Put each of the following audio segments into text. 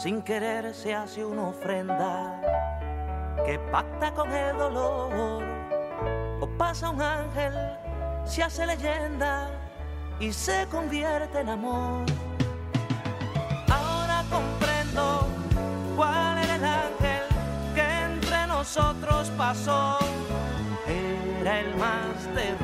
sin querer se hace una ofrenda que pacta con el dolor. O pasa un ángel, se hace leyenda y se convierte en amor. Ahora comprendo cuál era el ángel que entre nosotros pasó. Era el más terrible,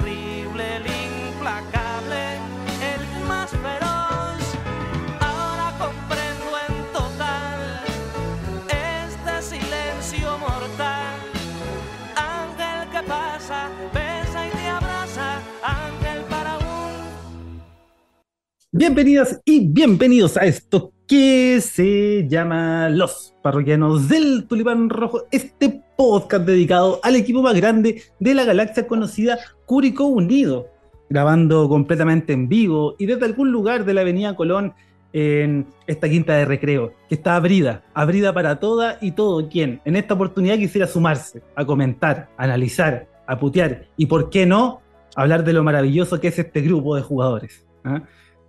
Bienvenidas y bienvenidos a esto que se llama Los Parroquianos del Tulipán Rojo, este podcast dedicado al equipo más grande de la galaxia conocida Curicó Unido, grabando completamente en vivo y desde algún lugar de la Avenida Colón en esta quinta de recreo, que está abrida, abrida para toda y todo quien en esta oportunidad quisiera sumarse, a comentar, analizar, a putear y, por qué no, hablar de lo maravilloso que es este grupo de jugadores. ¿ah?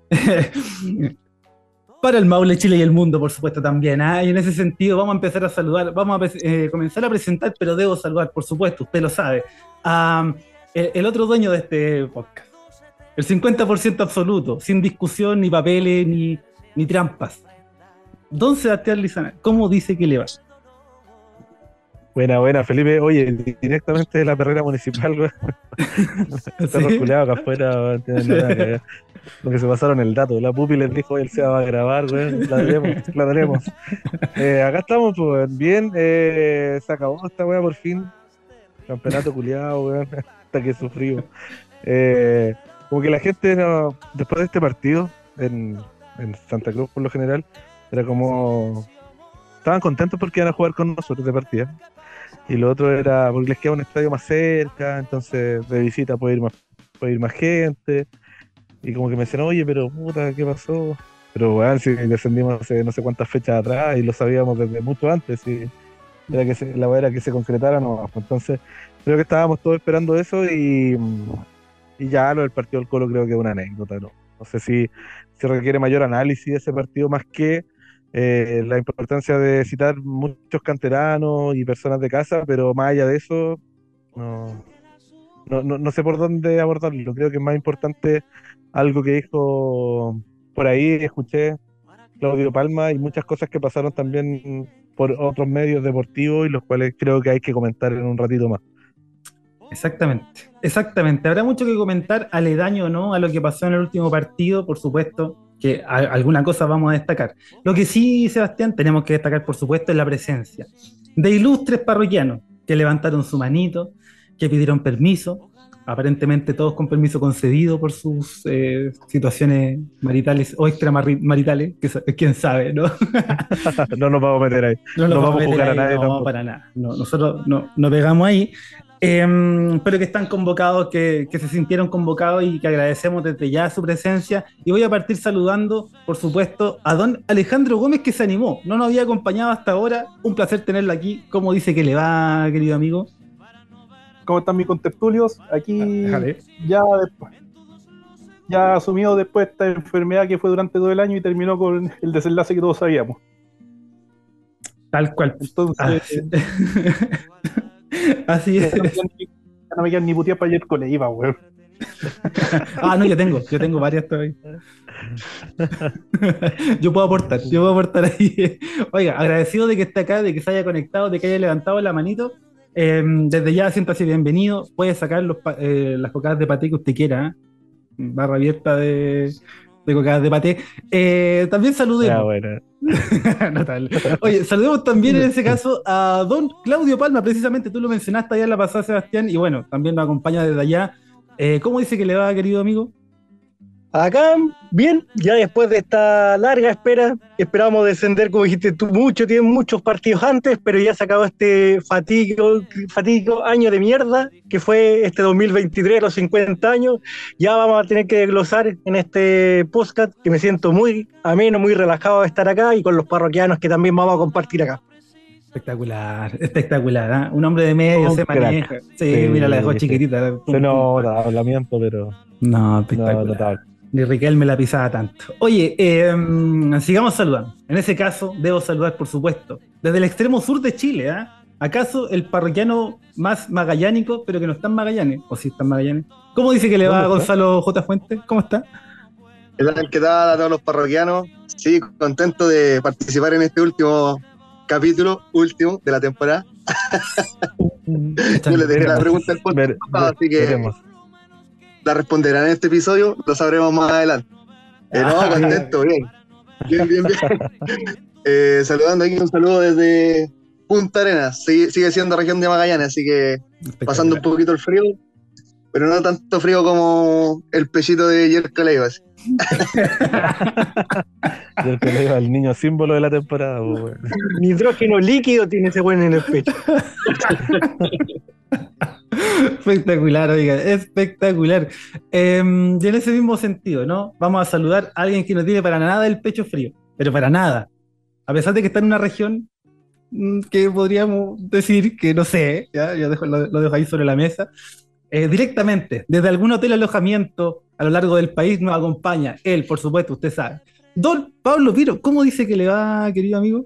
para el Maule, Chile y el mundo, por supuesto, también. ¿ah? Y en ese sentido, vamos a empezar a saludar, vamos a eh, comenzar a presentar, pero debo saludar, por supuesto, usted lo sabe, a el, otro dueño de este podcast. El 50% absoluto, sin discusión, ni papeles, ni, ni trampas. Don Sebastián Lizana, ¿cómo dice que le va? Buena, buena, Felipe. Oye, directamente de la perrera municipal, güey. Está ¿Sí? reculeado acá afuera, güey, no nada que se pasaron el dato. La pupi les dijo, él se va a grabar, güey. La tenemos, la tenemos. Eh, acá estamos, pues, bien. Eh, se acabó esta weá por fin. Campeonato culiado, güey. Hasta que sufrió. Eh, como que la gente, no, después de este partido, en, en Santa Cruz por lo general, era como. Estaban contentos porque iban a jugar con nosotros de partida. Y lo otro era porque les queda un estadio más cerca, entonces de visita puede ir más, puede ir más gente. Y como que me decían, oye, pero puta, ¿qué pasó? Pero weón, si descendimos hace no sé cuántas fechas atrás y lo sabíamos desde mucho antes, y era que se, la era que se concretara no. Entonces, creo que estábamos todos esperando eso y, y ya lo del partido del Colo creo que es una anécdota, ¿no? No sé si, si requiere mayor análisis de ese partido más que eh, la importancia de citar muchos canteranos y personas de casa, pero más allá de eso, no, no, no, no sé por dónde abordarlo. Creo que es más importante algo que dijo por ahí, escuché Claudio Palma y muchas cosas que pasaron también por otros medios deportivos y los cuales creo que hay que comentar en un ratito más. Exactamente, exactamente. Habrá mucho que comentar, aledaño no, a lo que pasó en el último partido, por supuesto, que a- alguna cosa vamos a destacar. Lo que sí, Sebastián, tenemos que destacar, por supuesto, es la presencia de ilustres parroquianos que levantaron su manito, que pidieron permiso, aparentemente todos con permiso concedido por sus eh, situaciones maritales o extramaritales, que quién sabe, ¿no? no nos vamos a meter ahí. No, No nos vamos a meter juzgar a ahí, nadie no, tampoco. para nada. No, nosotros no, no pegamos ahí. Em, pero que están convocados, que, que se sintieron convocados y que agradecemos desde ya su presencia. Y voy a partir saludando, por supuesto, a don Alejandro Gómez que se animó. No nos había acompañado hasta ahora. Un placer tenerlo aquí. ¿Cómo dice que le va, querido amigo? ¿Cómo están mis contertulios? Aquí Déjale. ya después. Ya asumido después esta enfermedad que fue durante todo el año y terminó con el desenlace que todos sabíamos. Tal cual. Entonces, Ah, Así es. no me quedan ni- ya no me quedan ni putear para ayer con la IVA, weón. Ah, no, yo tengo, yo tengo varias todavía. yo puedo aportar, yo puedo aportar ahí. Oiga, agradecido de que esté acá, de que se haya conectado, de que haya levantado la manito. Eh, desde ya, siéntase bienvenido. Puede sacar los, eh, las cocadas de paté que usted quiera. ¿eh? Barra abierta de, de cocadas de paté. Eh, también saludemos. bueno. Notable. Oye, saludemos también en ese caso a don Claudio Palma, precisamente tú lo mencionaste allá en la pasada, Sebastián, y bueno, también nos acompaña desde allá. Eh, ¿Cómo dice que le va, querido amigo? Acá, bien, ya después de esta larga espera, esperábamos descender, como dijiste tú, mucho, tienen muchos partidos antes, pero ya se acabó este fatídico año de mierda, que fue este 2023, los 50 años. Ya vamos a tener que desglosar en este podcast, que me siento muy ameno, muy relajado de estar acá y con los parroquianos que también vamos a compartir acá. Espectacular, espectacular, ¿ah? Un hombre de medio Un se maneja. Sí, Sí, mira, la dejó chiquitita. Se nota, hablamiento, pero No, no, espectacular. notable. Ni Riquelme la pisaba tanto. Oye, eh, sigamos saludando. En ese caso, debo saludar, por supuesto, desde el extremo sur de Chile, ¿ah? ¿Acaso el parroquiano más magallánico, pero que no está en Magallanes? ¿O sí está en Magallanes? ¿Cómo dice que le va. Gonzalo J. Fuentes? ¿Cómo está? ¿Qué tal, qué tal a todos los parroquianos? Sí, contento de participar en este último capítulo, último de la temporada. Yo les dejé la pregunta al podcast así que veremos. La responderán en este episodio, lo sabremos más adelante. Eh, no, Ah, contento, bien. Bien, bien, bien. Eh, saludando aquí, un saludo desde Punta Arenas. Sigue, sigue siendo región de Magallanes, así que pasando un poquito el frío, pero no tanto frío como el pechito de Yerko Leivas. Yo el que le iba al niño símbolo de la temporada, pues. Nitrógeno líquido tiene ese buen en el pecho. Espectacular, oiga, espectacular. Eh, y en ese mismo sentido, ¿no? Vamos a saludar a alguien que no tiene para nada el pecho frío, pero para nada. A pesar de que está en una región mm, que podríamos decir que no sé, ya, yo dejo- lo, lo dejo ahí sobre la mesa. Eh, directamente, desde algún hotel alojamiento a lo largo del país, nos acompaña él, por supuesto, usted sabe. Don Pablo Piro, ¿cómo dice que le va, querido amigo?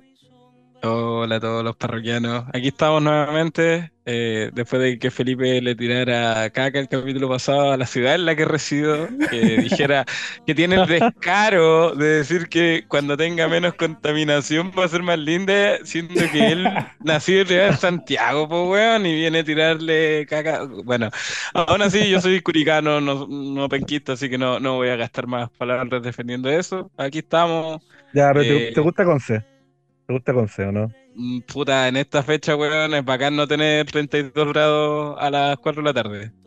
Hola a todos los parroquianos. Aquí estamos nuevamente, eh, después de que Felipe le tirara caca el capítulo pasado a la ciudad en la que resido, que dijera que tiene el descaro de decir que cuando tenga menos contaminación va a ser más linda, siendo que él nació y en Santiago, pues weón, y viene a tirarle caca. Bueno, aún así yo soy curicano, no, no penquista, así que no, no voy a gastar más palabras defendiendo eso. Aquí estamos. Ya, pero ¿te, Eh, te gusta Conce? ¿Te gusta Conce o no? Mm, Puta, en esta fecha, weón, es bacán no tener 32 grados a las 4 de la tarde.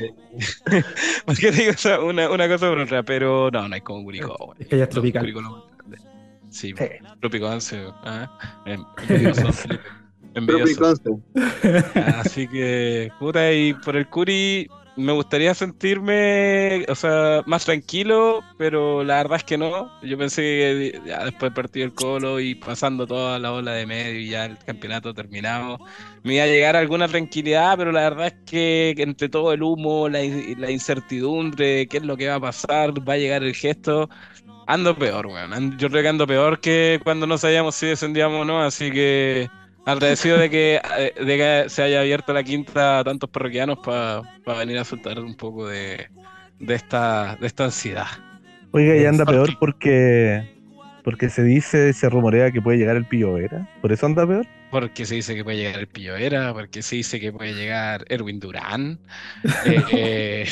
Eh, ¿Por qué digo una, una cosa por otra? Pero no, no hay como Curicó, weón. Es que ya es No, tropical. Más grande. Sí, Tropico 11, ah, en- envidioso. Tropiconce. Así que, puta, y por el Curi me gustaría sentirme, o sea, más tranquilo, pero la verdad es que no. Yo pensé que ya después del partido del Colo y pasando toda la ola de medio y ya el campeonato terminado, me iba a llegar alguna tranquilidad, pero la verdad es que entre todo el humo, la, in- la incertidumbre, qué es lo que va a pasar, va a llegar el gesto. Ando peor, weón. Yo creo que ando peor que cuando no sabíamos si descendíamos o no, así que agradecido de que, eh, de que se haya abierto la quinta a tantos parroquianos para venir a soltar un poco de, de esta, de esta ansiedad. Oiga, y anda peor porque- porque se dice, se rumorea que puede llegar el Pillo Vera. ¿Por eso anda peor? Porque se dice que puede llegar el Pillo Vera, porque se dice que puede llegar Erwin Durán, eh,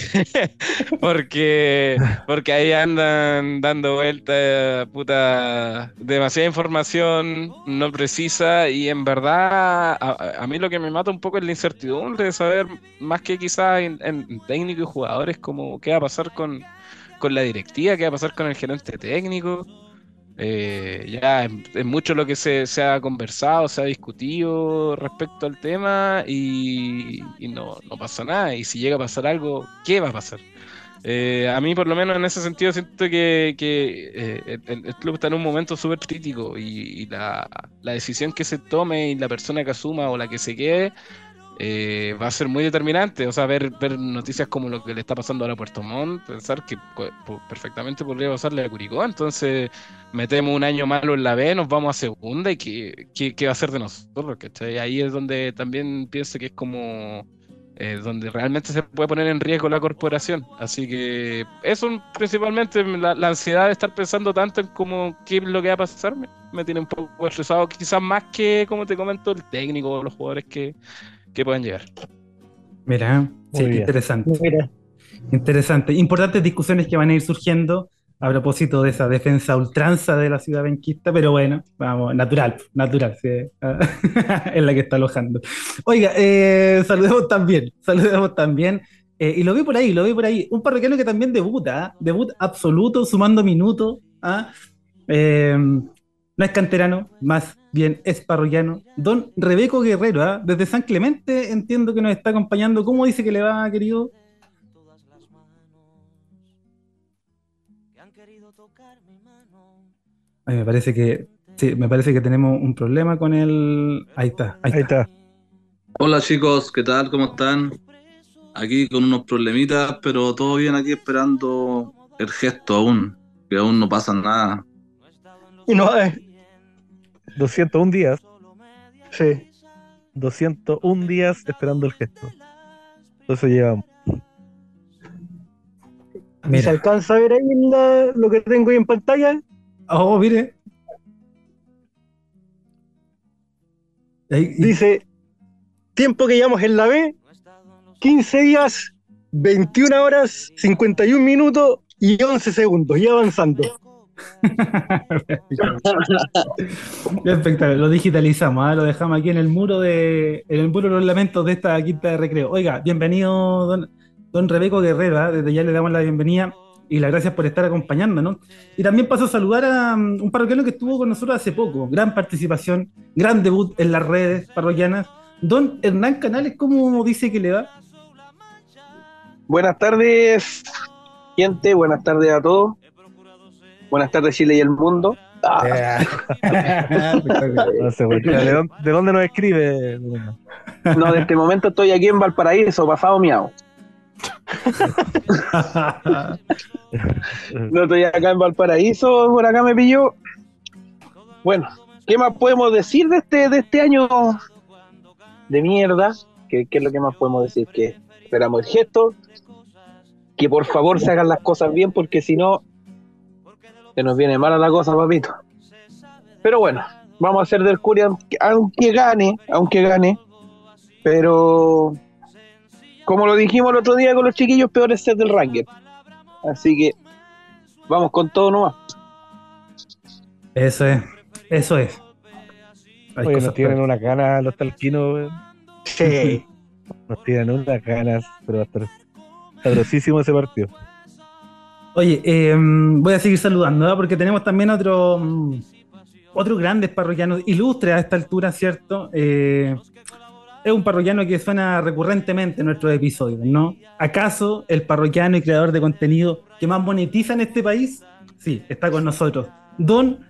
porque, porque ahí andan dando vueltas, puta, demasiada información no precisa y en verdad a, a mí lo que me mata un poco es la incertidumbre de saber, más que quizás en, en técnico y jugadores, como qué va a pasar con, con la directiva, qué va a pasar con el gerente técnico. Eh, ya es, mucho lo que se, se ha conversado, se ha discutido respecto al tema y, no, no pasa nada. Y si llega a pasar algo, ¿qué va a pasar? Eh, a mí, por lo menos en ese sentido, siento que, que, eh, el, club está en un momento súper crítico y, y la, la decisión que se tome y la persona que asuma o la que se quede eh, va a ser muy determinante. O sea, ver, ver noticias como lo que le está pasando ahora a Puerto Montt, pensar que perfectamente podría pasarle a Curicó. Entonces, metemos un año malo en la B, nos vamos a segunda y ¿qué, qué, qué va a ser de nosotros? ¿cachai? Ahí es donde también pienso que es como eh, donde realmente se puede poner en riesgo la corporación. Así que eso principalmente, la, la ansiedad de estar pensando tanto en cómo qué es lo que va a pasar, me, me tiene un poco estresado, quizás más que, como te comento, el técnico o los jugadores que, que puedan llegar. Mira, sí, interesante. Mira, Interesante. Importantes discusiones que van a ir surgiendo a propósito de esa defensa ultranza de la ciudad benquista, pero bueno, vamos, natural, natural, sí, es la que está alojando. Oiga, eh, saludemos también, saludemos también, eh, y lo vi por ahí, lo vi por ahí, un parroquiano que también debuta, ¿ah? debut absoluto, sumando minutos, ¿ah? Eh, no es canterano, más bien es parroquiano. Don Rebeco Guerrero, ¿ah? desde San Clemente entiendo que nos está acompañando. ¿Cómo dice que le va, querido? Ay, me parece que sí, me parece que tenemos un problema con el. Ahí está, ahí, Ahí está. está. Hola chicos, ¿qué tal? ¿Cómo están? Aquí con unos problemitas, pero todo bien aquí esperando el gesto aún, que aún no pasa nada. Y no, eh, 201 días, sí. 201 días esperando el gesto. Entonces llevamos. ¿Se Mira. alcanza a ver ahí la- lo que tengo ahí en pantalla? Oh, mire. Ahí- Dice, tiempo que llevamos en la B, 15 días, 21 horas, 51 minutos y 11 segundos, y avanzando. Espectacular, lo digitalizamos, ¿ah? lo dejamos aquí en el muro de en el muro de los lamentos de esta quinta de recreo. Oiga, bienvenido, don, don Rebeco Guerrero, ¿ah? desde ya le damos la bienvenida y las gracias por estar acompañándonos. Y también paso a saludar a um, un parroquiano que estuvo con nosotros hace poco, gran participación, gran debut en las redes parroquianas. Don Hernán Canales, ¿cómo dice que le va? Buenas tardes, gente. Buenas tardes a todos. Buenas tardes, Chile y el mundo. Ah, Espectacular. No sé, güey. ¿De, dónde, de dónde nos escribe? no, de este momento estoy aquí en Valparaíso, pasado miau. No estoy acá en Valparaíso, por acá me pilló. Bueno, ¿qué más podemos decir de este, de este año de mierda? ¿Qué, qué es lo que más podemos decir? Que esperamos el gesto, que por favor se hagan las cosas bien, porque si no, se nos viene mala la cosa, papito. Pero bueno, vamos a hacer del Curia, aunque- aunque gane, aunque gane, pero como lo dijimos el otro día con los chiquillos, peor es ser del Ranger. Así que vamos con todo nomás. Eso es, eso es. Hay Oye, nos tienen unas ganas los talquinos. Sí. Nos tienen unas ganas, pero va a estar sabrosísimo ese partido. Oye, eh, voy a seguir saludando, ¿verdad? porque tenemos también otro, mm, otros grandes parroquianos ilustres a esta altura, ¿cierto? Eh, es un parroquiano que suena recurrentemente en nuestros episodios, ¿no? ¿Acaso el parroquiano y creador de contenido que más monetiza en este país? Sí, está con nosotros. Don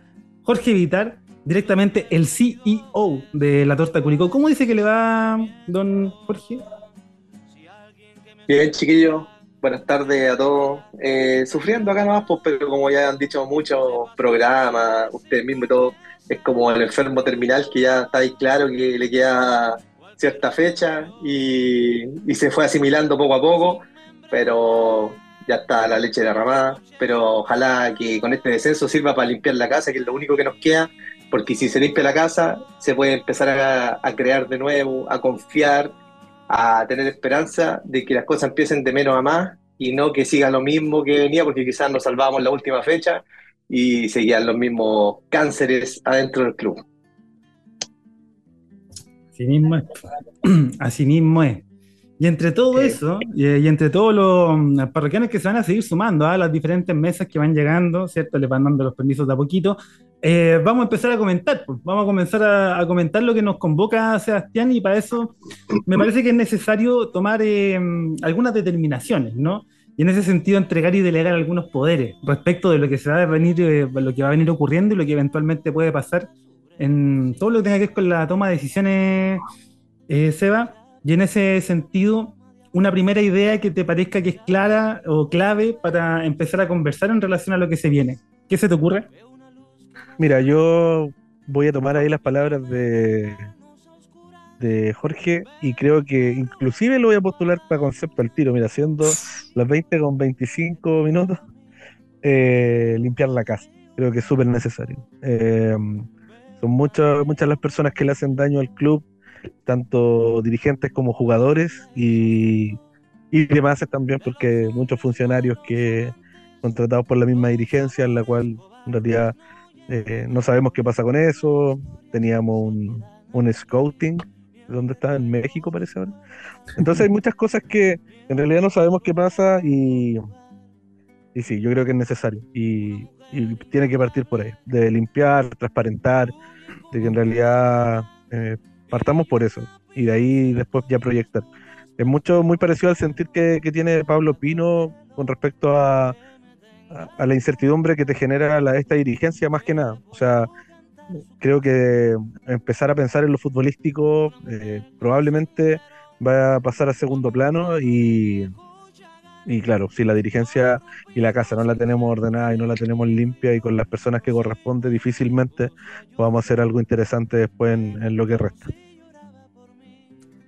Jorge Vitar, directamente el CEO de la Torta Curicó. ¿Cómo dice que le va, don Jorge? Bien, chiquillos, buenas tardes a todos. Eh, sufriendo acá nomás, pues, pero como ya han dicho muchos programas, ustedes mismos y todo, es como el enfermo terminal que ya está ahí claro que le queda cierta fecha y, se fue asimilando poco a poco, pero ya está la leche derramada. Pero ojalá que con este descenso sirva para limpiar la casa, que es lo único que nos queda, porque si se limpia la casa, se puede empezar a crear de nuevo, a confiar a tener esperanza de que las cosas empiecen de menos a más y no que siga lo mismo que venía, porque quizás nos salvábamos la última fecha y seguían los mismos cánceres adentro del club. Así mismo es. Así mismo es. Y entre todo eso, y, y entre todos los parroquianos que se van a seguir sumando a las diferentes mesas que van llegando, ¿cierto? Les van dando los permisos de a poquito. Eh, vamos a empezar a comentar, pues. vamos a comenzar a, comentar lo que nos convoca Sebastián y para eso me parece que es necesario tomar eh, algunas determinaciones, ¿no? Y en ese sentido entregar y delegar algunos poderes respecto de lo que se va a venir, eh, lo que va a venir ocurriendo y lo que eventualmente puede pasar en todo lo que tenga que ver con la toma de decisiones, eh, Seba. Y en ese sentido, una primera idea que te parezca que es clara o clave para empezar a conversar en relación a lo que se viene. ¿Qué se te ocurre? Mira, yo voy a tomar ahí las palabras de, Jorge y creo que inclusive lo voy a postular para concepto al tiro. Mira, siendo las 20 con 25 minutos, eh, limpiar la casa. Creo que es súper necesario. Eh, son muchas, muchas las personas que le hacen daño al club, tanto dirigentes como jugadores y, y demás también, porque muchos funcionarios que contratados por la misma dirigencia, en la cual en realidad eh, no sabemos qué pasa con eso. Teníamos un, un scouting, ¿dónde está? En México parece ahora. Entonces hay muchas cosas que en realidad no sabemos qué pasa y, y sí, yo creo que es necesario. Y, y tiene que partir por ahí, de limpiar, transparentar, de que en realidad eh, partamos por eso y de ahí después ya proyectar. Es mucho, muy parecido al sentir que, que tiene Pablo Pino con respecto a, a, la incertidumbre que te genera la, esta dirigencia más que nada. O sea, creo que empezar a pensar en lo futbolístico eh, probablemente va a pasar a segundo plano y, Y claro, si la dirigencia y la casa no la tenemos ordenada y no la tenemos limpia y con las personas que corresponde, difícilmente podamos hacer algo interesante después en, lo que resta.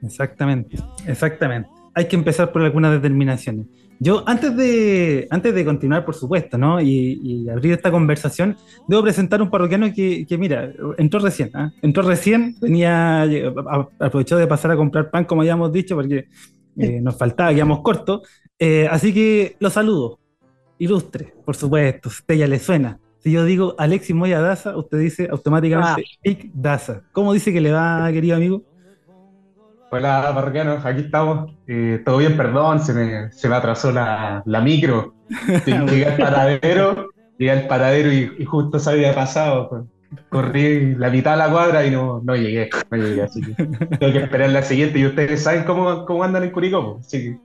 Exactamente, exactamente. Hay que empezar por algunas determinaciones. Yo, antes de, antes de continuar, por supuesto, ¿no? Y, abrir esta conversación, debo presentar un parroquiano que, mira, entró recién, ¿ah? Entró recién, venía, aprovechó de pasar a comprar pan, como habíamos dicho, porque eh, nos faltaba, quedamos cortos. Eh, así que lo saludo. Ilustre, por supuesto, usted ya le suena. Si yo digo Alexis Moya Daza, usted dice automáticamente ah. Daza. ¿Cómo dice que le va, querido amigo? Hola, parroquianos, aquí estamos. Eh, todo bien, perdón, se me, se me atrasó la, la micro. Llegué al paradero, llegué al paradero y, justo se había pasado. Corrí la mitad de la cuadra y no, no llegué, no llegué, así que tengo que esperar la siguiente. Y ustedes saben cómo, cómo andan en Curicó, así que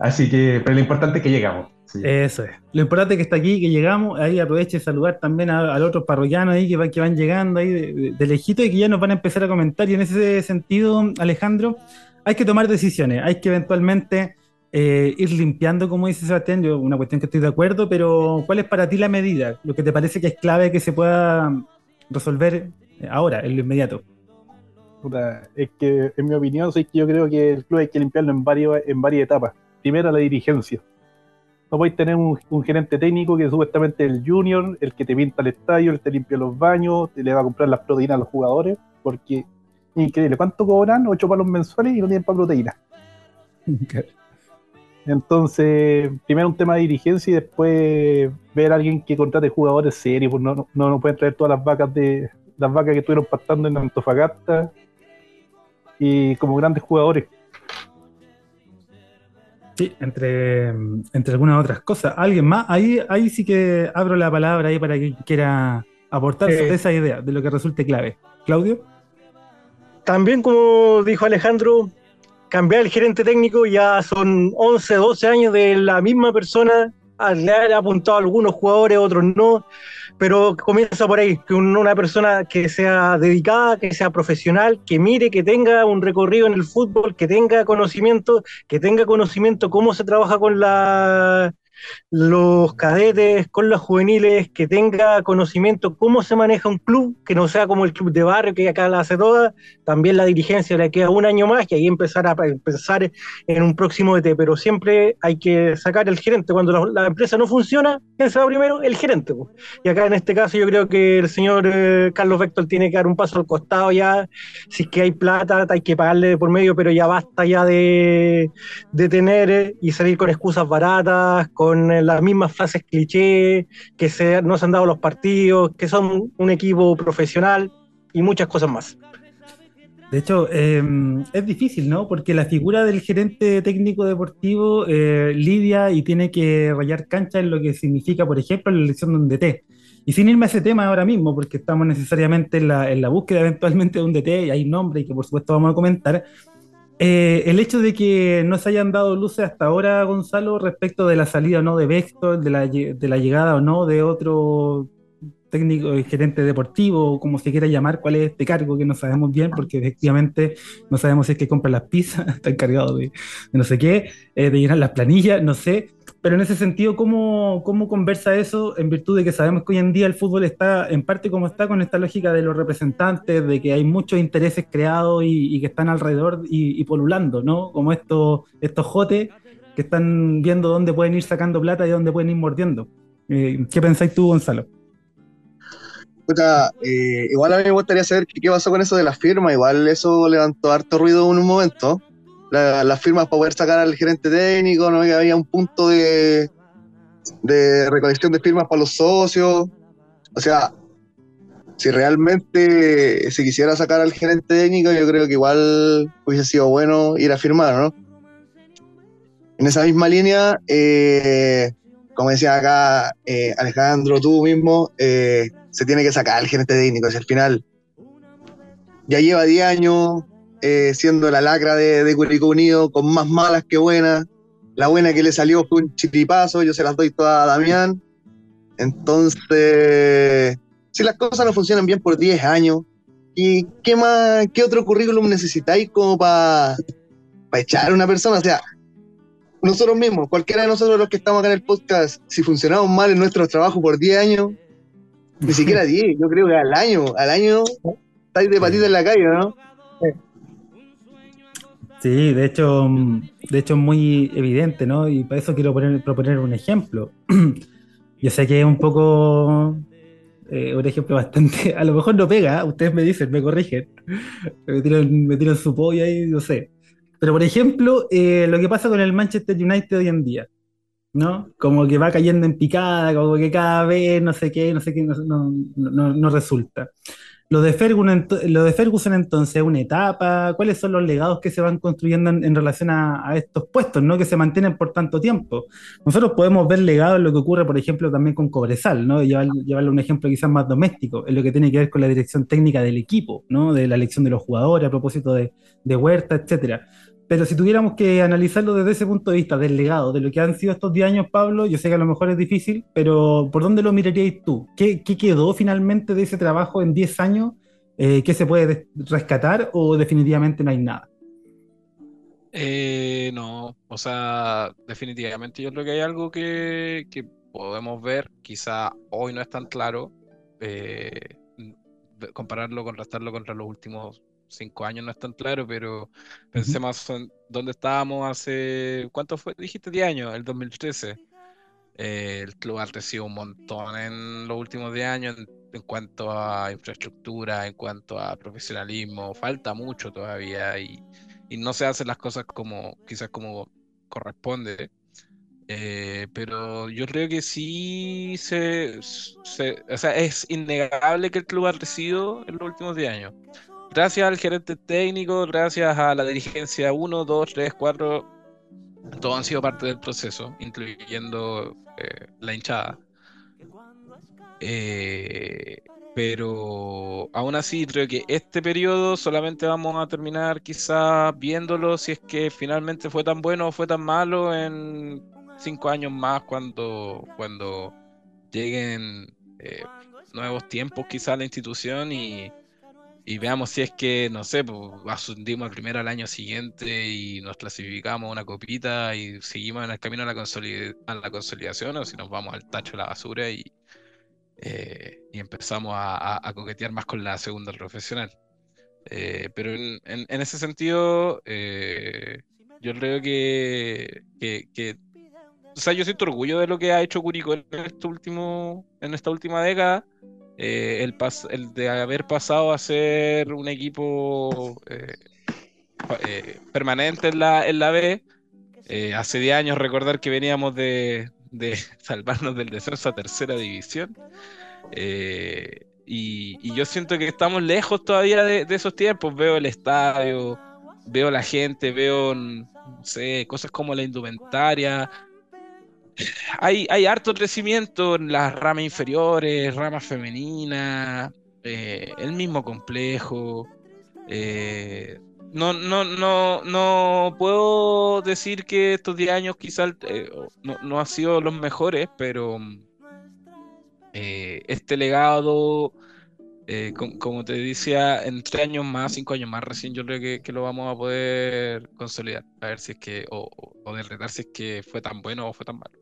Así que, pero lo importante es que llegamos. Eso es. Lo importante es que está aquí, que llegamos. Ahí aproveche de saludar también a, los otros parroquianos ahí que, van, que van llegando ahí de, lejito y que ya nos van a empezar a comentar. Y en ese sentido, Alejandro, hay que tomar decisiones. Hay que eventualmente eh, ir limpiando, como dice Sebastián. Yo, una cuestión que estoy de acuerdo, pero ¿cuál es para ti la medida? Lo que te parece que es clave que se pueda resolver ahora, en lo inmediato. es que, en mi opinión, sí que yo creo que el club hay que limpiarlo en, varios, en varias etapas primero la dirigencia. No podéis tener un, gerente técnico que supuestamente es el junior, el que te pinta el estadio, el que te limpia los baños, te le va a comprar las proteínas a los jugadores, porque increíble, ¿cuánto cobran? Ocho palos mensuales y no tienen para proteínas. Entonces, primero un tema de dirigencia y después ver a alguien que contrate jugadores serios, pues no, no, no pueden traer todas las vacas de las vacas que estuvieron pastando en Antofagasta y como grandes jugadores Sí, entre, entre algunas otras cosas. ¿Alguien más? Ahí, ahí sí que abro la palabra ahí para quien quiera aportar sobre esa idea, de lo que resulte clave. Claudio. También, como dijo Alejandro, cambiar el gerente técnico ya son 11, 12 años de la misma persona. Le ha apuntado a algunos jugadores, otros no pero comienza por ahí, que una persona que sea dedicada, que sea profesional, que mire, que tenga un recorrido en el fútbol, que tenga conocimiento, que tenga conocimiento cómo se trabaja con la los cadetes, con los juveniles, que tenga conocimiento cómo se maneja un club, que no sea como el club de barrio que acá la hace toda, también la dirigencia le queda un año más y ahí empezar a pensar en un próximo ET, pero siempre hay que sacar el gerente, cuando la, empresa no funciona, ¿quién se va primero? El gerente. Y acá en este caso yo creo que el señor eh, Carlos Vector tiene que dar un paso al costado ya, si es que hay plata, hay que pagarle por medio, pero ya basta ya de, de tener eh, y salir con excusas baratas, con con eh, las mismas frases cliché, que se, no se han dado los partidos, que son un equipo profesional y muchas cosas más. De hecho, em, es difícil, ¿no? Porque la figura del gerente técnico deportivo eh, lidia y tiene que rayar cancha en lo que significa, por ejemplo, la elección de un DT. Y sin irme a ese tema ahora mismo, porque estamos necesariamente en la, en la búsqueda eventualmente de un DT, y hay nombre y que por supuesto vamos a comentar, eh, el hecho de que no se hayan dado luces hasta ahora, Gonzalo, respecto de la salida o no de Vector, de la, de la llegada o no de otro técnico y gerente deportivo, como se quiera llamar, cuál es este cargo que no sabemos bien, porque efectivamente no sabemos si es que compra las pizzas, está encargado de, no sé qué, eh, de llenar las planillas, no sé, pero en ese sentido, ¿cómo, ¿cómo conversa eso en virtud de que sabemos que hoy en día el fútbol está en parte como está con esta lógica de los representantes, de que hay muchos intereses creados y, que están alrededor y, polulando, ¿no? Como estos, estos jotes que están viendo dónde pueden ir sacando plata y dónde pueden ir mordiendo. Eh, ¿Qué pensáis tú, Gonzalo? Eh, igual a mí me gustaría saber qué, pasó con eso de las firmas. Igual eso levantó harto ruido en un momento las firmas para poder sacar al gerente técnico, no había un punto de, de recolección de firmas para los socios. O sea, si realmente se quisiera sacar al gerente técnico, yo creo que igual hubiese sido bueno ir a firmar, ¿no? En esa misma línea, eh, como decía acá eh, Alejandro, tú mismo, eh, se tiene que sacar al gerente técnico. Si al final ya lleva 10 años, eh, siendo la lacra de, de Curicó Unido, con más malas que buenas. La buena que le salió fue un chiripazo, yo se las doy todas a Damián. Entonces, si las cosas no funcionan bien por 10 años, ¿y qué más, qué otro currículum necesitáis como para echar a una persona? O sea, nosotros mismos, cualquiera de nosotros los que estamos acá en el podcast, si funcionamos mal en nuestro trabajo por 10 años, ni siquiera 10, yo creo que al año, al año estáis de patita en la calle, ¿no? Sí, de hecho, de hecho es muy evidente, ¿no? Y para eso quiero poner, proponer un ejemplo. Yo sé que es un poco, eh, un ejemplo bastante, a lo mejor no pega, ustedes me dicen, me corrigen, me tiran, me tiran su polla ahí, no sé. Pero por ejemplo, eh, lo que pasa con el Manchester United hoy en día, ¿no? Como que va cayendo en picada, como que cada vez no sé qué, no sé qué, no, no, no, no resulta. Lo de, Ferguson, lo de Ferguson entonces, una etapa, ¿cuáles son los legados que se van construyendo en, relación a, estos puestos, ¿no? que se mantienen por tanto tiempo? Nosotros podemos ver legados en lo que ocurre, por ejemplo, también con Cobresal, ¿no? llevarle un ejemplo quizás más doméstico, en lo que tiene que ver con la dirección técnica del equipo, ¿no? de la elección de los jugadores a propósito de, de Huerta, etcétera. Pero si tuviéramos que analizarlo desde ese punto de vista, del legado, de lo que han sido estos 10 años, Pablo, yo sé que a lo mejor es difícil, pero ¿por dónde lo miraríais tú? ¿Qué, quedó finalmente de ese trabajo en 10 años? Eh, ¿Qué se puede rescatar o definitivamente no hay nada? Eh, no, o sea, definitivamente yo creo que hay algo que, podemos ver, quizá hoy no es tan claro, eh, compararlo, contrastarlo contra los últimos cinco años no es tan claro, pero pensemos en dónde estábamos hace, ¿cuánto fue? Dijiste 10 años, el 2013. Eh, el club ha crecido un montón en los últimos 10 años en, cuanto a infraestructura, en cuanto a profesionalismo. Falta mucho todavía y, y no se hacen las cosas como quizás como corresponde. Eh, pero yo creo que sí se, se, o sea, es innegable que el club ha crecido en los últimos 10 años gracias al gerente técnico, gracias a la dirigencia 1, 2, 3, 4, todos han sido parte del proceso, incluyendo eh, la hinchada. Eh, pero aún así creo que este periodo solamente vamos a terminar quizás viéndolo si es que finalmente fue tan bueno o fue tan malo en cinco años más cuando, cuando lleguen eh, nuevos tiempos quizás a la institución y, y veamos si es que, no sé, pues ascendimos al primero al año siguiente y nos clasificamos una copita y seguimos en el camino a la, a la consolidación o si nos vamos al tacho de la basura y, eh, y empezamos a, coquetear más con la segunda profesional. Eh, pero en, ese sentido, eh, yo creo que, que, o sea, yo siento orgullo de lo que ha hecho Curicó en, este último, en esta última década eh, el, el, de haber pasado a ser un equipo eh, eh, permanente en la, en la B. hace 10 años recordar que veníamos de, salvarnos del descenso a tercera división. Y, yo siento que estamos lejos todavía de, de, esos tiempos. Veo el estadio, veo la gente, veo, no sé, cosas como la indumentaria, hay, hay harto crecimiento en las ramas inferiores, ramas femeninas, eh, el mismo complejo. Eh, no, no, no, no puedo decir que estos 10 años quizás eh, no, no han sido los mejores, pero este legado, como te decía, en 3 años más, 5 años más recién, yo creo que, lo vamos a poder consolidar, a ver si es que, o, o, o si es que fue tan bueno o fue tan malo.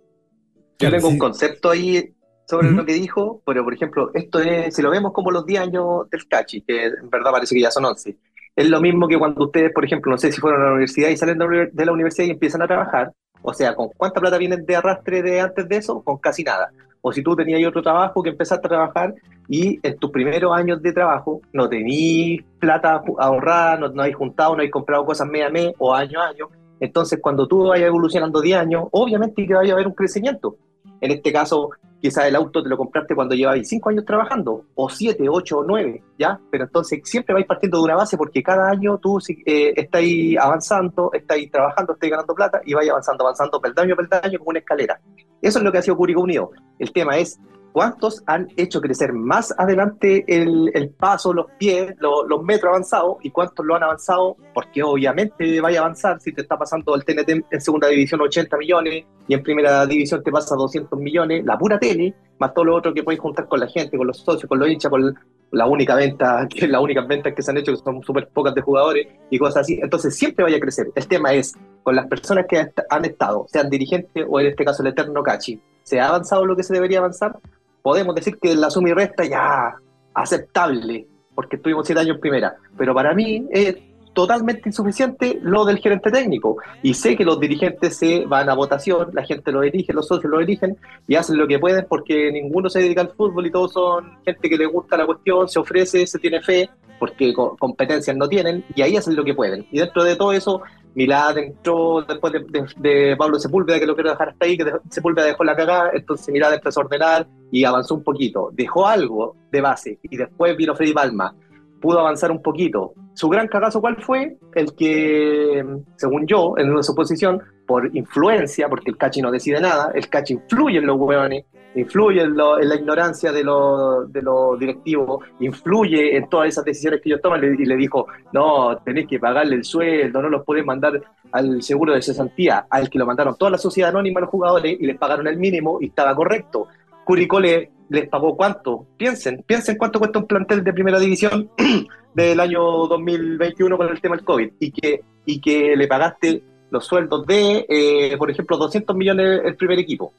Yo tengo un concepto ahí sobre lo que dijo, pero por ejemplo, esto es, si lo vemos como los 10 años del Cachi, que en verdad parece que ya son 11, es lo mismo que cuando ustedes, por ejemplo, no sé si fueron a la universidad y salen de la universidad y empiezan a trabajar, o sea, ¿con cuánta plata vienen de arrastre de antes de eso? Con casi nada. O si tú tenías otro trabajo que empezaste a trabajar y en tus primeros años de trabajo no tenías plata ahorrada, no, no hay juntado, no hay comprado cosas mes a mes o año a año, entonces cuando tú vayas evolucionando 10 años, obviamente que vaya a haber un crecimiento. En este caso, quizás el auto te lo compraste cuando llevabas cinco años trabajando, o siete, ocho o nueve, ¿ya? Pero entonces siempre vais partiendo de una base porque cada año tú eh, estás avanzando, estás trabajando, estás ganando plata y vais avanzando, avanzando peldaño a peldaño como una escalera. Eso es lo que ha sido Curicó Unido. El tema es ¿Cuántos han hecho crecer más adelante el, paso, los pies, los metros avanzados? ¿Y cuántos lo han avanzado? Porque obviamente vaya a avanzar si te está pasando el TNT en segunda división 80 millones y en primera división te pasa 200 millones, la pura tele, más todo lo otro que podéis juntar con la gente, con los socios, con los hinchas, con la única venta, que las únicas ventas que se han hecho, que son súper pocas de jugadores y cosas así. Entonces siempre vaya a crecer. El tema es con las personas que han estado, sean dirigentes o en este caso el eterno Cachi, ¿se ha avanzado lo que se debería avanzar? Podemos decir que la suma y resta ya aceptable, porque estuvimos siete años en primera, pero para mí es totalmente insuficiente lo del gerente técnico. Y sé que los dirigentes se van a votación, la gente lo elige, los socios lo eligen y hacen lo que pueden porque ninguno se dedica al fútbol y todos son gente que le gusta la cuestión, se ofrece, se tiene fe, porque co- competencias no tienen y ahí hacen lo que pueden. Y dentro de todo eso, Milad entró después de, de- Pablo Sepúlveda, que lo quiero dejar hasta ahí, que Sepúlveda dejó la cagada, entonces Milad empezó a ordenar y avanzó un poquito. Dejó algo de base y después vino Freddy Palma. Pudo avanzar un poquito. Su gran cagazo, ¿cuál fue? El que, según yo, en su posición, por influencia, porque el Cachi no decide nada, el Cachi influye en los hueones, influye en, lo- en la ignorancia de los de los directivos, influye en todas esas decisiones que ellos toman y le dijo, no, tenés que pagarle el sueldo, no los podés mandar al seguro de cesantía, al que lo mandaron toda la sociedad anónima a los jugadores y les pagaron el mínimo y estaba correcto. Curicó les pagó cuánto, piensen, piensen cuánto cuesta un plantel de primera división del año 2021 con el tema del COVID y que, y que le pagaste los sueldos de, eh, por ejemplo, 200 millones el primer equipo.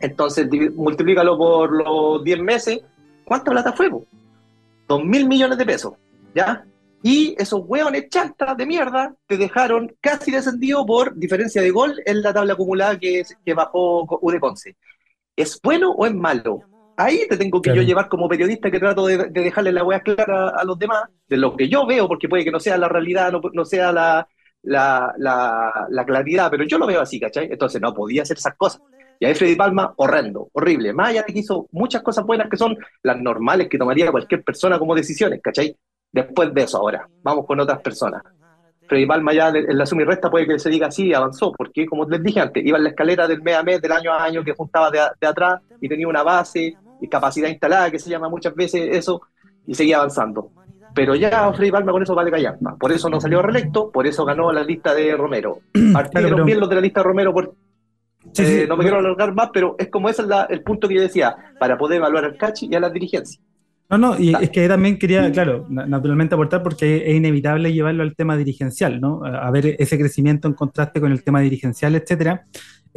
Entonces, multiplícalo por los 10 meses. ¿Cuánta plata fue? po? 2 mil millones de pesos, ¿ya? Y esos hueones chantas de mierda te dejaron casi descendido por diferencia de gol en la tabla acumulada que, que bajó Co- UD Conce. ¿Es bueno o es malo? Ahí te tengo que Claro. yo llevar como periodista que trato de, de dejarle la hueá clara a los demás, de lo que yo veo, porque puede que no sea la realidad, no, no sea la, la, la, la claridad, pero yo lo veo así, ¿cachai? Entonces no podía hacer esas cosas. Y ahí Freddy Palma, horrendo, horrible. Más allá de que hizo muchas cosas buenas que son las normales que tomaría cualquier persona como decisiones, ¿cachai? Después de eso ahora, vamos con otras personas. Freddy Palma ya en la suma y resta puede que se diga así, avanzó, porque como les dije antes, iba en la escalera del mes a mes, del año a año, que juntaba de, de atrás y tenía una base y capacidad instalada, que se llama muchas veces eso, y seguía avanzando. Pero ya Freddy Palma con eso vale callampa. Por eso no salió reelecto, por eso ganó la lista de Romero. Partieron bien los de la lista de Romero por, Sí, eh, no me quiero alargar más, pero es como ese es la- el punto que yo decía, para poder evaluar al Cachi y a las dirigencias. No, no, y es que también quería, claro, na- naturalmente aportar porque es inevitable llevarlo al tema dirigencial, ¿no? A ver ese crecimiento en contraste con el tema dirigencial, etcétera.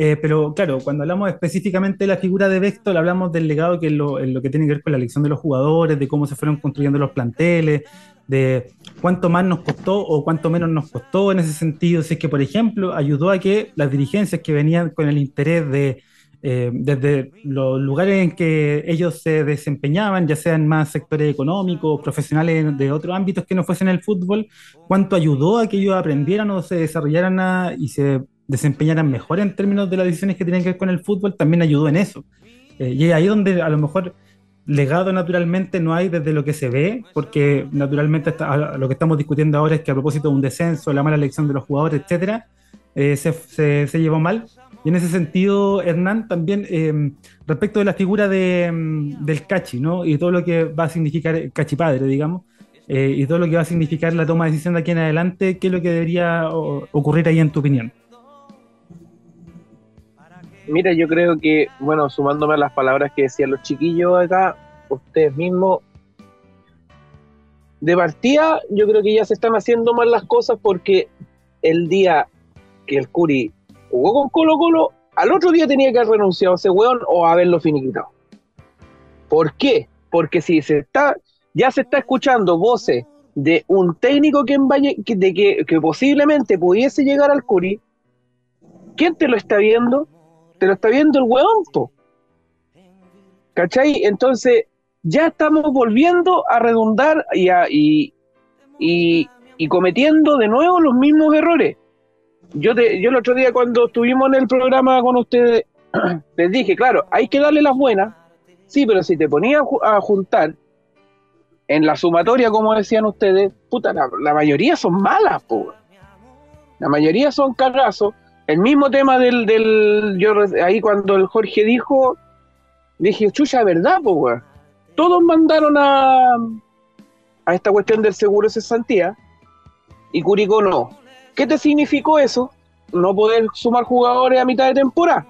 Eh, pero claro, cuando hablamos específicamente de la figura de Bextol, hablamos del legado que es lo, en lo que tiene que ver con la elección de los jugadores, de cómo se fueron construyendo los planteles, de cuánto más nos costó o cuánto menos nos costó en ese sentido. Si es que, por ejemplo, ayudó a que las dirigencias que venían con el interés de eh, desde los lugares en que ellos se desempeñaban, ya sean más sectores económicos, profesionales de otros ámbitos que no fuesen el fútbol, cuánto ayudó a que ellos aprendieran o se desarrollaran a- y se desempeñaran mejor en términos de las decisiones que tienen que ver con el fútbol, también ayudó en eso. Eh, y es ahí donde a lo mejor legado naturalmente no hay desde lo que se ve, porque naturalmente está- lo que estamos discutiendo ahora es que a propósito de un descenso, la mala elección de los jugadores, etcétera, eh, se, se- se llevó mal. Y en ese sentido, Hernán, también eh, respecto de la figura de, mm, del Cachi, ¿no? Y todo lo que va a significar el Cachi padre, digamos, eh, y todo lo que va a significar la toma de decisión de aquí en adelante, ¿qué es lo que debería ocurrir ahí en tu opinión? Mira, yo creo que, bueno, sumándome a las palabras que decían los chiquillos acá, ustedes mismos, de partida, yo creo que ya se están haciendo mal las cosas porque el día que el Curi jugó con Colo Colo, al otro día tenía que haber renunciado a ese weón o haberlo finiquitado. ¿Por qué? Porque si se está, ya se está escuchando voces de un técnico que, en Valle- que- de que, que posiblemente pudiese llegar al Curi, ¿quién te lo está viendo? Te lo está viendo el weón, po. ¿Cachai? Entonces, ya estamos volviendo a redundar y, a- y, y- cometiendo de nuevo los mismos errores. Yo, te, yo el otro día cuando estuvimos en el programa con ustedes, les dije, claro, hay que darle las buenas, sí, pero si te ponías a ju- a juntar en la sumatoria, como decían ustedes, puta, la, la mayoría son malas, po. La mayoría son cagazos. El mismo tema del, del ahí cuando el Jorge dijo, dije, chucha, ¿verdad, po, weón? Todos mandaron a, a esta cuestión del seguro de cesantía y Curicó no. ¿Qué te significó eso? No poder sumar jugadores a mitad de temporada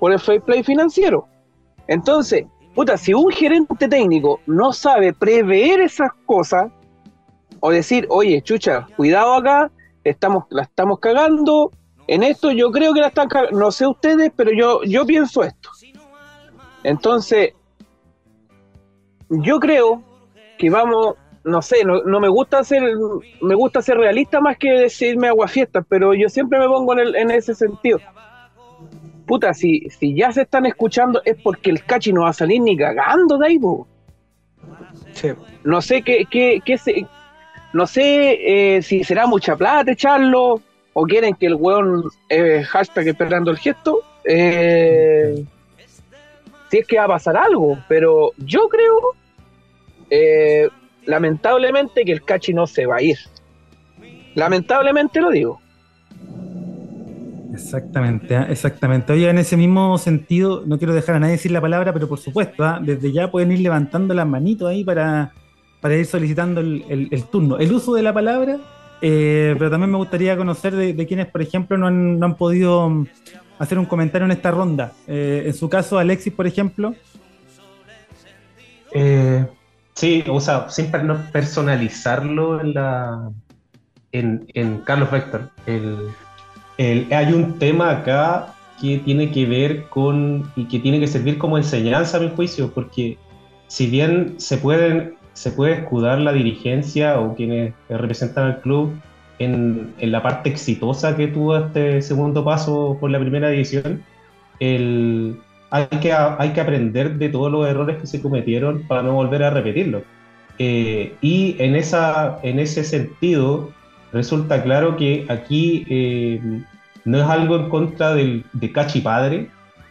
por el fair play financiero. Entonces, puta, si un gerente técnico no sabe prever esas cosas o decir, oye, chucha, cuidado acá, estamos, la estamos cagando, en esto yo creo que la están. No sé ustedes, pero yo, yo pienso esto. Entonces, yo creo que vamos, no sé, no, no me gusta ser, me gusta ser realista más que decirme aguafiestas, pero yo siempre me pongo en, el- en ese sentido. Puta, si, si ya se están escuchando es porque el cachi no va a salir ni cagando de ahí. No sé qué, qué, qué se- no sé eh, si será mucha plata echarlo o quieren que el weón eh, hashtag esperando el gesto. eh, si es que va a pasar algo, pero yo creo, eh, lamentablemente, que el cachi no se va a ir. Lamentablemente lo digo. Exactamente, ah, exactamente. Oye, en ese mismo sentido, no quiero dejar a nadie decir la palabra, pero por supuesto, ah, desde ya pueden ir levantando las manitos ahí para, para ir solicitando el, turno. El uso de la palabra, eh, pero también me gustaría conocer de, de quienes, por ejemplo, no han, no han podido hacer un comentario en esta ronda. Eh, en su caso, Alexis, por ejemplo. Eh, sí, o sea, sin personalizarlo en la en, en Carlos Vector. El, el- hay un tema acá que tiene que ver con y que tiene que servir como enseñanza a mi juicio, porque si bien se pueden se puede escudar la dirigencia o quienes representan al club en, en la parte exitosa que tuvo este segundo paso por la primera división, el, hay, que, hay que aprender de todos los errores que se cometieron para no volver a repetirlos. Eh, y en, esa, en ese sentido, resulta claro que aquí eh, no es algo en contra del, de Cachi Padre,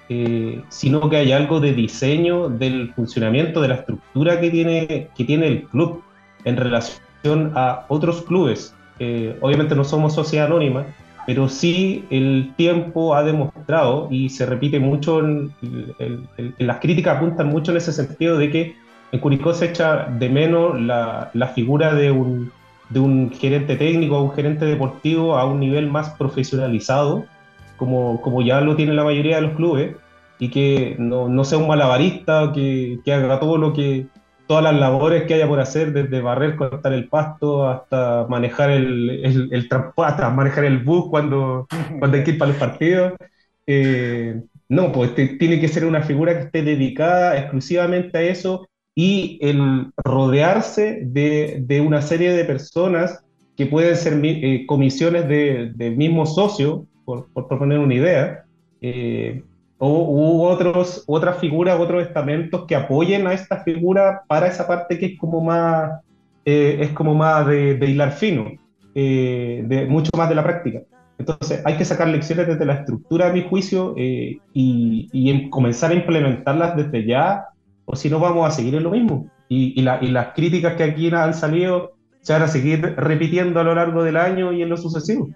eh, sino que hay algo de diseño del funcionamiento, de la estructura que tiene, que tiene el club en relación a otros clubes. Eh, obviamente no somos sociedad anónima, pero sí el tiempo ha demostrado y se repite mucho, en, en- en- las críticas apuntan mucho en ese sentido de que en Curicó se echa de menos la, la figura de un, de un gerente técnico un gerente deportivo a un nivel más profesionalizado, como, como ya lo tiene la mayoría de los clubes, y que no, no sea un malabarista, que, que haga todo lo que, todas las labores que haya por hacer, desde barrer, cortar el pasto, hasta manejar el, el, el hasta manejar el bus cuando, cuando hay que ir para los partidos. Eh, no, pues te- tiene que ser una figura que esté dedicada exclusivamente a eso y el rodearse de, de una serie de personas que pueden ser eh, comisiones de- del mismo socio, por, por proponer una idea, eh, o u otros, otras figuras, otros estamentos que apoyen a esta figura para esa parte que es como más, eh, es como más de, de hilar fino, eh, de, mucho más de la práctica. Entonces hay que sacar lecciones desde la estructura, a mi juicio, eh, y, y em- comenzar a implementarlas desde ya, o si no vamos a seguir en lo mismo. Y, y la- y las críticas que aquí han salido se van a seguir repitiendo a lo largo del año y en lo sucesivo.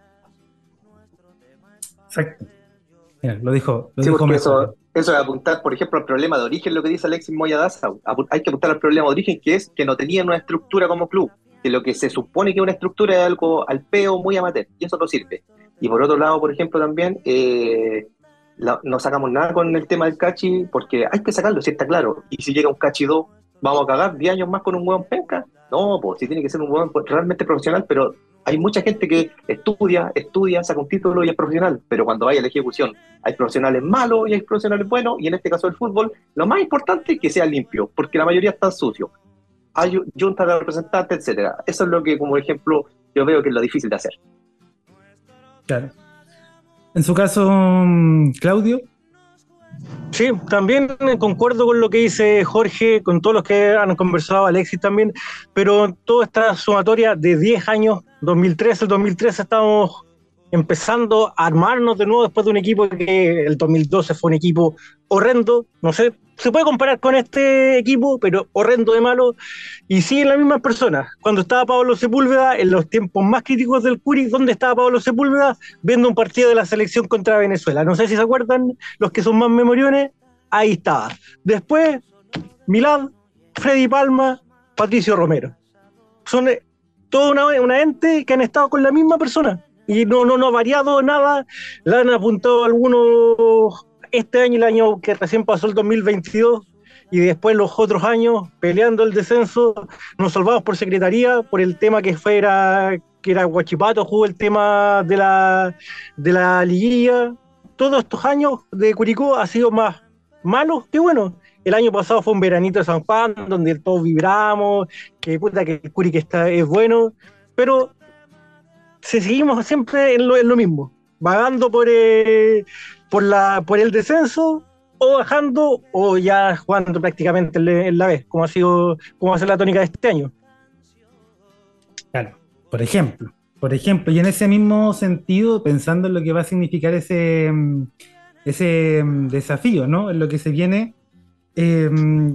Exacto. Mira, lo dijo, lo Sí, dijo eso, eso es apuntar, por ejemplo, al problema de origen, lo que dice Alexis Moya Daza. Apu- Hay que apuntar al problema de origen, que es que no tenían una estructura como club, que lo que se supone que una estructura es algo al peo muy amateur, y eso no sirve. Y por otro lado, por ejemplo, también eh, la- no sacamos nada con el tema del cachi, porque hay que sacarlo, si está claro. Y si llega un cachi 2, ¿vamos a cagar 10 años más con un hueón penca? No, pues si tiene que ser un hueón realmente profesional, pero hay mucha gente que estudia, estudia, saca un título y es profesional, pero cuando vaya a la ejecución hay profesionales malos y hay profesionales buenos, y en este caso el fútbol, lo más importante es que sea limpio, porque la mayoría están sucios. Hay juntas de representantes, etcétera. Eso es lo que, como ejemplo, yo veo que es lo difícil de hacer. Claro. En su caso, mm, Claudio. Sí, también concuerdo con lo que dice Jorge, con todos los que han conversado, Alexis también, pero toda esta sumatoria de 10 años, 2013, el 2013 estábamos empezando a armarnos de nuevo después de un equipo que el 2012 fue un equipo horrendo, no sé, se puede comparar con este equipo, pero horrendo de malo, y siguen las mismas personas. Cuando estaba Pablo Sepúlveda, en los tiempos más críticos del Curi, ¿dónde estaba Pablo Sepúlveda? Viendo un partido de la selección contra Venezuela. No sé si se acuerdan, los que son más memoriones, ahí estaba. Después, Milad, Freddy Palma, Patricio Romero. Son eh, toda una, una ente que han estado con la misma persona. Y no, no, no ha variado nada. Le han apuntado algunos este año el año que recién pasó el 2022 y después los otros años peleando el descenso, nos salvamos por secretaría, por el tema que fuera que era Guachipato, jugó el tema de la, de la liguilla. Todos estos años de Curicó ha sido más malo que bueno. El año pasado fue un veranito de San Juan, donde todos vibramos, que puta que el Curique está, es bueno, pero se seguimos siempre en lo, en lo mismo, vagando por, eh, por, la, por el descenso o bajando o ya jugando prácticamente en, la vez, como ha sido, como va a ser la tónica de este año. Claro, por ejemplo. Por ejemplo, y en ese mismo sentido, pensando en lo que va a significar ese, ese mm, desafío, ¿no? En lo que se viene, eh,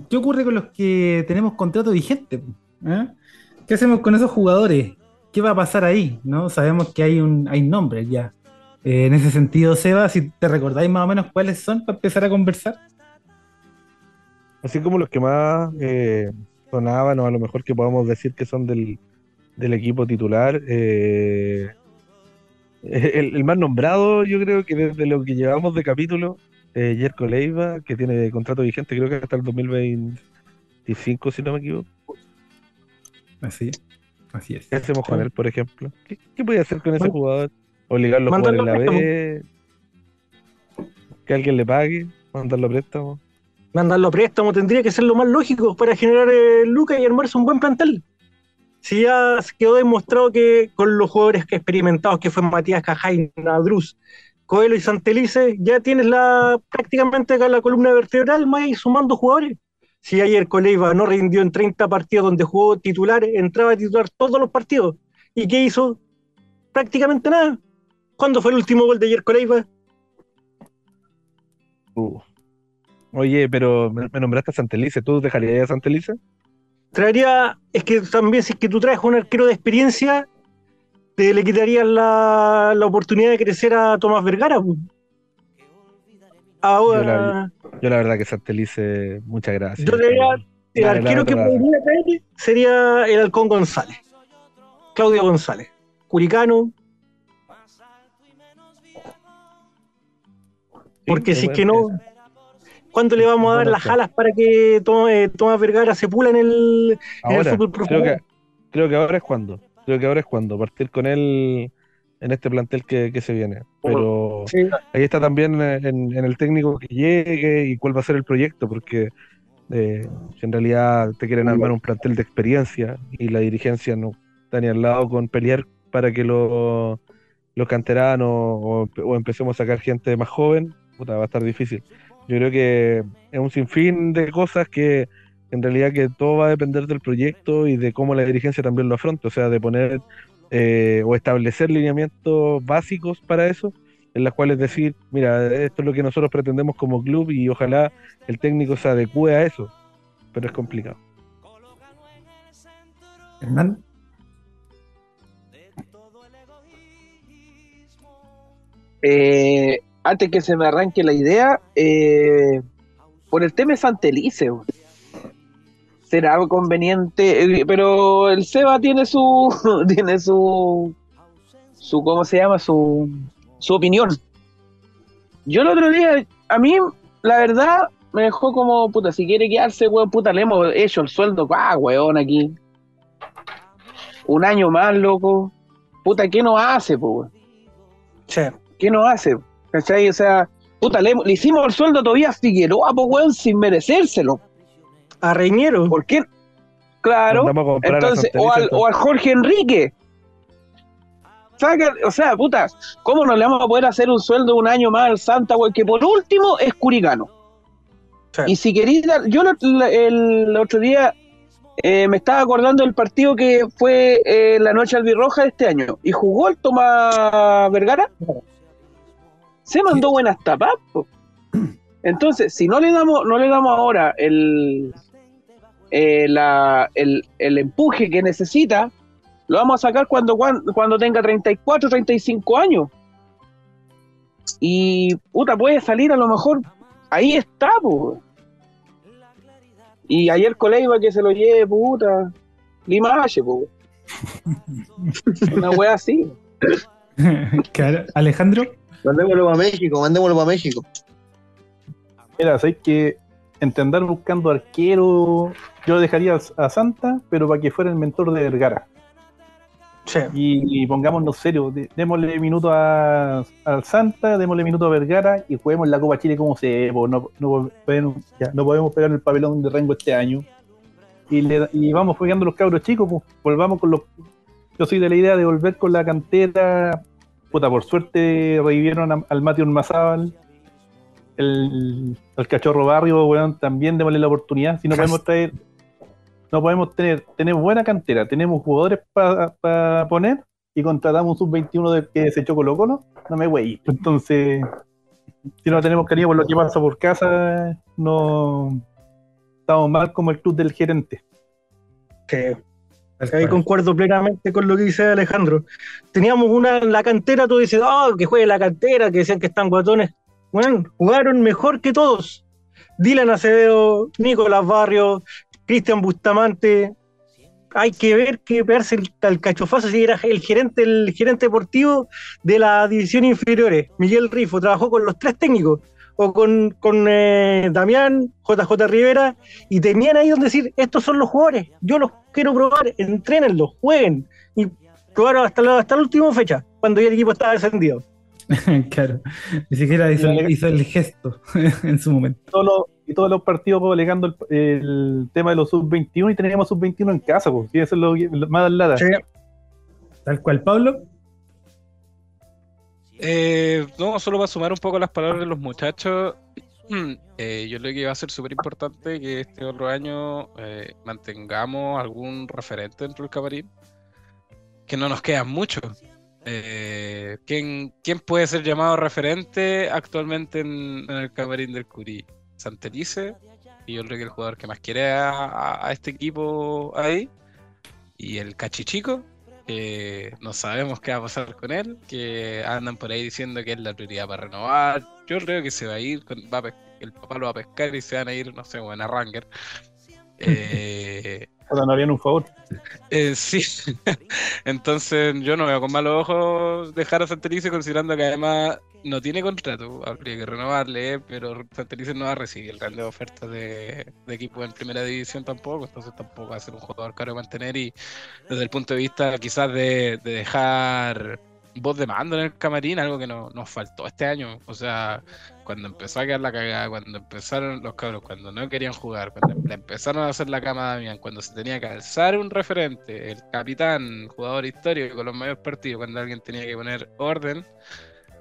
¿qué ocurre con los que tenemos contrato vigente? ¿Eh? ¿Qué hacemos con esos jugadores? ¿Qué va a pasar ahí? ¿no? Sabemos que hay, un, hay nombres ya. Eh, en ese sentido, Seba, si te recordáis más o menos cuáles son para empezar a conversar. Así como los que más eh, sonaban, o a lo mejor que podamos decir que son del, del equipo titular. eh, el, el más nombrado, yo creo que desde lo que llevamos de capítulo, eh, Jerko Leiva, que tiene contrato vigente, creo que hasta el 2025, si no me equivoco. Así, así es. ¿Qué hacemos con él, por ejemplo? ¿Qué, qué puede hacer con ese jugador? ¿Obligarlo a jugar en la B? ¿Que alguien le pague? ¿Mandarlo a préstamo? mandarlo a préstamo tendría que ser lo más lógico para generar eh, lucas y armarse un buen plantel. Si ya quedó demostrado que con los jugadores que experimentados que fue Matías Cajay, Nadruz, Coelho y Santelice, ya tienes la prácticamente acá la columna vertebral más y sumando jugadores. Si ayer Coleiva no rindió en 30 partidos donde jugó titular, entraba a titular todos los partidos. ¿Y qué hizo? Prácticamente nada. ¿Cuándo fue el último gol de ayer Coleiva? Uh. Oye, pero me, me nombraste a Santelice. ¿Tú dejarías a Santelice? traería, es que también si es que tú traes un arquero de experiencia, te le quitarías la, la oportunidad de crecer a Tomás Vergara. pu. Yo Ahora, la, yo la verdad que Santelice, muchas gracias. yo diría, el arquero que podría traer sería el Halcón González, Claudio González, Curicano, porque si es que no, ¿cuándo le vamos a dar las opción. alas para que eh, Tomás Vergara se pula en el, en el Ahora, fútbol creo que, creo que ahora es cuando. Creo que ahora es cuando. Partir con él en este plantel que, que se viene. Pero Sí. ahí está también en, en el técnico que llegue y cuál va a ser el proyecto, porque eh, si en realidad te quieren armar un plantel de experiencia y la dirigencia no está ni al lado con pelear para que lo- los canteranos o, o empecemos a sacar gente más joven, puta, va a estar difícil. Yo creo que es un sinfín de cosas que en realidad que todo va a depender del proyecto y de cómo la dirigencia también lo afronta, o sea, de poner eh, o establecer lineamientos básicos para eso, en las cuales decir, mira, esto es lo que nosotros pretendemos como club y ojalá el técnico se adecue a eso, pero es complicado. Hernán, Eh, antes que se me arranque la idea, eh, por el tema de Santelice, será conveniente, eh, pero el Seba tiene su, tiene su, su, ¿cómo se llama? Su, su opinión. Yo el otro día, a mí, la verdad, me dejó como, puta, si quiere quedarse, weón, puta, le hemos hecho el sueldo, ah, weón, aquí. Un año más, loco. Puta, ¿qué nos hace, po, weón? Sí. ¿qué nos hace? ¿Cachai? O sea, puta, le, le hicimos el sueldo todavía a Figueroa, pues, weón, sin merecérselo. A Reñero. ¿Por qué? Claro. Entonces, o al, o al Jorge Enrique. Saca- o sea, puta, ¿cómo no le vamos a poder hacer un sueldo un año más al Santa, weón? Que por último es curicano. Sí. Y si queréis yo lo- la- el, otro día eh, me estaba acordando del partido que fue eh, la noche albirroja de este año. Y jugó el Tomás Vergara. Se mandó buenas tapas. po. Entonces, si no le damos, no le damos ahora el, eh, la- el, el empuje que necesita, lo vamos a sacar cuando, cuan- cuando tenga 34, 35 años. Y puta, puede salir a lo mejor. Ahí está, po. Y ayer Coleiva que se lo lleve, puta. Limache, po. Una wea así. claro. Alejandro, Mandémoslo para México, mandémoslo para México. Mira, sabes que entender buscando arquero, yo dejaría a Santa, pero para que fuera el mentor de Vergara. Y, pongámonos serios, de- démosle minuto a, al Santa, démosle minuto a Vergara y juguemos la Copa Chile como se no, no, podemos, ya, no podemos pegar el papelón de Rengo este año. Y, le, y vamos jugando los cabros chicos, pues, volvamos con los. Yo soy de la idea de volver con la cantera. Puta, por suerte revivieron a- al Mateo Mazábal. El, el cachorro barrio, weón, también démosle la oportunidad. Si no podemos traer no podemos tener, buena cantera, tenemos jugadores para poner y contratamos un sub-21 del que se echó Colo Colo, no me güey. Entonces, si no tenemos cariño por lo que pasa por casa, no estamos mal como el club del gerente. Que ahí concuerdo plenamente con lo que dice Alejandro. Teníamos una en la cantera, tú dices, oh, que juegue la cantera, que decían que están guatones. Bueno, jugaron mejor que todos. Dylan Acevedo, Nicolás Barrios, Cristian Bustamante. Hay que ver que pegarse el, el cachofazo si era el gerente, el gerente deportivo de la división inferiores. Miguel Rifo trabajó con los tres técnicos, o con, con eh, Damián, JJ Rivera, y tenían ahí donde decir, estos son los jugadores, yo los quiero probar, entrenenlos, jueguen, y probaron hasta la, hasta la última fecha, cuando ya el equipo estaba descendido. claro, ni siquiera hizo, hizo el gesto en su momento. Todos los- y todos los partidos pues, alegando el, el tema de los sub-21 y teníamos sub-21 en casa, pues, y eso es lo, que- lo más lata. Tal cual, Pablo. Eh, no, solo para sumar un poco las palabras de los muchachos, eh, yo creo que va a ser súper importante que este otro año eh, mantengamos algún referente dentro del camarín, que no nos quedan muchos. Eh, ¿quién, puede ser llamado referente actualmente en, el camarín del Curí? Santelice, y yo creo que el jugador que más quiere a- a este equipo ahí, y el Cachichico, que no sabemos qué va a pasar con él, que andan por ahí diciendo que es la prioridad para renovar. Yo creo que se va a ir, con- va a el papá lo va a pescar y se van a ir, no sé, bueno, a Ranger. Eh, no harían un favor. eh, sí, entonces yo no veo con malos ojos dejar a Santelice considerando que además no tiene contrato, habría que renovarle, pero Santelice no va a recibir grandes ofertas de, de equipo en primera división tampoco, entonces tampoco va a ser un jugador caro de mantener y desde el punto de vista quizás de, de dejar voz de mando en el camarín, algo que no, nos faltó este año, o sea, cuando empezó a quedar la cagada, cuando empezaron los cabros, cuando no querían jugar, cuando le empezaron a hacer la cama a Damián, cuando se tenía que alzar un referente, el capitán, jugador histórico con los mayores partidos, cuando alguien tenía que poner orden,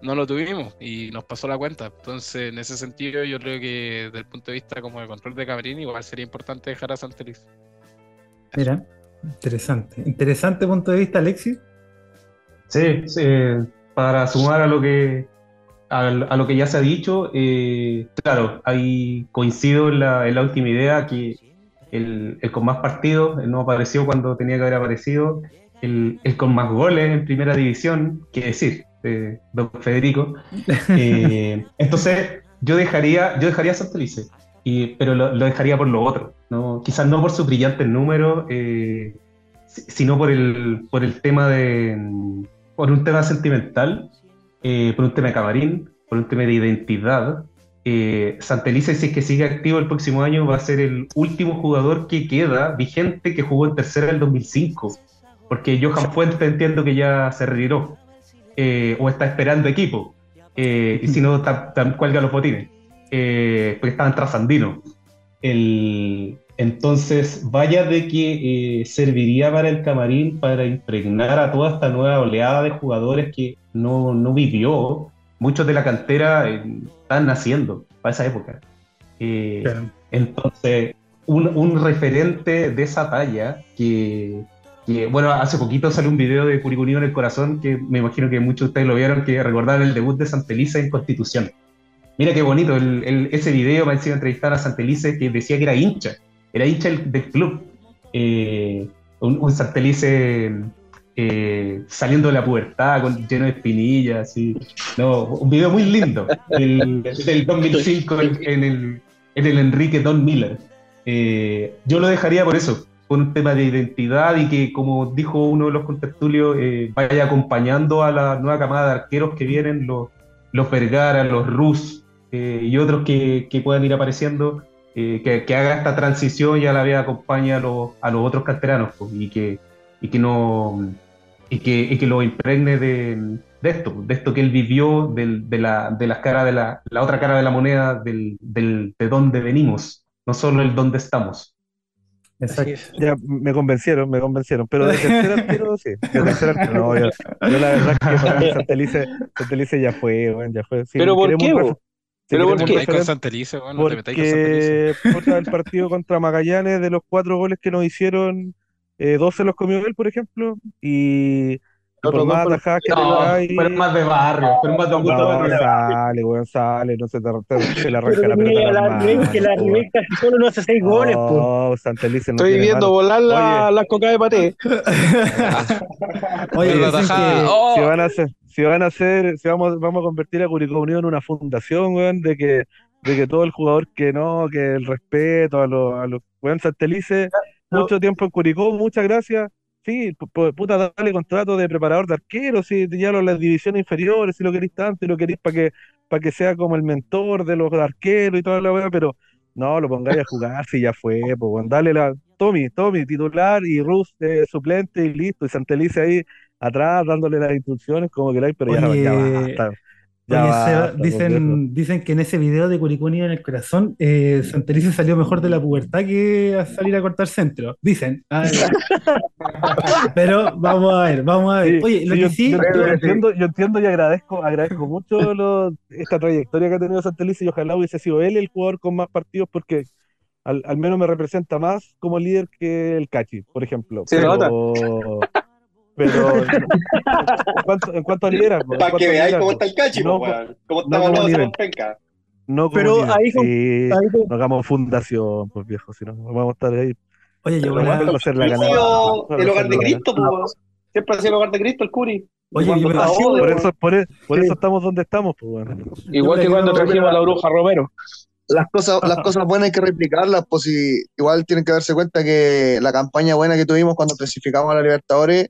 no lo tuvimos y nos pasó la cuenta. Entonces, en ese sentido, yo creo que desde el punto de vista como de control de camarín, igual sería importante dejar a Santeliz. Mira, interesante. Interesante punto de vista, Alexis. Sí, sí, para sumar a lo que a, a lo que ya se ha dicho, eh, claro, ahí coincido en la, en la última idea que el, el con más partidos no apareció cuando tenía que haber aparecido, el, el con más goles en primera división, qué decir, eh, don Federico. Eh, entonces, yo dejaría, yo dejaría a Santelice, y, pero lo, lo dejaría por lo otro, ¿no? quizás no por sus brillantes números, eh, si- sino por el, por el tema de, por un tema sentimental, eh, por un tema de camarín, por un tema de identidad. Eh, Santelice, si es que sigue activo el próximo año, va a ser el último jugador que queda vigente que jugó en tercera del 2005, porque Johan Fuente entiendo que ya se retiró eh, o está esperando equipo, eh, y si no, cuelga los botines, porque estaba en Trasandino. El, entonces, vaya de que eh, serviría para el camarín para impregnar a toda esta nueva oleada de jugadores que no, no vivió. Muchos de la cantera eh, están naciendo para esa época. Eh, Entonces, un, un referente de esa talla que, que, bueno, hace poquito salió un video de Curicunino en el corazón que me imagino que muchos de ustedes lo vieron, que recordaron el debut de Santelice en Constitución. Mira qué bonito el, el- ese video, me encima entrevistar a Santelice que decía que era hincha, era hincha del, club. Eh, un, un Santelice eh, saliendo de la pubertad, con, lleno de espinillas, no, un video muy lindo, del, del 2005 en, en el, en el Enrique Don Miller. Eh, yo lo dejaría por eso, por un tema de identidad y que, como dijo uno de los contertulios, eh, vaya acompañando a la nueva camada de arqueros que vienen, los, los Vergara, los Rus eh, y otros que, que puedan ir apareciendo, eh, que, que haga esta transición y a la vez acompañe a los, a los otros canteranos pues, y, que, y que no y que, y que lo impregne de, de esto, de esto que él vivió, del- de, la, de las caras de la, la otra cara de la moneda, del, del- de dónde venimos, no solo el dónde estamos. Exacto. Ya me convencieron, me convencieron, pero de tercer arquero sí, de tercer arquero no, yo, yo la verdad es que para mí Santelice, Santelice ya fue, weón, ya fue. Si ¿Pero por qué, un si ¿Pero por con Santelice, bueno, no te metáis con Santelice. Porque el partido contra Magallanes, de los cuatro goles que nos hicieron, eh, dos se los comió él, por ejemplo, y por Otros dos más atajadas que No, tengáis, pero más de barrio, pero más de no, barrio. sale, weón, sale, no se te, te- se le arranca Pero la pelota la que la casi solo no hace seis goles, po. No, Santelice no Estoy viendo mano. volar la, Oye. la coca de paté. Oye, que- ¡oh! si van a hacer, si van a hacer, si vamos, vamos a convertir a Curicó Unido en una fundación, weón, de que, de que todo el jugador que no, que el respeto a los, a los, weón, Santelice, mucho tiempo en Curicó, muchas gracias. Sí, pu- pu- puta, dale contrato de preparador de arqueros, si ya lo las divisiones inferiores, si lo queréis tanto, y lo queréis para que, para que sea como el mentor de los arqueros y toda la weá, pero no, lo pongáis a jugar si ya fue, pues, weón, dale la, Tommy, Tommy, titular y Rus eh, suplente y listo, y Santelice ahí atrás dándole las instrucciones como queráis, pero ya, Oye, ya basta. Ya Oye, basta, dicen, dicen que en ese video de Curicó Unido en el corazón, eh, Santelice salió mejor de la pubertad que a salir a cortar centro. Dicen. Ah, Pero vamos a ver, vamos a ver. Sí, Oye, lo sí, que yo, sí, yo- yo yo- entiendo, yo entiendo y agradezco, agradezco mucho lo- esta trayectoria que ha tenido Santelice y ojalá hubiese sido él el jugador con más partidos porque al, al menos me representa más como líder que el Cachi, por ejemplo. Se pero. pero en cuanto, en cuanto a liderazgo, Para que veáis cómo está el cachi, no, weón. Cómo está como evaluado penca. no como Pero ahí con- Sí, ahí con- no hagamos fundación, pues viejo, si no vamos a estar ahí. oye, yo voy a- hacer la Ha ganada. el hogar de Cristo, pues. Siempre ha sido el hogar de Cristo, el Curi. Oye, yo me- Por eso, por, e- por Sí. eso estamos donde estamos, pues bueno. Igual que cuando trajimos a la bruja Romero. Las cosas, las cosas buenas hay que replicarlas, pues si igual tienen que darse cuenta que la campaña buena que tuvimos cuando clasificamos a la Libertadores,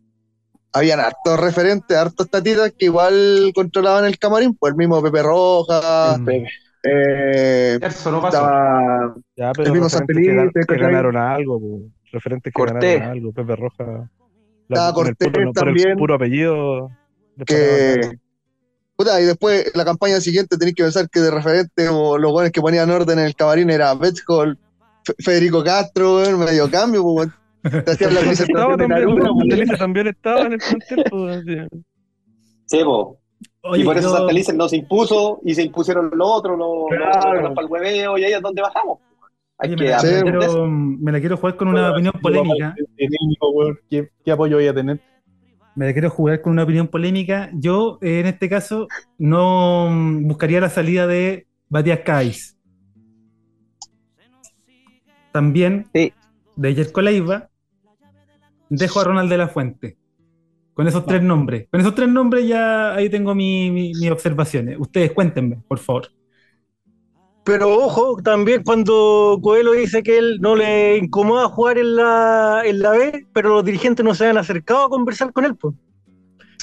habían hartos referentes, hartos tatitas que igual controlaban el camarín, pues el mismo Pepe Roja, Pepe. eh, Eso no pasó. estaba Ya, pero El mismo referentes que, que ganaron algo, po. referentes que Cortés. ganaron algo, Pepe Roja. La- el Cortés puro, no, por el también. puro apellido. que puta, y después la campaña siguiente tenéis que pensar que de referente o los buenos que ponían orden en el camarín era Betshol, Fe- Federico Castro, medio cambio, pues, te hacían la estaba de también, estaba en el plantel. así. Sí, oye, y por eso yo- Santa Elisa no se impuso y se impusieron los otros, los, Claro. para el hueveo y ahí es donde bajamos. Hay oye, que me, la, quiero, me la quiero jugar con una opinión polémica. De técnico, weón, ¿Qué, qué apoyo voy a tener? Me la quiero jugar con una opinión polémica. Yo, eh, en este caso, no mm, buscaría la salida de Matías Cais. También Sí. De Yerko Leiva, dejo a Ronald de la Fuente. Con esos tres nombres. Con esos tres nombres ya ahí tengo mi- mi- mis observaciones. Ustedes cuéntenme, por favor. Pero ojo, también cuando Coelho dice que él no le incomoda jugar en la, en la B, pero los dirigentes no se han acercado a conversar con él. Pues.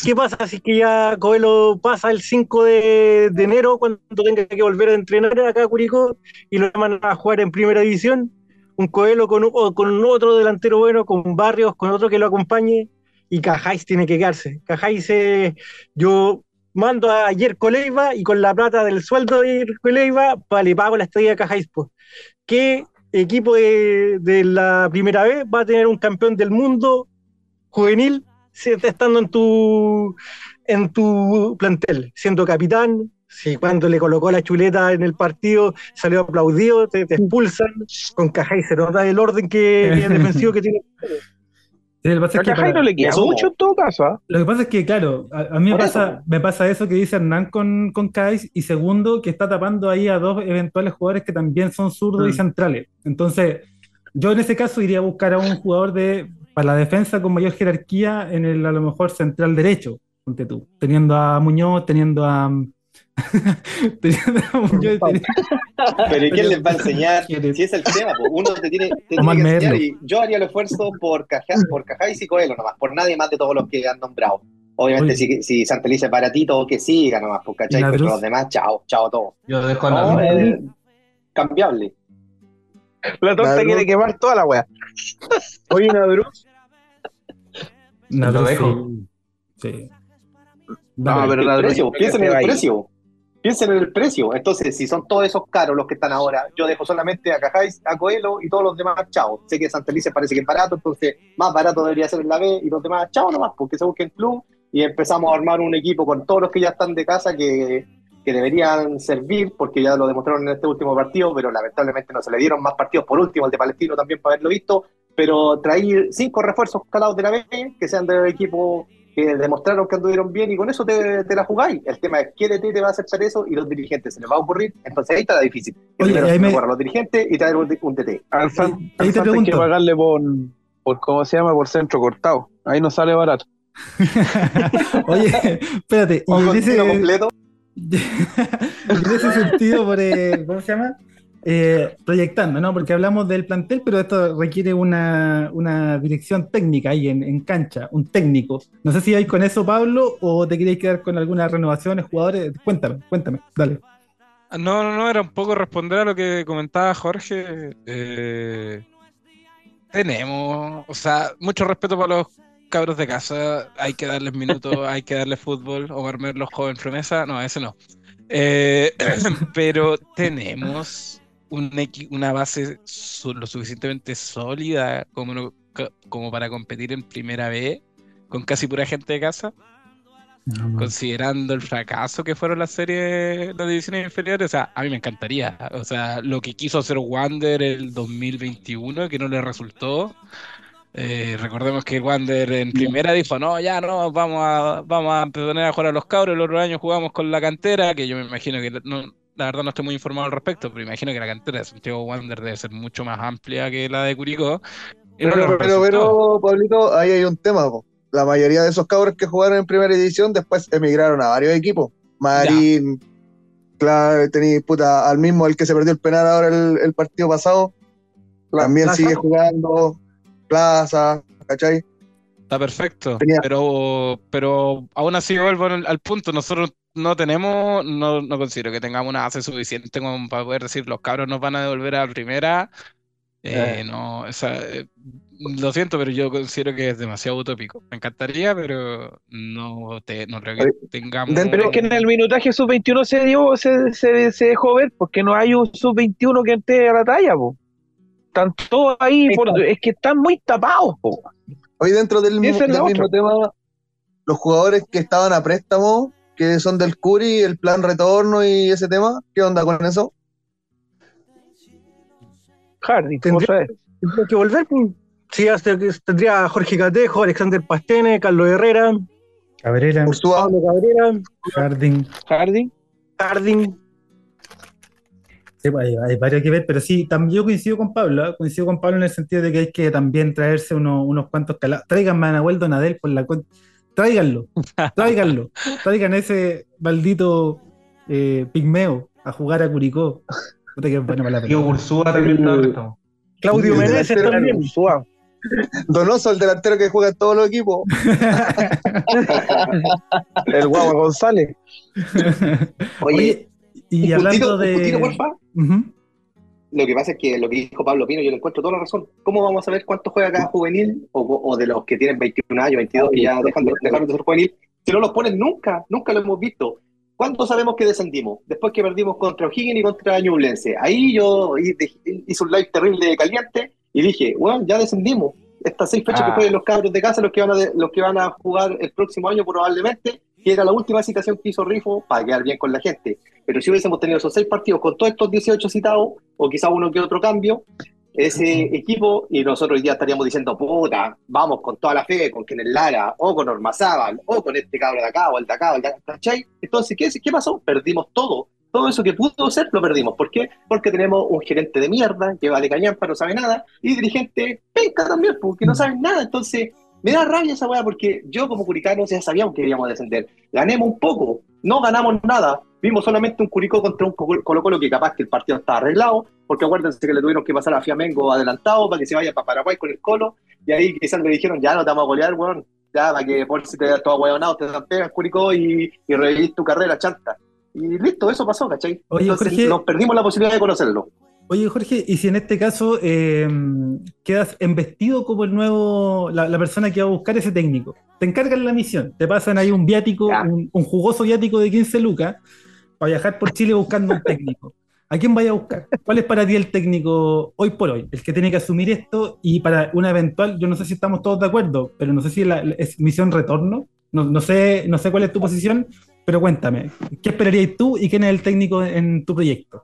¿Qué pasa si es que ya Coelho pasa el 5 de, de enero cuando tenga que volver a entrenar acá a Curicó y lo llaman a jugar en primera división? Un Coelho con, con otro delantero bueno, con Barrios, con otro que lo acompañe y Cajáis tiene que quedarse. Cajáis, eh, yo mando a Yerko Leiva y con la plata del sueldo de Yerko Leiva pa, le pago la estadía a Cajáis. po. ¿Qué equipo de, la primera vez va a tener un campeón del mundo juvenil estando en tu, en tu plantel, siendo capitán? Si cuando le colocó la chuleta en el partido salió aplaudido, te, te expulsan, con Cajáis se nota el orden que, que defensivo que tiene. Sí, lo que pasa A es que Cajay para- no le queda mucho en todo caso. ¿ah? Lo que pasa es que, claro, a, a mí me pasa, eso. me pasa eso que dice Hernán con, con Kais, y segundo, que está tapando ahí a dos eventuales jugadores que también son zurdos y Mm. centrales. Entonces, yo en ese caso iría a buscar a un jugador de, para la defensa con mayor jerarquía en el, a lo mejor, central derecho, ponte tú, teniendo a Muñoz, teniendo a... a Pero ¿y quién les va a enseñar? Si es el tema, po. uno te tiene, te Omar tiene que enseñar y yo haría el esfuerzo por Cajá, por Cajáis y Coelho nomás, por nadie más de todos los que han nombrado. Obviamente, Oye. si, si Santa Elisa es para ti, todo que siga nomás, pues, ¿cachai? ¿Y la Pero los demás, chao, chao todo. Yo dejo a la eh, cambiable. La torta quiere quemar toda la wea. Oye, Nadruz, Una Lo dejo. sí. Sí. No, Dale. pero el precio, piensen en el ahí. precio. Piensen en el precio. Entonces, si son todos esos caros los que están ahora, yo dejo solamente a Cajáis, a Coelho y todos los demás, chao. Sé que Santa Alicia parece que es barato, entonces más barato debería ser en la B y los demás, chao nomás, porque se busquen club y empezamos a armar un equipo con todos los que ya están de casa que, que deberían servir, porque ya lo demostraron en este último partido, pero lamentablemente no se le dieron más partidos. Por último, el de Palestino también para haberlo visto, pero traer cinco refuerzos calados de la B, que sean del equipo que demostraron que anduvieron bien y con eso te, te la jugáis. El tema es quién te va a aceptar eso y los dirigentes se les va a ocurrir. Entonces ahí está la difícil. Oye, primero ahí me- a los dirigentes y traer un, un DT. Al Ahí al te hay que pagarle por, por, ¿cómo se llama? Por centro cortado. Ahí no sale barato. Oye, espérate, y en ese, completo. y en ese sentido, por, eh, ¿cómo se llama? Eh, proyectando, ¿no? Porque hablamos del plantel, pero esto requiere una, una dirección técnica ahí en, en cancha, un técnico. No sé si vais con eso, Pablo, o te queréis quedar con algunas renovaciones, jugadores. Cuéntame, cuéntame, dale. No, no, no, era un poco responder a lo que comentaba Jorge. Eh, tenemos, o sea, mucho respeto para los cabros de casa. Hay que darles minutos, hay que darles fútbol. Omar Merlo, joven promesa. No, ese no. Eh, pero tenemos un una base su- lo suficientemente sólida como, no- como para competir en primera B con casi pura gente de casa considerando el fracaso que fueron las series, las divisiones inferiores, o sea, a mí me encantaría. O sea, lo que quiso hacer Wander el 2021, que no le resultó. Eh, recordemos que Wander en primera dijo, no, ya no, vamos a, vamos a poner a jugar a los cabros, el otro año jugamos con la cantera, que yo me imagino que, no, la verdad no estoy muy informado al respecto, pero imagino que la cantera de Santiago Wander debe ser mucho más amplia que la de Curicó. Pero, pero, Pablito, ahí hay un tema. po. La mayoría de esos cabros que jugaron en primera edición después emigraron a varios equipos. Marín, claro, tenéis puta, al mismo el que se perdió el penal ahora el, el partido pasado. También Plaza. sigue jugando. Plaza, ¿cachai? Está perfecto, pero, pero aún así vuelvo al, al punto, nosotros no tenemos, no, no considero que tengamos una base suficiente como para poder decir los cabros nos van a devolver a la primera. Eh, no, o sea, eh, lo siento, pero yo considero que es demasiado utópico. Me encantaría, pero no, te, no creo que tengamos... Pero es que en el minutaje sub-21 se dio, se, se, se dejó ver, porque no hay un sub-21 que esté a la talla, po. Están todos ahí, por- es que están muy tapados, po. Hoy dentro del, del mismo tema, los jugadores que estaban a préstamo, que son del Curi, el plan retorno y ese tema, ¿qué onda con eso? Hardy, Tendría, tendría que volver. pues. Sí, hasta que tendría a Jorge Catejo, Alexander Pastene, Carlos Herrera, Cabrera, Pablo Cabrera, Harding. Hardy. Harding. Sí, pues, hay, hay varios que ver, pero sí, también yo coincido con Pablo, ¿eh? coincido con Pablo en el sentido de que hay que también traerse unos, unos cuantos calados. Traigan a Nahuel Donadel por la cuenta. Tráiganlo, tráiganlo, traigan ese maldito eh, pigmeo a jugar a Curicó. Puta que bueno para la pelota. Ursúa también está. Claudio delantero también. Suave. Donoso, el delantero que juega en todos los equipos. El Guagua González. Oye, Oye, y un hablando puntito, un de. puntito, porfa. Ujú. Lo que pasa es que lo que dijo Pablo Pino, yo le encuentro toda la razón. ¿Cómo vamos a saber cuánto juega cada juvenil o, o de los que tienen 21 años, 22, que ya dejan de, dejaron de ser juvenil? Si no los ponen nunca, nunca lo hemos visto. ¿Cuándo sabemos que descendimos? Después que perdimos contra O'Higgins y contra Ñublense. Ahí yo hice un live terrible de caliente y dije, bueno, ya descendimos. Estas seis fechas Ah. que jueguen los cabros de casa, los que, van a de- los que van a jugar el próximo año probablemente, que era la última citación que hizo Rifo para quedar bien con la gente. Pero si hubiésemos tenido esos seis partidos con todos estos 18 citados, o quizá uno que otro cambio, ese equipo, y nosotros hoy día estaríamos diciendo, puta, vamos con toda la fe, con Kenneth Lara, o con Ormazábal, o con este cabro de acá, o el de acá, o el de acá, ¿cachai? Entonces, ¿qué, ¿qué pasó? Perdimos todo. Todo eso que pudo ser, lo perdimos. ¿Por qué? Porque tenemos un gerente de mierda, que vale cañampa, no sabe nada, y dirigente penca también, porque no saben nada. Entonces, me da rabia esa weá, porque yo como curicanos ya sabíamos que íbamos a descender. Ganemos un poco, no ganamos nada. Vimos solamente un Curicó contra un Colo Colo que capaz que el partido estaba arreglado, porque acuérdense que le tuvieron que pasar a Fiamengo adelantado para que se vaya para Paraguay con el Colo, y ahí quizás le dijeron, ya no te vamos a golear, weón, ya para que por si te das todo hueonado, te dan pegas Curicó y, y revivís tu carrera chanta. Y listo, eso pasó, ¿cachai? Oye, Entonces Jorge. nos perdimos la posibilidad de conocerlo. Oye, Jorge, y si en este caso eh, quedas embestido como el nuevo, la, la persona que va a buscar ese técnico, te encargan la misión, te pasan ahí un viático, un, un jugoso viático de 15 lucas para viajar por Chile buscando un técnico. ¿A quién vaya a buscar? ¿Cuál es para ti el técnico hoy por hoy? El que tiene que asumir esto y para una eventual, yo no sé si estamos todos de acuerdo, pero no sé si la- es misión retorno, no, no sé, no sé cuál es tu posición, pero cuéntame, ¿qué esperarías tú y quién es el técnico en tu proyecto?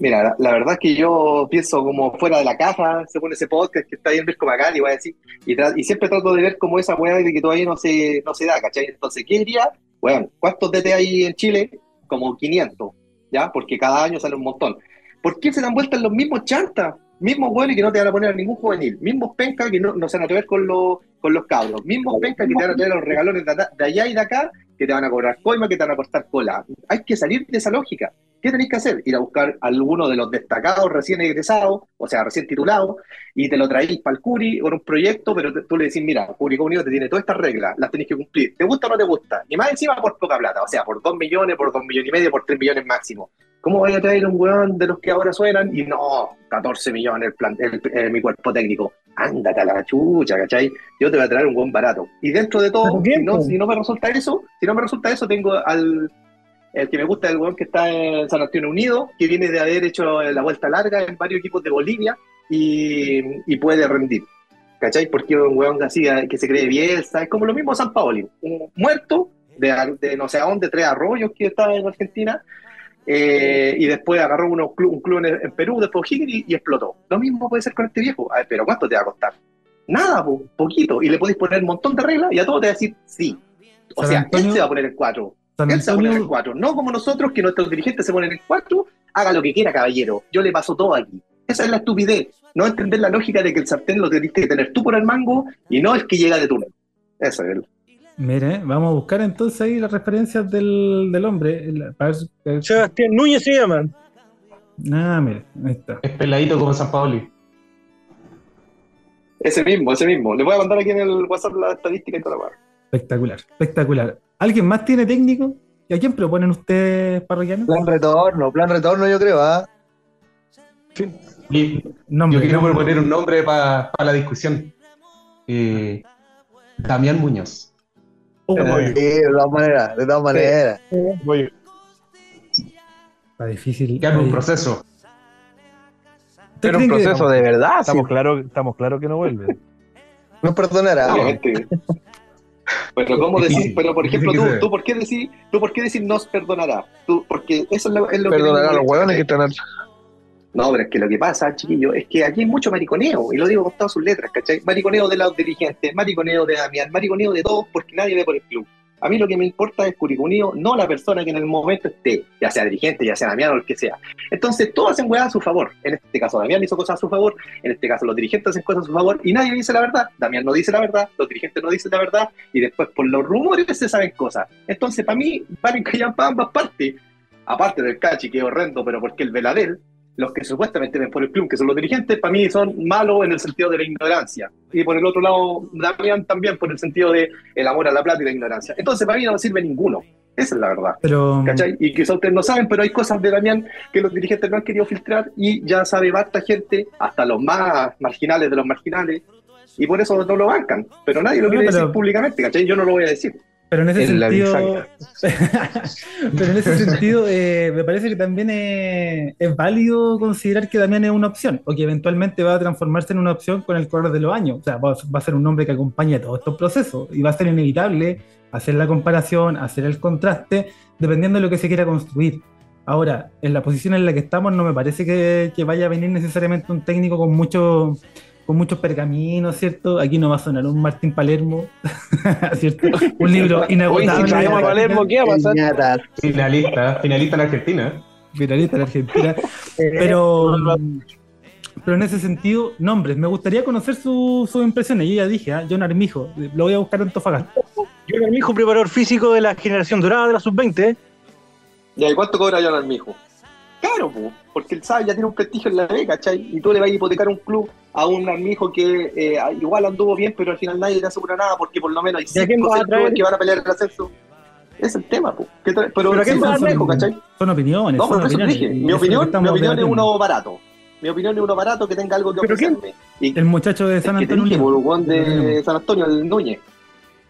Mira, la, verdad es que yo pienso como fuera de la caja, según ese podcast que está bien ver como acá, y voy a decir, y, siempre trato de ver como esa weá de que todavía no se, no se da, ¿cachai? Entonces, ¿qué diría? Bueno, ¿cuántos DT hay en Chile? Como 500, ¿ya? Porque cada año sale un montón. ¿Por qué se dan vueltas los mismos chantas? Mismos güeyes que no te van a poner a ningún juvenil, mismos pencas que no, no se van a atrever con, los con los cabros, mismos pencas que te van a traer los regalones de, de allá y de acá, que te van a cobrar coima, que te van a cortar cola. Hay que salir de esa lógica. ¿Qué tenéis que hacer? Ir a buscar a alguno de los destacados recién egresados, o sea, recién titulados, y te lo traéis para el Curi con un proyecto, pero te- tú le decís, mira, Curi Comunidad te tiene todas estas reglas, las tenéis que cumplir. ¿Te gusta o no te gusta? Y más encima por poca plata, o sea, por dos millones, por dos millones y medio, por tres millones máximo. ¿Cómo voy a traer un weón de los que ahora suenan? Y no, 14 millones el plan, el- eh, mi cuerpo técnico. Ándate a la chucha, ¿cachai? Yo te voy a traer un buen barato. Y dentro de todo, si no, si no me resulta eso, si no me resulta eso, tengo al, el que me gusta es el weón que está en San Antonio Unido, que viene de haber hecho la vuelta larga en varios equipos de Bolivia y, y puede rendir. ¿Cachai? Porque un weón así eh, que se cree Bielsa, es como lo mismo San Paoli, un muerto de, de no sé a dónde, tres arroyos que estaba en Argentina, eh, y después agarró unos un club en, en Perú, después Higueri y explotó. Lo mismo puede ser con este viejo. A ver, pero ¿cuánto te va a costar? Nada, po, poquito. Y le podéis poner un montón de reglas y a todos te va a decir sí. O San sea, Antonio- él se va a poner en cuatro. San Él se va a poner en Antonio, cuatro. No como nosotros, que nuestros dirigentes se ponen en cuatro. Haga lo que quiera, caballero. Yo le paso todo aquí. Esa es la estupidez. No entender la lógica de que el sartén lo tenés que tener tú por el mango y no el que llega de túnel. Eso es. mire, vamos a buscar entonces ahí las referencias del, del hombre. el- Sebastián Núñez se llama. Ah, mire, ahí está. Es peladito como San Paoli. Ese mismo, ese mismo. Le voy a mandar aquí en el WhatsApp la estadística y toda la weá. Espectacular, espectacular. ¿Alguien más tiene técnico? ¿Y a quién proponen ustedes, parroquianos? Plan retorno, plan retorno, yo creo, ¿ah? Y Nombre, yo quiero nombre. proponer un nombre para la discusión. Eh, Damián Muñoz. Oh, Eh, Sí, de todas maneras, de todas maneras. Voy. está difícil. Que haga un proceso. ¿Ustedes Pero un proceso de verdad. Estamos sí. claros estamos claro que no vuelve. Nos perdonará. Obviamente. Pero cómo decir, pero por ejemplo, tú, por qué decir, tú por qué decir nos perdonará, tú, porque eso es lo, es lo Perdonará a que los huevones que están al- No, pero es que lo que pasa, chiquillo, es que aquí hay mucho mariconeo, y lo digo con todas sus letras, ¿cachai? Mariconeo de los dirigentes, mariconeo de Damián, mariconeo de todos, porque nadie ve por el club. A mí lo que me importa es Curicunio, no la persona que en el momento esté, ya sea dirigente, ya sea Damián o el que sea. Entonces, todos hacen weas a su favor. En este caso, Damián hizo cosas a su favor, en este caso, los dirigentes hacen cosas a su favor, y nadie dice la verdad. Damián no dice la verdad, los dirigentes no dicen la verdad, y después por los rumores se saben cosas. Entonces, para mí, valen callar para ambas partes. Aparte del cachi, que es horrendo, pero porque el veladel, los que supuestamente ven por el club, que son los dirigentes, para mí son malos en el sentido de la ignorancia. Y por el otro lado, Damián también por el sentido de el amor a la plata y la ignorancia. Entonces, para mí no sirve ninguno. Esa es la verdad. Pero, ¿Cachai? Y quizá ustedes no saben, pero hay cosas de Damián que los dirigentes no han querido filtrar y ya sabe basta gente, hasta los más marginales de los marginales, y por eso no lo bancan. Pero nadie lo No, quiere pero- decir públicamente, ¿cachai? Yo no lo voy a decir. Pero en ese En sentido, pero en ese sentido, eh, me parece que también es, es válido considerar que Damián es una opción, o que eventualmente va a transformarse en una opción con el correr de los años. O sea, va, va a ser un hombre que acompañe todos estos procesos y va a ser inevitable hacer la comparación, hacer el contraste, dependiendo de lo que se quiera construir. Ahora, en la posición en la que estamos, no me parece que, que vaya a venir necesariamente un técnico con mucho con muchos pergaminos, ¿cierto? Aquí no va a sonar un Martín Palermo, ¿cierto? Un libro Oye, si inagotable. traemos a Palermo, ¿qué va a pasar? Finalista, finalista en Argentina. finalista en Argentina. Pero, pero en ese sentido, nombres. Me gustaría conocer su- sus impresiones. Yo ya dije, ¿ah? John Armijo, lo voy a buscar en Antofagasta. Mi hijo preparador físico de la generación dorada de la sub-20. ¿eh? ¿Y cuánto cobra John Armijo? Claro, po, porque él sabe, ya tiene un prestigio en la B, ¿cachai? Y tú le vas a hipotecar un club a un Armijo que eh, igual anduvo bien, pero al final nadie te asegura nada, porque por lo menos hay ¿Y a quién cinco clubes que van a pelear el ascenso. es el tema, po. ¿Qué tra- pero Pero ¿qué son- lejos, ¿cachai? Son opiniones. No, son opiniones, dije. Mi eso es lo que opinión, mi opinión es uno barato. Mi opinión es uno barato que tenga algo que ¿Pero quién? ofrecerme. Y El muchacho de San Antonio dije, weón de San Antonio, el Núñez.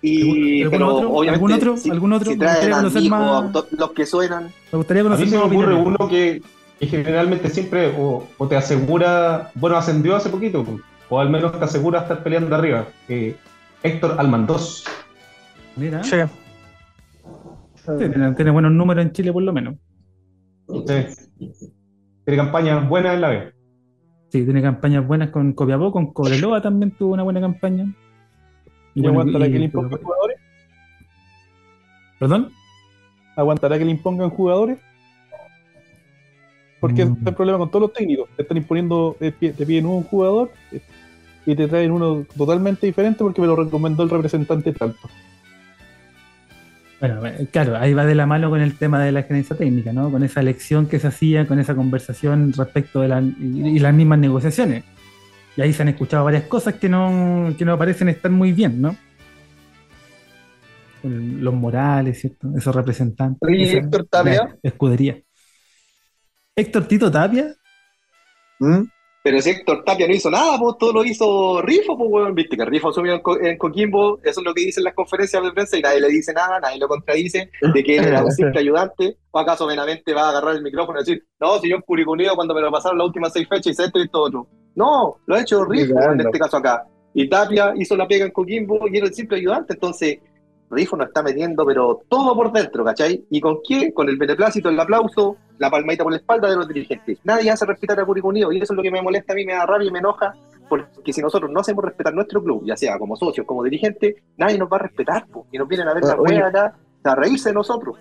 Y, ¿Algún pero otro? obviamente, ¿Algún otro? si, ¿Algún otro? si Me gustaría traen a conocer Nico, más- a to- los que suenan, Me gustaría A mí conocer se me ocurre uno que, que generalmente siempre o, o te asegura, bueno, ascendió hace poquito, o al menos te asegura estar peleando arriba. eh, Héctor Almandós. Mira, Sí. sí, tiene, tiene buenos números en Chile por lo menos. Sí. Tiene campañas buenas en la B. Sí, tiene campañas buenas con Copiapó, con Cobreloa también tuvo una buena campaña. ¿Y bueno, aguantará y- que le impongan jugadores? ¿Perdón? ¿Aguantará que le impongan jugadores? Porque ese es el problema con todos los técnicos. Te están imponiendo, te pi- te piden un jugador y te traen uno totalmente diferente porque me lo recomendó el representante tanto. Bueno, eh, claro, ahí va de la mano con el tema de la gerencia técnica, ¿no? Con esa elección que se hacía, con esa conversación respecto de la, y, y las mismas negociaciones. Y ahí se han escuchado varias cosas que no, que no parecen estar muy bien, ¿no? El- Los morales, ¿cierto? Esos representantes. Esa- Héctor Tapia. Escudería. Héctor Tito Tapia. ¿Mm? Pero si Héctor Tapia no hizo nada, pues todo lo hizo Rifo, pues weón, viste que Rifo asumió en, Co- en Coquimbo, eso es lo que dicen las conferencias de prensa y nadie le dice nada, nadie lo contradice, de que él era un simple ayudante, o acaso Benavente va a agarrar el micrófono y decir, no, si yo en Curicuneo cuando me lo pasaron las últimas seis fechas hice esto y esto otro. No, lo ha hecho Rifo en este caso acá. Y Tapia hizo la pega en Coquimbo y era el simple ayudante, entonces Rifo nos está metiendo, pero todo por dentro, ¿cachai? ¿Y con qué? Con el beneplácito, el aplauso, la palmadita por la espalda de los dirigentes. Nadie hace respetar a Curicó Unido, y eso es lo que me molesta a mí, me da rabia y me enoja, porque si nosotros no hacemos respetar nuestro club, ya sea como socios, como dirigentes, nadie nos va a respetar, po, y nos vienen a ver la rueda acá, a reírse de nosotros.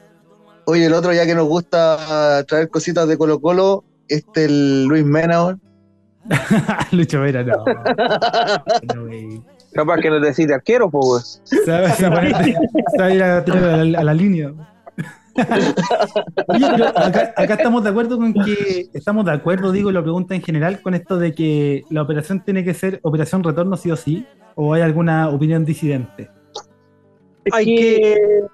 Oye, el otro ya que nos gusta traer cositas de Colo Colo, este el Luis Mena, weón. Lucho Vera, no. No, güey. Capaz que no te decide arquero, pues, va a ir a tirar a la, a la línea. Oye, pero acá, acá estamos de acuerdo con que, estamos de acuerdo, digo, la pregunta en general, con esto de que la operación tiene que ser operación retorno sí o sí, o hay alguna opinión disidente. Hay que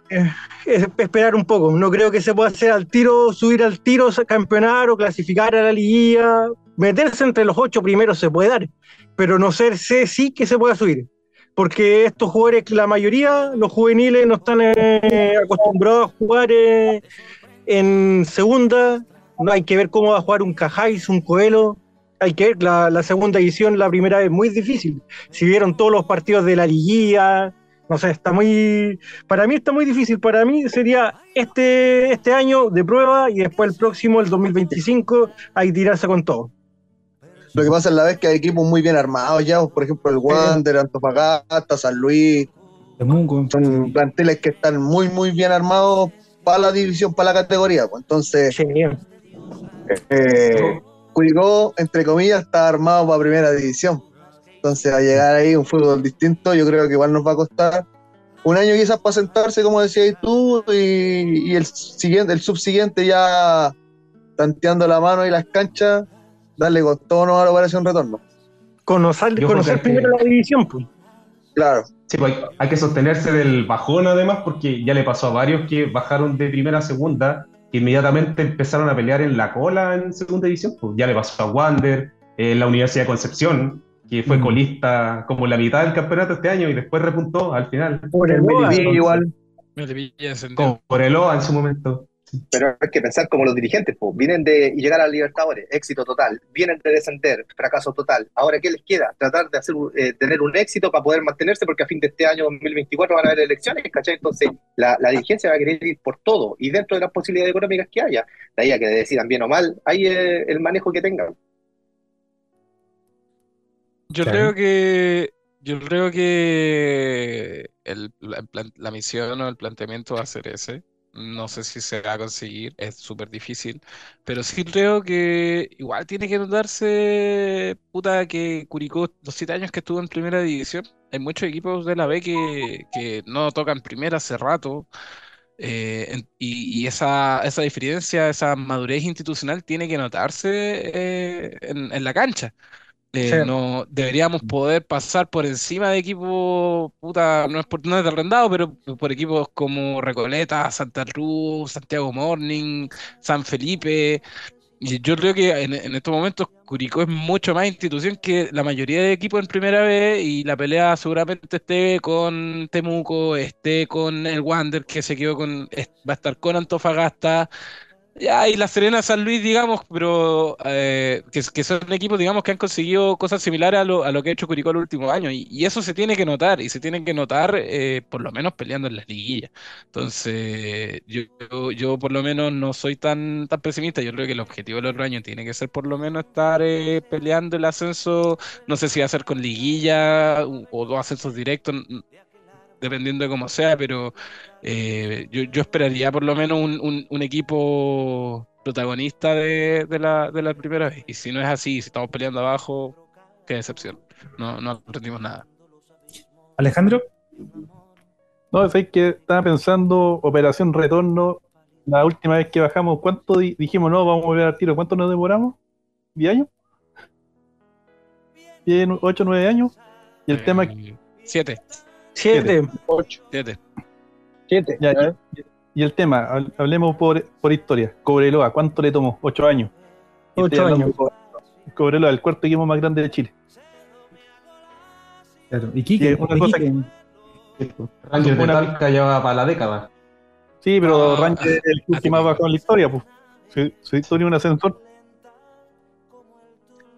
eh, es- esperar un poco. No creo que se pueda hacer al tiro, subir al tiro, campeonar o clasificar a la liguilla. Meterse entre los ocho primeros se puede dar, pero no sé sé sí que se pueda subir. Porque estos jugadores, la mayoría, los juveniles, no están eh, acostumbrados a jugar eh, en segunda. No hay que ver cómo va a jugar un Cajáis, un Coelho. Hay que ver la, la segunda edición, la primera es muy difícil. Si vieron todos los partidos de la liguilla, no sé, está muy. Para mí está muy difícil. Para mí sería este, este año de prueba y después el próximo, el 2025, hay que tirarse con todo. Lo que pasa es la vez que hay equipos muy bien armados ya, por ejemplo el Wander, Antofagasta, San Luis, son planteles que están muy muy bien armados para la división, para la categoría. pues. Entonces, Sí. eh, Curicó, entre comillas, está armado para primera división. Entonces, a llegar ahí un fútbol distinto, yo creo que igual nos va a costar un año quizás para sentarse, como decías tú, y, y el siguiente, el subsiguiente ya tanteando la mano y las canchas, darle con todo no a la operación retorno. Conocer, que- primero la división, pues. Claro. Sí, pues hay, hay que sostenerse del bajón además, porque ya le pasó a varios que bajaron de primera a segunda, que inmediatamente empezaron a pelear en la cola en segunda división. Pues ya le pasó a Wander, eh, la Universidad de Concepción, que fue Mm. colista como la mitad del campeonato este año y después repuntó al final. Por el Melipilla igual. Como por el OA en su momento. Pero hay que pensar como los dirigentes, pues, vienen de y llegar a Libertadores, éxito total, vienen de descender, fracaso total. Ahora, ¿qué les queda? Tratar de hacer, un- eh, tener un éxito para poder mantenerse, porque a fin de este año 2024 van a haber elecciones, ¿cachai? Entonces, la, la dirigencia va a querer ir por todo, y dentro de las posibilidades económicas que haya, de ahí a que decidan bien o mal, ahí eh, el manejo que tengan. Yo creo que yo creo que el- la, la misión o el planteamiento va a ser ese. No sé si se va a conseguir, es súper difícil, pero sí creo que igual tiene que notarse, puta, que Curicó, los siete años que estuvo en primera división, hay muchos equipos de la B que, que no tocan primera hace rato, eh, y, y esa, esa diferencia, esa madurez institucional tiene que notarse eh, en, en la cancha. Eh, Sí. no deberíamos poder pasar por encima de equipos, puta, no es por no es de arrendado, pero por equipos como Recoleta, Santa Cruz, Santiago Morning, San Felipe. Y yo creo que en, en estos momentos Curicó es mucho más institución que la mayoría de equipos en primera vez y la pelea seguramente esté con Temuco, esté con el Wander que se quedó con, va a estar con Antofagasta. Ya, y La Serena, San Luis, digamos, pero eh, que, son equipos, digamos, que han conseguido cosas similares a lo, a lo que ha hecho Curicó en los últimos años. Y, eso se tiene que notar, y se tiene que notar eh, por lo menos peleando en las liguillas. Entonces, yo, yo, por lo menos no soy tan, tan pesimista. Yo creo que el objetivo del otro año tiene que ser por lo menos estar eh, peleando el ascenso. No sé si va a ser con liguilla o, o dos ascensos directos, dependiendo de cómo sea, pero eh, yo, yo esperaría por lo menos un, un- un equipo protagonista de, de la, de la primera vez. Y si no es así, si estamos peleando abajo, qué decepción. No, no aprendimos nada. Alejandro, No, es que estaba pensando, Operación Retorno, la última vez que bajamos, ¿cuánto di- dijimos no? Vamos a volver al tiro, ¿cuánto nos demoramos? ¿10 años? ¿10, 8, 9 años? Y el tema es que Eh, Siete, Siete. Ocho, siete. siete. Ya, ¿eh? Y el tema, hab- hablemos por, por historia. Cobreloa, ¿cuánto le tomó? Ocho años. Y Ocho años. de Cobreloa. El cuarto equipo más grande de Chile. claro. ¿Y Quique? Sí, una ¿Y cosa Quique? Ranger de Una- Talca ya va para la década. Sí, pero Ah, Ranger es el club que más bajó en la historia, pues. Su, su historia es un ascensor.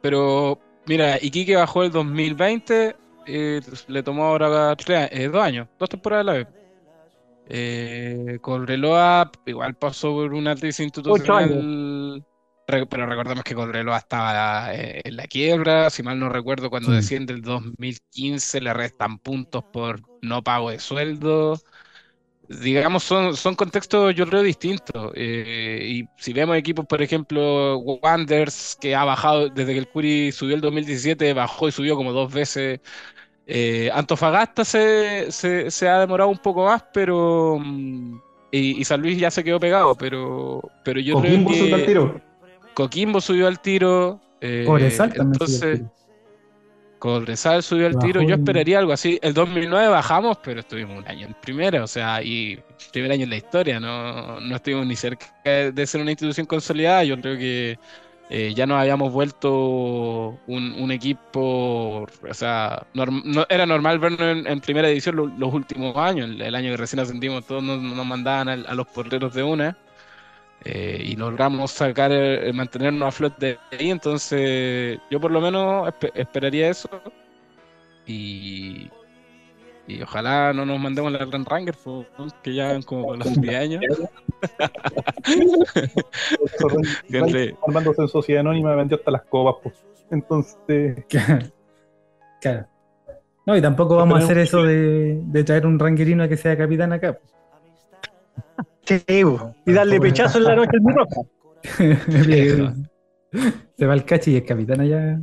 Pero mira, Iquique bajó el 2020, eh, le tomó ahora tres, eh, dos años, dos temporadas a la vez. Eh, igual pasó por una crisis institucional, re- pero recordemos que Cobreloa estaba eh, en la quiebra, si mal no recuerdo, cuando Sí. desciende el 2015 le restan puntos por no pago de sueldo. Digamos, son, son contextos yo creo distintos. eh, y si vemos equipos, por ejemplo, Wanderers, que ha bajado desde que el Curi subió el 2017, bajó y subió como dos veces. Eh, Antofagasta se, se, se ha demorado un poco más, pero... mm, Y, y San Luis ya se quedó pegado, pero, pero yo creo Coquimbo que subió al tiro. Coquimbo subió al tiro. eh, Cobresal también subió al entonces, tiro. Cobresal subió al tiro. Yo esperaría algo así. El 2009 bajamos, pero estuvimos un año en primera, o sea, y primer año en la historia. No, no estuvimos ni cerca de ser una institución consolidada. Yo creo que eh, ya nos habíamos vuelto un, un equipo, o sea, norm- no- era normal vernos en, en primera lo- los últimos años. El, el año que recién ascendimos, todos nos, nos mandaban a, los porteros de una. eh, y logramos sacar, eh, mantenernos a flote de ahí. Entonces, yo por lo menos espe- esperaría eso. Y, y ojalá no nos mandemos la Gran Ranger, que ya como los 10 años. Gente, Armándose en sociedad anónima vendió hasta las copas, pues. Entonces, Claro. No, y tampoco vamos a hacer eso de, de traer un ranguerino a que sea capitán acá. Sí, bo. y darle pechazo en la noche al. Viejo. Se va el cachi y es capitán allá.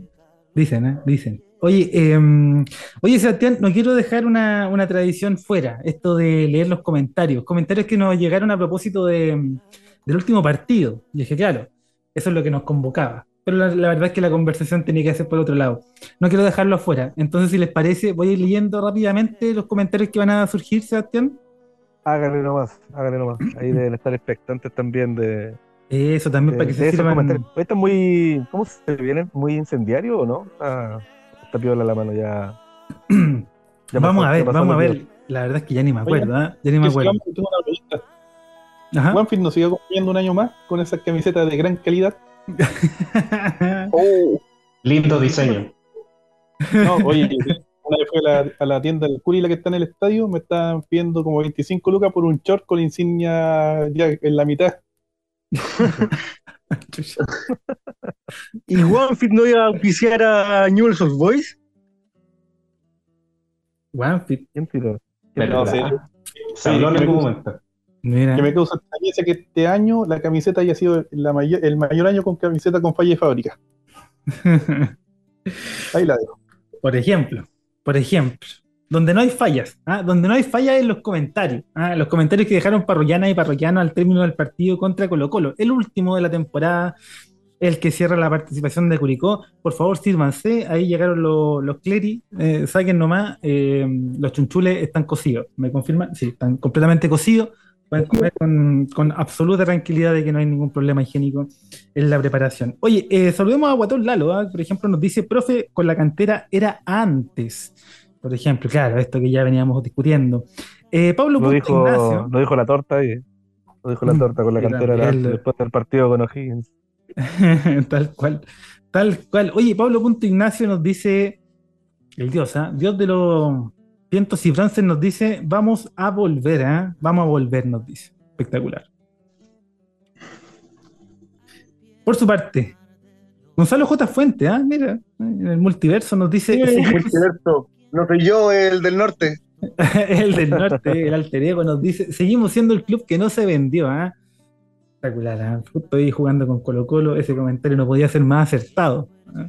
Dicen, ¿eh? Dicen. Oye, eh, oye, Sebastián, no quiero dejar una, una tradición fuera, esto de leer los comentarios. Comentarios que nos llegaron a propósito de, del último partido. Y dije, claro, eso es lo que nos convocaba. Pero la, la verdad es que la conversación tenía que ser por otro lado. No quiero dejarlo afuera. Entonces, si les parece, voy a ir leyendo rápidamente los comentarios que van a surgir, Sebastián. Háganle nomás, háganle nomás. Ahí deben estar expectantes también de, Eso también de- para que se sirvan. Esto es muy, ¿cómo se viene? ¿Muy incendiario o no? Ah, está piola la mano ya. ya vamos pasó- a ver, vamos a ver. días. La verdad es que ya ni me acuerdo, Oye, ¿ah? Ya ni me acuerdo. Ajá. Juanfield nos sigue acompañando un año más con esas camisetas de gran calidad. Oh, Lindo diseño. No, oye, una vez fui a la, a la tienda del Curi, la que está en el estadio, me estaban pidiendo como 25 lucas por un short con insignia ya en la mitad. ¿Y Juanfield no iba a auspiciar a Newell's Old Boys? Wanfield, ¿Quién tiró? Pero No, sí. se habló en Sí, algún me- momento. mira. Que me causa extrañeza que este año la camiseta haya sido la mayor, el mayor año con camiseta con falla de fábrica. Ahí la dejo. Por ejemplo, por ejemplo, donde no hay fallas, ¿ah? donde no hay fallas en los comentarios, ¿ah? los comentarios que dejaron parroquianas y parroquianos al término del partido contra Colo Colo, el último de la temporada, el que cierra la participación de Curicó. Por favor, sírvanse. Ahí llegaron los, los cleri. Eh, saquen nomás. eh, los chunchules están cocidos. ¿Me confirman? Sí, están completamente cocidos. Pueden comer con, con absoluta tranquilidad de que no hay ningún problema higiénico en la preparación. Oye, eh, saludemos a Guatón Lalo. ¿ah? Por ejemplo, nos dice, profe, con la cantera era antes. Por ejemplo, claro, esto que ya veníamos discutiendo. Eh, Pablo Lo dijo, Ignacio. lo dijo la torta ahí. Lo dijo la Mm, torta con la cantera era después del partido con O'Higgins. tal cual, tal cual. Oye, Pablo Punto Ignacio nos dice, el Dios, ¿ah? Dios de los vientos y bronces nos dice, vamos a volver, ¿ah? Vamos a volver, nos dice. Espectacular. Por su parte, Gonzalo J. Fuente, ¿ah? Mira, en el multiverso nos dice, seguimos- Multiverso. No soy yo el del norte. el del norte, el alter ego, nos dice, seguimos siendo el club que no se vendió, ¿ah? Espectacular, ¿ah? Justo ahí jugando con Colo Colo, ese comentario no podía ser más acertado. ¿ah?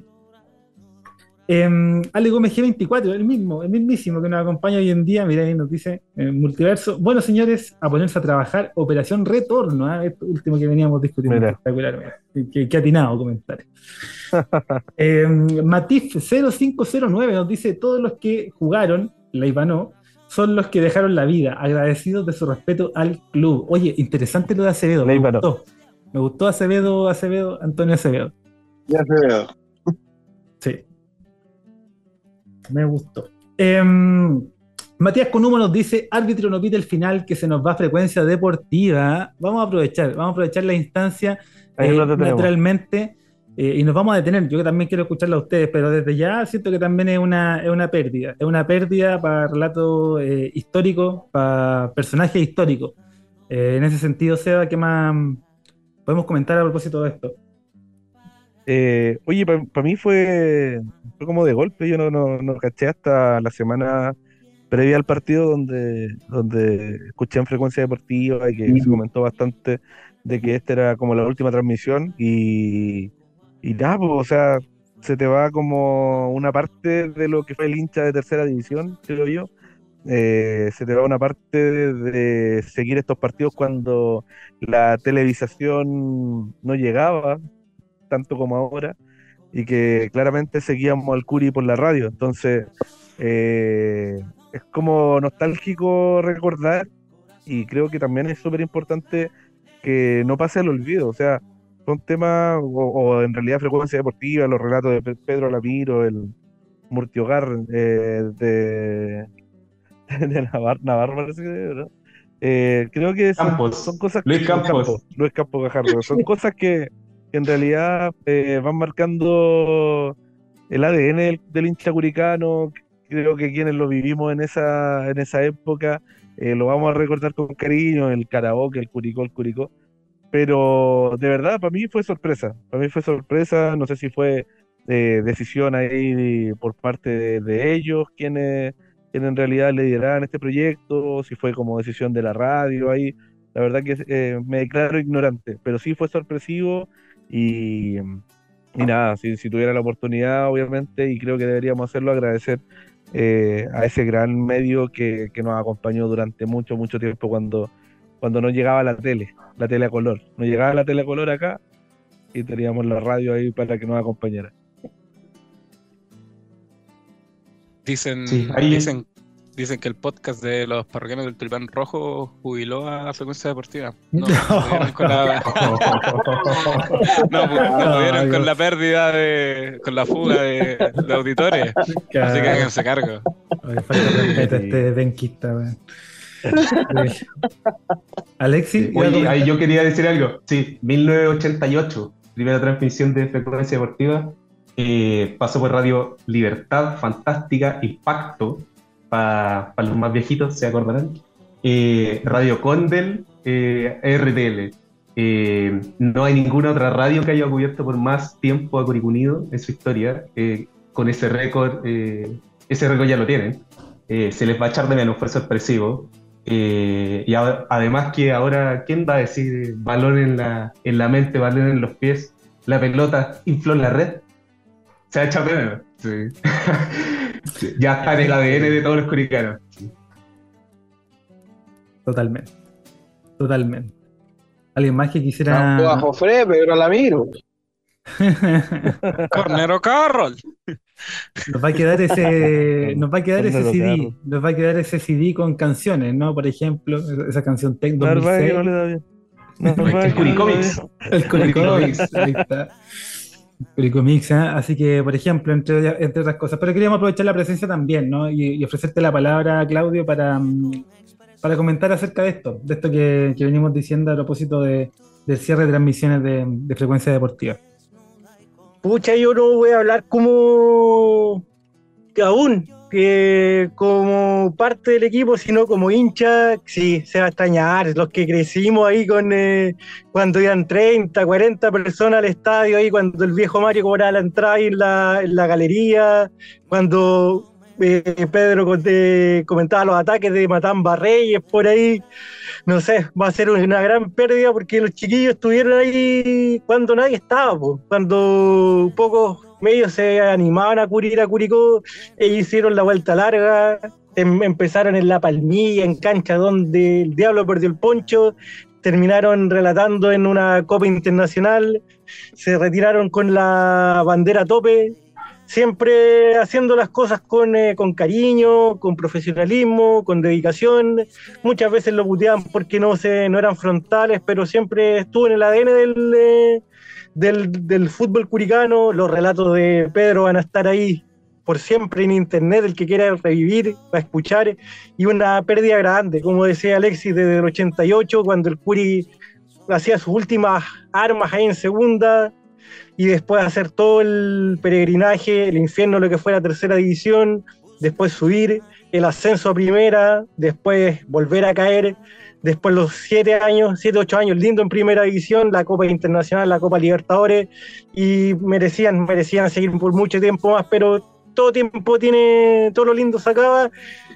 Em, Ale Gómez G24, el mismo, el mismísimo que nos acompaña hoy en día, mira ahí nos dice, eh, multiverso, bueno señores, a ponerse a trabajar, operación retorno. Esto último que veníamos discutiendo, Mira. espectacular, mira. Qué, qué atinado comentario. Eh, Matif 0509 nos dice: Todos los que jugaron, la Ivanó, son los que dejaron la vida, agradecidos de su respeto al club. Oye, interesante lo de Acevedo. Me Leiva no. gustó. Me gustó Acevedo, Acevedo, Antonio Acevedo. Ya se Me gustó. Em, Matías Conumo nos dice: árbitro no pide el final que se nos va frecuencia deportiva. Vamos a aprovechar, vamos a aprovechar la instancia Ahí eh, naturalmente. eh, y nos vamos a detener. Yo que también quiero escucharla a ustedes, pero desde ya siento que también es una, es una pérdida. Es una pérdida para relato eh, histórico, para personajes históricos. Eh, en ese sentido, Seba, ¿qué más podemos comentar a propósito de esto? Eh, oye, para mí fue, fue como de golpe, yo no, no, no caché hasta la semana previa al partido donde, donde escuché en Frecuencia Deportiva y que se comentó bastante de que esta era como la última transmisión y, y nada, pues, o sea, se te va como una parte de lo que fue el hincha de tercera división, creo yo. Eh, se te va una parte de, de seguir estos partidos cuando la televisación no llegaba tanto como ahora y que claramente seguíamos al Curi por la radio. Entonces, eh, es como nostálgico recordar y creo que también es súper importante que no pase al olvido. O sea, son temas, o, o en realidad frecuencia deportiva, los relatos de Pe- Pedro Lamiro, el Murtiogar eh, de, de Navarro, Navarro parece que ¿no? Eh, creo que son, cosas Luis que- Campos. Luis Campos Gajardo, son cosas que, en realidad eh, van marcando el ADN del, hincha curicano. Creo que quienes lo vivimos en esa, en esa época eh, lo vamos a recordar con cariño, el karaoke, el curicó, el curicó. Pero de verdad, para mí fue sorpresa. Para mí fue sorpresa. No sé si fue eh, decisión ahí por parte de, de ellos, quienes, quienes en realidad lideraban este proyecto, si fue como decisión de la radio ahí. La verdad que eh, me declaro ignorante, pero sí fue sorpresivo y, y nada, si, si tuviera la oportunidad, obviamente, y creo que deberíamos hacerlo, agradecer eh, a ese gran medio que, que nos acompañó durante mucho, mucho tiempo cuando, cuando no llegaba la tele, la tele a color. No llegaba la tele a color acá y teníamos la radio ahí para que nos acompañara. Dicen, Sí, ahí- dicen, dicen que el podcast de los parroquianos del Tulipán Rojo jubiló a Frecuencia Deportiva. No, no pudieron con la, no, no pudieron con la pérdida de, con la fuga de, de auditores. Así que háganse cargo. Oye, falta respeto este benquista, weón. Alexi, iba a Oye, ahí yo quería decir algo. Sí, 1988, primera transmisión de Frecuencia Deportiva. Eh, pasó por Radio Libertad, Fantástica, Impacto, para los más viejitos, se acordarán. Eh, radio Condel, eh, RTL. Eh, no hay ninguna otra radio que haya cubierto por más tiempo a Curicunido en su historia. eh, con ese récord, eh, ese récord ya lo tienen. Eh, se les va a echar de menos, fue sorpresivo. Y a- además que ahora, ¿quién va a decir balón en la, en la mente, balón en los pies? La pelota infló en la red. Se ha echado de menos. Sí. Sí, ya está en el ADN de todos los curicanos. Totalmente. Totalmente. ¿Alguien más que quisiera. Bajo Fre, pero la miro. Cornero Carroll. Nos va a quedar ese, nos va a quedar ese CD, Carroll. nos va a quedar ese CD con canciones, ¿no? Por ejemplo, esa canción Tech Narváez que 2006. no le da bien. Narváez El Curicomics. El Curicomics, ahí está. Curicomics, ¿eh? Así que, por ejemplo, entre, entre otras cosas. Pero queríamos aprovechar la presencia también, ¿no? Y, y ofrecerte la palabra, Claudio, para, mm, para comentar acerca de esto, de esto que, que venimos diciendo a propósito de, del cierre de transmisiones de, de frecuencia deportiva. Pucha, yo no voy a hablar como que aún que como parte del equipo, sino como hincha, sí, se va a extrañar. Los que crecimos ahí con eh, cuando iban 30, 40 personas al estadio, ahí cuando el viejo Mario cobraba la entrada ahí en la, en la galería, cuando eh, Pedro comentaba los ataques de Matamba Reyes por ahí. No sé, va a ser una gran pérdida porque los chiquillos estuvieron ahí cuando nadie estaba, cuando pocos medios se animaban a cubrir a Curicó, ellos hicieron la vuelta larga, em- empezaron en La Palmilla, en cancha donde el diablo perdió el poncho, terminaron relatando en una Copa Internacional, se retiraron con la bandera a tope, siempre haciendo las cosas con, eh, con cariño, con profesionalismo, con dedicación. Muchas veces lo puteaban porque no, se, no eran frontales, pero siempre estuvo en el ADN del, eh, del, del fútbol curicano. Los relatos de Pedro van a estar ahí por siempre en internet, el que quiera revivir, va a escuchar, y una pérdida grande, como decía Alexis, desde el 88, cuando el Curi hacía sus últimas armas ahí en segunda, y después hacer todo el peregrinaje, el infierno, lo que fue la tercera división, después subir, el ascenso a primera, después volver a caer, después los siete años, siete, ocho años lindo en primera división, la Copa Internacional, la Copa Libertadores, y merecían, merecían seguir por mucho tiempo más, pero todo tiempo tiene, todo lo lindo se acaba,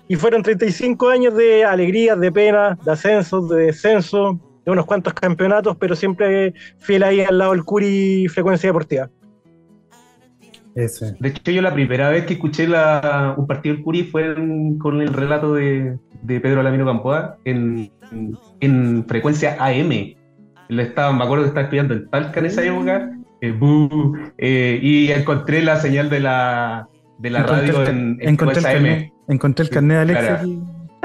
y fueron 35 años de alegrías, de penas, de ascensos, de descenso, de unos cuantos campeonatos, pero siempre fiel ahí al lado del Curi Frecuencia Deportiva. Eso es. De hecho, yo la primera vez que escuché la- un partido del Curi fue en- con el relato de, de Pedro Lamino Campoa en, en frecuencia AM. Él estaba, me acuerdo que estaba estudiando en Talca en esa época, eh, bu, eh, y encontré la señal de la, de la Encontré radio el- en, en encontré, el frecuencia AM. carnet, encontré el carnet de Alex claro. aquí.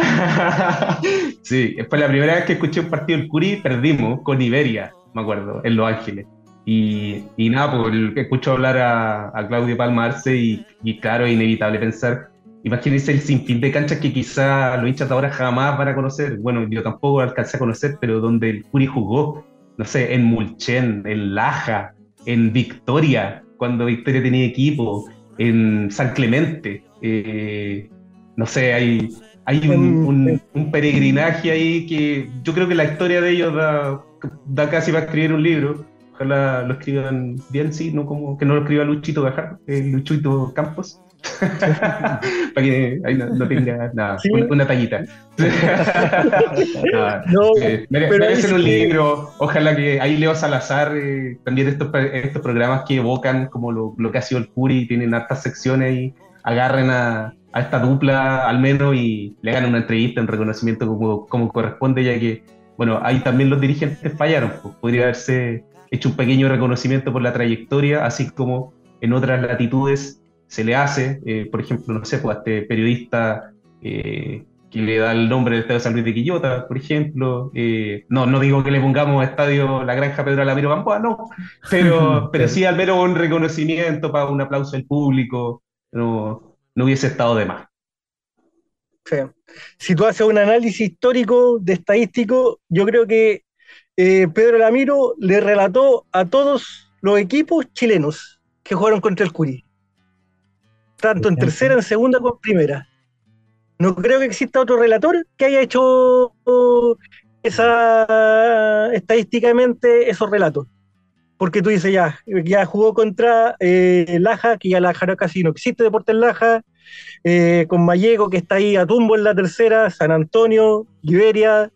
sí, fue la primera vez que escuché un partido del Curi, perdimos con Iberia, me acuerdo, en Los Ángeles. Y, y nada, pues escucho hablar a, a Claudio Palma Arce y, y claro, es inevitable pensar, imagínense el sinfín de canchas que quizá los hinchas de ahora jamás van a conocer. Bueno, yo tampoco alcancé a conocer, pero donde el Curi jugó, no sé, en Mulchen, en Laja, en Victoria, cuando Victoria tenía equipo, en San Clemente. eh, no sé, hay, hay un, un- un peregrinaje ahí que yo creo que la historia de ellos da, da casi para escribir un libro. Ojalá lo escriban bien, sí, no como que no lo escriba Luchito Gajar, eh, Luchito Campos. para que ahí no, no tenga nada, Sí. una, una tallita. Nada, No, eh, mere- pero merecen un que- libro. Ojalá que ahí Leo Salazar, eh, también estos, estos programas que evocan como lo, lo que ha sido el Curi, tienen hartas secciones y agarren a, a esta dupla al menos y le hagan una entrevista en reconocimiento como, como corresponde, ya que, bueno, ahí también los dirigentes fallaron. pues, podría haberse hecho un pequeño reconocimiento por la trayectoria, así como en otras latitudes se le hace, eh, por ejemplo, no sé, pues a este periodista eh, que le da el nombre del Estadio San Luis de Quillota, por ejemplo. eh, no, no digo que le pongamos estadio La Granja Pedro Alamiro Gamboa, no, pero, pero sí al menos un reconocimiento para un aplauso del público, no, no hubiese estado de más. Sí. Si tú haces un análisis histórico, de estadístico, yo creo que eh, Pedro Lamiro le relató a todos los equipos chilenos que jugaron contra el Curi. Tanto en tercera, en segunda como en primera. No creo que exista otro relator que haya hecho esa estadísticamente esos relatos. Porque tú dices ya, ya jugó contra eh, Laja, que ya Laja no- casi no existe Deportes Laja, eh, con Mallego, que está ahí a tumbo en la tercera, San Antonio, Iberia,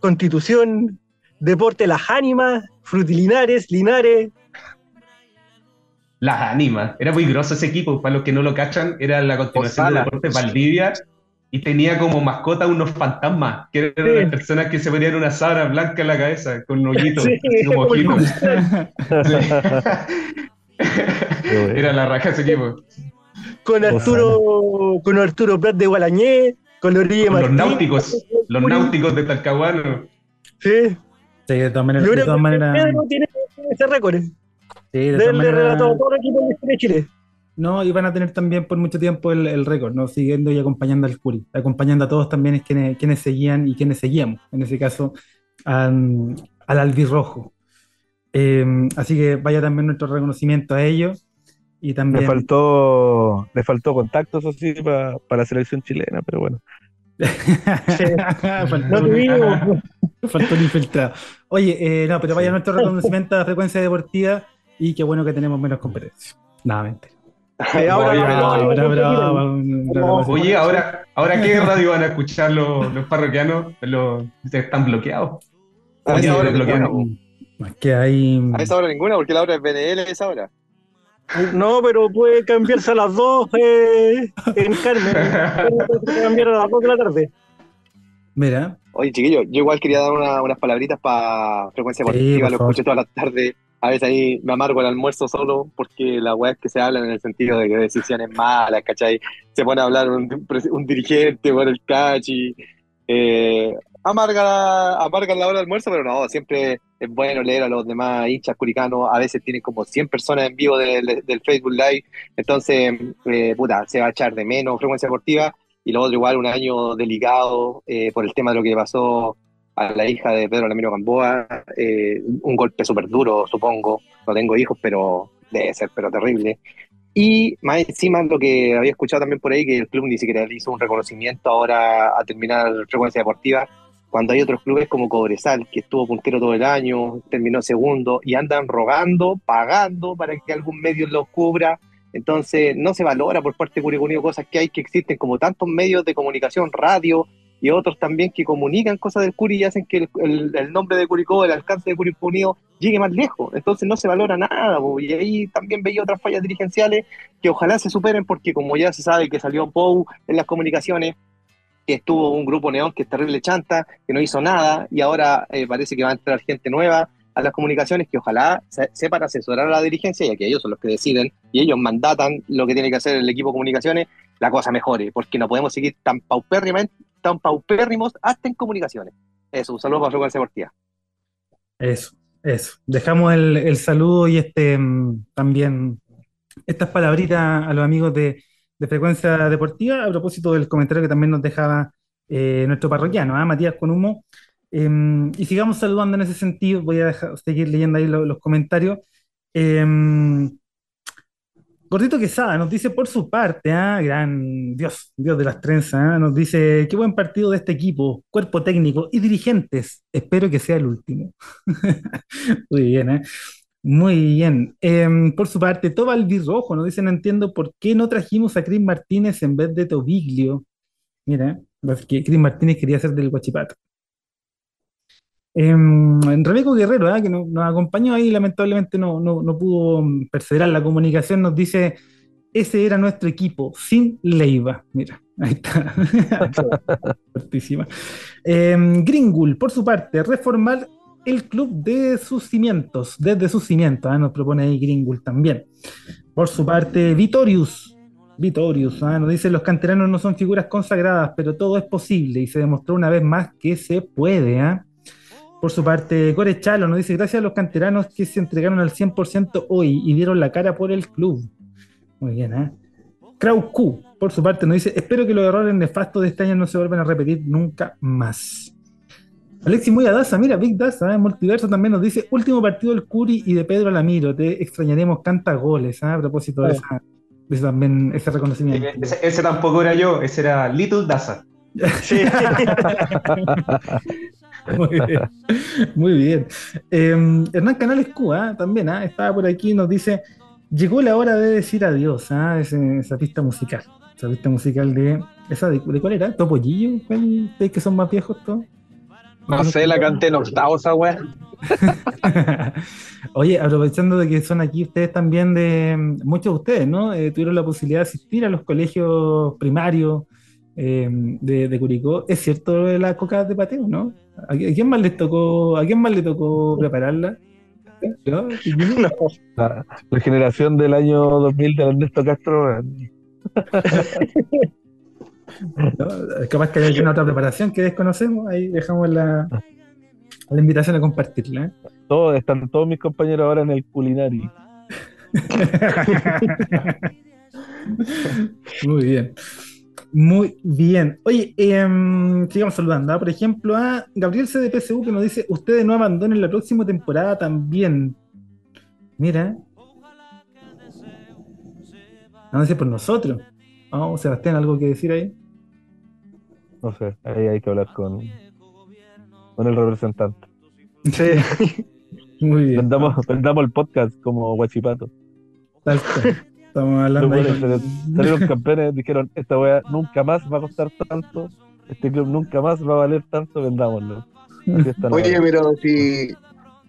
Constitución, Deporte Las Ánimas, Frutilinares, Linares. Las Ánimas, era muy grosso ese equipo, para los que no lo cachan, era la continuación de Osala. Deportes Valdivia y tenía como mascota unos fantasmas, que eran Sí. las personas que se ponían una sábana blanca en la cabeza, con un hoyito, Sí, así como como. Sí. Era la raja ese equipo. Con Arturo, con Arturo Prat de Gualañé, con Orilla Con los náuticos, los náuticos de Talcahuano. Sí. Sí, de todas maneras. De todas maneras tiene ese récord. sí, de todas maneras- todo el equipo de Chile. No, y van a tener también por mucho tiempo el, el récord, ¿no? Siguiendo y acompañando al Curi, acompañando a todos también es quienes, quienes seguían y quienes seguíamos, en ese caso, al, al albirrojo. Eh, así que vaya también nuestro reconocimiento a ellos y Le también... faltó, le faltó contacto, eso sí, para la selección chilena, pero bueno. faltó, digo. faltó el infiltrado. Oye, eh, no, pero vaya nuestro reconocimiento a la frecuencia deportiva y qué bueno que tenemos menos competencia. Nada, mentira. Eh, ahora Oye, Bravo, bravo, bravo, bravo. Oye, ahora, ahora qué radio van a escuchar los, los parroquianos, los están bloqueados. A Oye, esa hora bloqueados. que hay... A esa hora ninguna, porque la hora es BNL a esa hora. No, pero puede cambiarse a las dos eh, en Carmen. Puede cambiar a las dos de la tarde. Mira, Oye, chiquillo, yo igual quería dar una- unas palabritas para Frecuencia Sí, Deportiva, por lo favor. escucho todas las tardes. A veces ahí me amargo el almuerzo solo porque las weas que se hablan en el sentido de que decisiones malas, ¿cachai? Se pone a hablar un, un dirigente por el cachi. Eh, amarga, amarga la hora del almuerzo, pero no, siempre es bueno leer a los demás hinchas curicanos. A veces tienen como 100 personas en vivo del, Facebook Live. Entonces, eh, puta, se va a echar de menos Frecuencia Deportiva. Y lo otro, igual, un año delicado eh, por el tema de lo que pasó a la hija de Pedro Lamiro Gamboa. eh, un golpe súper duro, supongo. No tengo hijos, pero debe ser, pero terrible. Y más encima lo que había escuchado también por ahí, que el club ni siquiera le hizo un reconocimiento ahora a terminar frecuencia deportiva, cuando hay otros clubes como Cobresal, que estuvo puntero todo el año, terminó segundo, y andan rogando, pagando para que algún medio los cubra. Entonces no se valora por parte de Curicunio cosas que hay que existen como tantos medios de comunicación, radio y otros también que comunican cosas del Curi y hacen que el, el- nombre de Curicó, el alcance de Curicó Unido llegue más lejos. Entonces no se valora nada, y ahí también veía otras fallas dirigenciales que ojalá se superen porque como ya se sabe que salió Pou en las comunicaciones, que estuvo un grupo neón que es terrible chanta, que no hizo nada y ahora eh, parece que va a entrar gente nueva a las comunicaciones que ojalá se- sepan asesorar a la dirigencia, ya que ellos son los que deciden y ellos mandatan lo que tiene que hacer el equipo de comunicaciones, la cosa mejore, porque no podemos seguir tan paupérrimamente, tan paupérrimos hasta en comunicaciones. Eso, un saludo para Frecuencia Deportiva. Eso, eso. Dejamos el, el saludo y este mm, también estas palabritas a los amigos de, de Frecuencia Deportiva a propósito del comentario que también nos dejaba eh, nuestro parroquiano, ¿ah? Matías con humo. Em, y sigamos saludando en ese sentido. Voy a dejar- seguir leyendo ahí lo- los comentarios. Em, Gordito Quesada nos dice por su parte, ah, gran Dios, Dios de las trenzas, ah, nos dice, qué buen partido de este equipo, cuerpo técnico y dirigentes. Espero que sea el último. Muy bien, ¿eh? Muy bien. Em, por su parte, Tobal Rojo nos dice, no entiendo por qué no trajimos a Chris Martínez en vez de Tobiglio. Mira, porque Chris Martínez quería ser del Guachipato. Em, Rebeco Guerrero, que no- nos acompañó ahí, lamentablemente no, no, no pudo mm, perseverar la comunicación, nos dice, ese era nuestro equipo, sin Leiva. Mira, ahí está. Fuertísima. Em, Gringul, por su parte, reformar el club de sus cimientos, desde sus cimientos, ah, nos propone ahí Gringul también. Por su parte, Vitorius, Vitorius, ah, nos dice, los canteranos no son figuras consagradas, pero todo es posible y se demostró una vez más que se puede. ah. Por su parte, Core Chalo nos dice, gracias a los canteranos que se entregaron al 100% hoy y dieron la cara por el club. Muy bien, ¿eh? Krau Q, por su parte, nos dice, espero que los errores nefastos de este año no se vuelvan a repetir nunca más. Alexis Muy Daza, mira, Big Daza, ¿eh? Multiverso también nos dice, último partido del Curi y de Pedro Alamiro, te extrañaremos, canta goles, ¿ah? a propósito de, esa, de ese también, ese reconocimiento. Ese, ese tampoco era yo, ese era Little Daza. Sí. Muy bien. Muy bien. Eh, Hernán Canales Q, ¿ah? también, ¿ah? estaba por aquí, nos dice, llegó la hora de decir adiós, ¿ah? Ese- esa pista musical. Esa pista musical de... ¿Esa de, de cuál era? ¿Topollillo? ¿Cuál? ¿Ustedes que son más viejos todos? No sé, la canté en octavo esa weá. Oye, aprovechando de que son aquí ustedes también de, muchos de ustedes, ¿no? Eh, tuvieron la posibilidad de asistir a los colegios primarios eh, de, de Curicó. Es cierto las cocas de pateo, ¿no? ¿A, a quién más les tocó, a quién más le tocó prepararla? ¿No? La, la generación del año 2000 de Ernesto Castro. ¿no? Capaz que hay alguna otra preparación que desconocemos, ahí dejamos la, la invitación a compartirla. ¿eh? todos, están todos mis compañeros ahora en el culinari. Muy bien. Muy bien. Oye, em, sigamos saludando. ¿ah? Por ejemplo, a Gabriel CDPSU que nos dice: Ustedes no abandonen la próxima temporada también. Mira. No sé por nosotros. Vamos, Sebastián, ¿algo que decir ahí? No sé, ahí hay que hablar con, con el representante. Sí. Muy bien. Vendamos, vendamos el podcast como Guachipato. Tal cual. Estamos hablando con- salieron- campeones, dijeron, esta weá nunca más va a costar tanto, este club nunca más va a valer tanto, vendámoslo. Oye, pero si,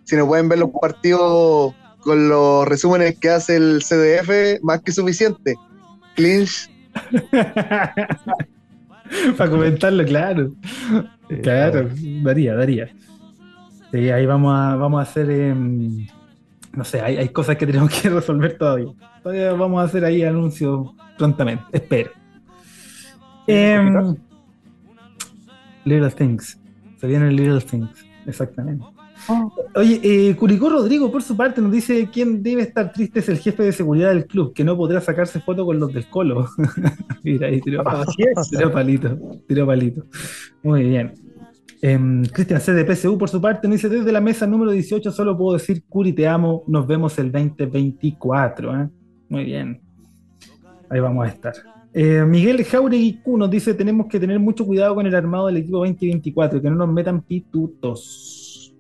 si no pueden ver los partidos con los resúmenes que hace el CDF, más que suficiente. Clinch, Para comentarlo, claro. Claro, daría, daría. Sí, ahí vamos a, vamos a hacer, em, no sé, hay, hay cosas que tenemos que resolver todavía. Todavía vamos a hacer ahí anuncios prontamente, espero. Em, Little Things, se vienen Little Things, exactamente. Oye, eh, Curicó Rodrigo, por su parte, nos dice quién debe estar triste es el jefe de seguridad del club, que no podrá sacarse foto con los del Colo. Mira, ahí tiró, tiró palito, tiró palito. Muy bien. Em, Cristian C. de PSU, por su parte, nos dice: Desde la mesa número 18, solo puedo decir, Curi, te amo. Nos vemos el 2024. ¿eh? Muy bien. Ahí vamos a estar. Eh, Miguel Jauregui Q nos dice: Tenemos que tener mucho cuidado con el armado del equipo 2024, que no nos metan pitutos.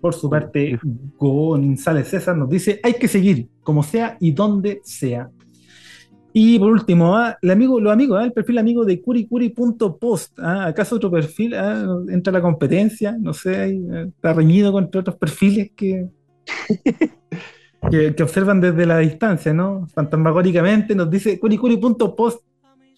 Por su parte, González César nos dice: Hay que seguir, como sea y donde sea. Y por último, ah, el amigo, los amigos, ah, el perfil amigo de curicuri.post. ah, ¿Acaso otro perfil? ah, entra a la competencia, no sé, ahí, está reñido contra otros perfiles que, que, que observan desde la distancia, ¿no? Fantasmagóricamente nos dice curicuri.post,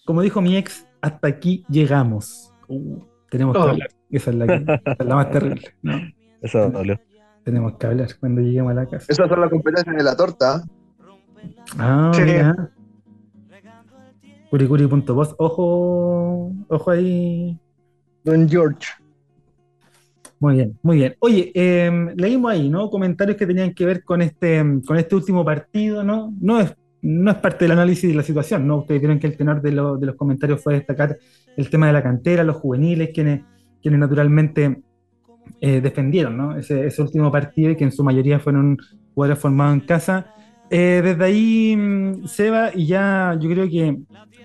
como dijo mi ex, hasta aquí llegamos. Uh, tenemos que Oh. hablar. Esa es la, que- esa es la más terrible, ¿no? Eso dolió. Tenemos que hablar cuando lleguemos a la casa. esas son las competencias de la torta. Ah, Sí. mira. Curicuri.post, ojo, ojo ahí. Don George. Muy bien, muy bien. Oye, eh, leímos ahí, ¿no? Comentarios que tenían que ver con este, em, con este último partido, ¿no? No es, no es parte del análisis de la situación, ¿no? Ustedes vieron que el tenor de, lo- de los comentarios fue destacar el tema de la cantera, los juveniles, quienes, quienes naturalmente eh, defendieron, ¿no? Ese, ese último partido y que en su mayoría fueron jugadores formados en casa. Eh, desde ahí, mm, Seba, y ya yo creo que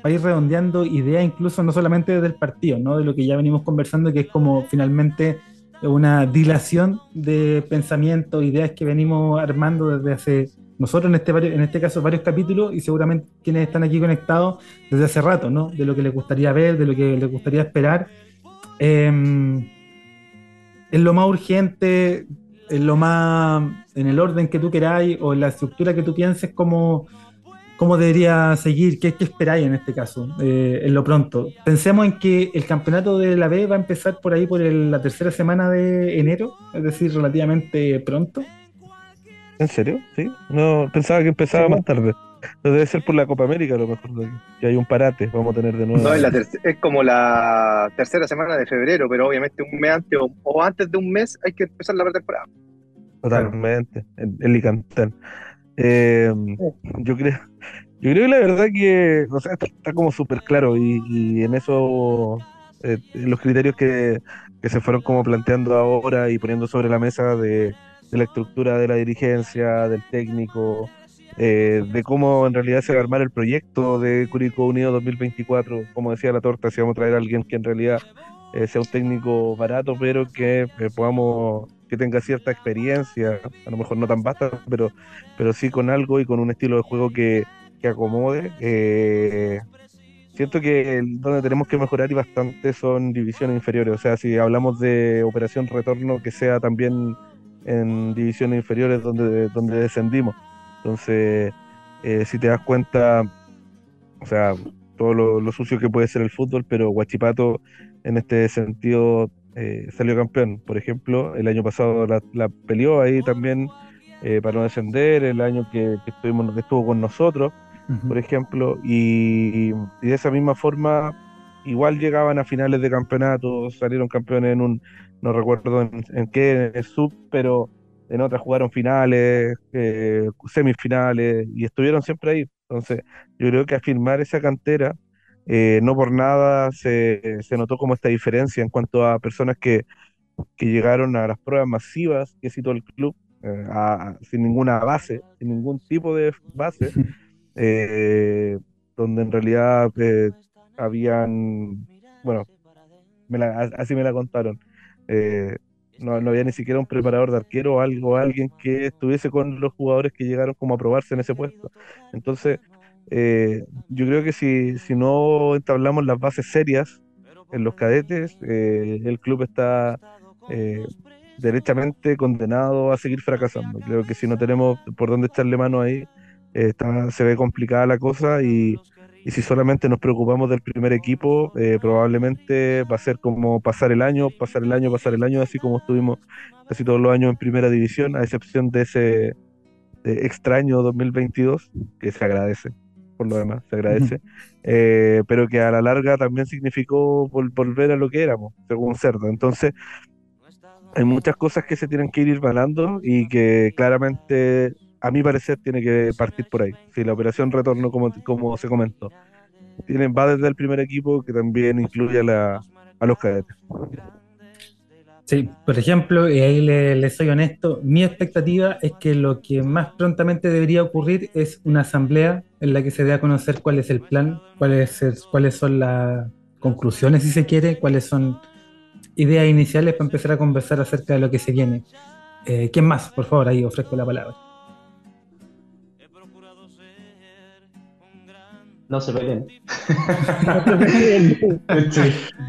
para ir redondeando ideas, incluso no solamente desde el partido, ¿no? De lo que ya venimos conversando, que es como finalmente una dilación de pensamientos, ideas que venimos armando desde hace, nosotros en este, en este caso, varios capítulos, y seguramente quienes están aquí conectados desde hace rato, ¿no? De lo que les gustaría ver, de lo que les gustaría esperar. Eh, en lo más urgente, en lo más, en el orden que tú queráis o en la estructura que tú pienses, cómo, cómo debería seguir, qué, qué esperáis en este caso, eh, en lo pronto. Pensemos en que el campeonato de la B va a empezar por ahí por el- la tercera semana de enero, es decir, relativamente pronto. ¿En serio? ¿Sí? No, pensaba que empezaba más tarde. Pero debe ser por la Copa América a lo mejor. Que hay un parate, vamos a tener de nuevo. No, es, la terc- es como la tercera semana de febrero, pero obviamente un mes antes o, o antes de un mes hay que empezar la pretemporada. Totalmente, el, el Licantén. Eh, yo creo, yo creo que la verdad que, o sea, está, está como súper claro y, y en eso eh, los criterios que, que se fueron como planteando ahora y poniendo sobre la mesa de, de la estructura de la dirigencia, del técnico, eh, de cómo en realidad se va a armar el proyecto de Curicó Unido 2024, como decía la torta, si vamos a traer a alguien que en realidad eh, sea un técnico barato, pero que eh, podamos, que tenga cierta experiencia, a lo mejor no tan vasta, pero, pero sí con algo y con un estilo de juego que, que acomode. eh, siento que donde tenemos que mejorar y bastante son divisiones inferiores, o sea, si hablamos de operación retorno, que sea también en divisiones inferiores donde, donde descendimos. Entonces, eh, si te das cuenta, o sea, todo lo, lo sucio que puede ser el fútbol, pero Huachipato en este sentido eh, salió campeón. Por ejemplo, el año pasado la, la peleó ahí también eh, para no descender, el año que, que estuvimos, que estuvo con nosotros, por ejemplo, y, y de esa misma forma igual llegaban a finales de campeonato, salieron campeones en un, no recuerdo en, en qué, en el sub, pero en otras jugaron finales, eh, semifinales, y estuvieron siempre ahí. Entonces, yo creo que afirmar esa cantera, eh, no por nada se, se notó como esta diferencia en cuanto a personas que, que llegaron a las pruebas masivas que citó el club, eh, a- sin ninguna base, sin ningún tipo de base, donde en realidad habían, bueno, me la- a- así me la contaron. No, no había ni siquiera un preparador de arquero o algo, alguien que estuviese con los jugadores que llegaron como a probarse en ese puesto. Entonces, eh, yo creo que si, si no entablamos las bases serias en los cadetes, eh, el club está eh, derechamente condenado a seguir fracasando. Creo que si no tenemos por dónde echarle mano ahí, eh, está- se ve complicada la cosa y, y si solamente nos preocupamos del primer equipo, eh, probablemente va a ser como pasar el año, pasar el año, pasar el año, así como estuvimos casi todos los años en primera división, a excepción de ese de extraño 2022, que se agradece, por lo demás, se agradece, eh, pero que a la larga también significó vol- volver a lo que éramos, según Cerdo. Entonces, hay muchas cosas que se tienen que ir ganando y que claramente, a mi parecer, tiene que partir por ahí. Si la operación retorno, como, se comentó, tiene, va desde el primer equipo que también incluye a, la- a los cadetes. Sí, por ejemplo, y ahí le, soy honesto, mi expectativa es que lo que más prontamente debería ocurrir es una asamblea en la que se dé a conocer cuál es el plan, cuáles, es- cuáles son las conclusiones, si se quiere, cuáles son ideas iniciales para empezar a conversar acerca de lo que se viene. Eh, ¿Quién más? Por favor, ahí ofrezco la palabra. No se peleen. Sí,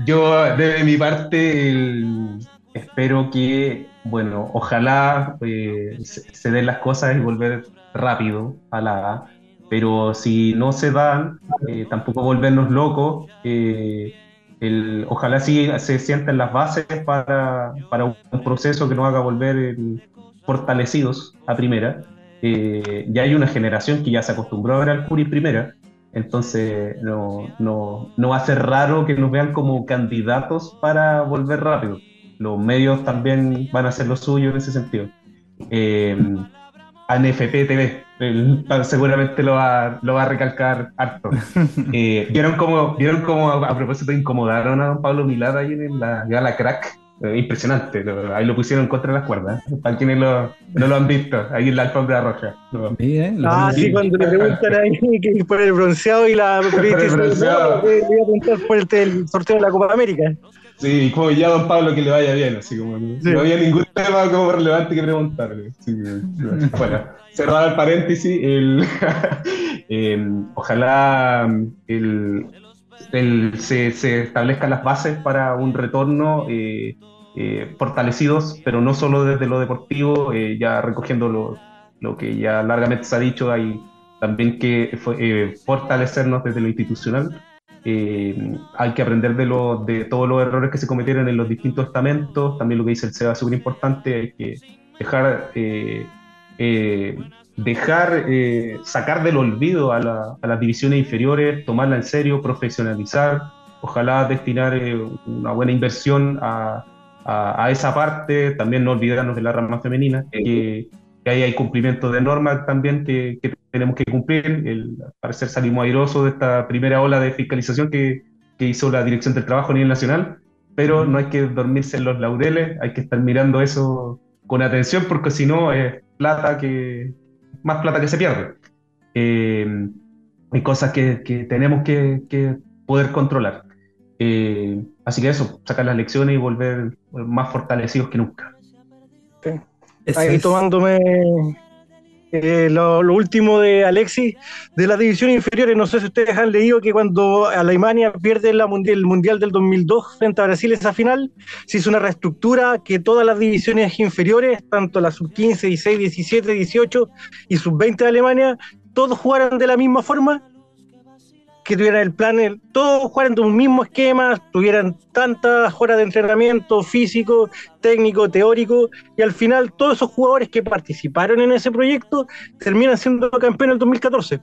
Yo, de mi parte, el- espero que, bueno, ojalá eh, se, se den las cosas y volver rápido a la A, pero si no se dan, eh, tampoco volvernos locos. eh, el- ojalá sí se sienten las bases para, para un proceso que nos haga volver el- fortalecidos a primera. Eh, ya hay una generación que ya se acostumbró a ver al Curi primera, entonces no, no, no va a ser raro que nos vean como candidatos para volver rápido. Los medios también van a hacer lo suyo en ese sentido. Eh, ANFP TV, el- seguramente lo va, lo va a recalcar harto. Eh, ¿vieron cómo, vieron cómo a, a propósito incomodaron a don Pablo Milad ahí en la gala crack? Eh, impresionante, lo- ahí lo pusieron contra las cuerdas, para quienes lo- no lo han visto, ahí en la alfombra roja. No. Ah, sí, cuando le preguntan ahí que por el bronceado y la el bronceado. No, le voy a preguntar por el, el sorteo de la Copa América. Sí, y como ya don Pablo que le vaya bien, así como no, Sí. no había ningún tema como relevante que preguntarle. Sí, bueno, cerrado el paréntesis, el, em, ojalá el, el- se, se establezcan las bases para un retorno eh, eh, fortalecidos, pero no solo desde lo deportivo, eh, ya recogiendo lo, lo que ya largamente se ha dicho, hay también que eh, fortalecernos desde lo institucional. Eh, hay que aprender de, lo- de todos los errores que se cometieron en los distintos estamentos, también lo que dice el SEBA es súper importante, hay que dejar, eh, dejar eh, sacar del olvido a, la- a las divisiones inferiores, tomarla en serio, profesionalizar, ojalá destinar eh, una buena inversión a, a- a esa parte, también no olvidarnos de la rama femenina, que, que ahí hay cumplimiento de normas también que, que tenemos que cumplir. El, al parecer salimos airosos de esta primera ola de fiscalización que, que hizo la Dirección del Trabajo a nivel nacional, pero no hay que dormirse en los laureles, hay que estar mirando eso con atención porque si no es plata que, más plata que se pierde. Eh, hay cosas que, que tenemos que, que poder controlar. Eh, así que eso, sacar las lecciones y volver más fortalecidos que nunca. Ahí tomándome eh, lo, lo último de Alexis de las divisiones inferiores. No sé si ustedes han leído que cuando Alemania pierde la mundial, el Mundial del 2002 frente a Brasil esa final, se hizo una reestructura que todas las divisiones inferiores, tanto la sub-15, 16, 17, 18 y sub-20 de Alemania, todos jugaran de la misma forma. Que tuvieran el plan, el- todos jugaran de un mismo esquema, tuvieran tantas horas de entrenamiento físico, técnico, teórico, y al final todos esos jugadores que participaron en ese proyecto terminan siendo campeones en el 2014.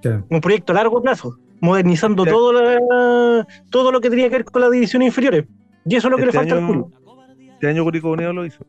Claro. Un proyecto a largo plazo, modernizando todo, la- todo lo que tenía que ver con las divisiones inferiores. Y eso es lo que Este le falta al Curu. Este año Curicó Unido lo hizo.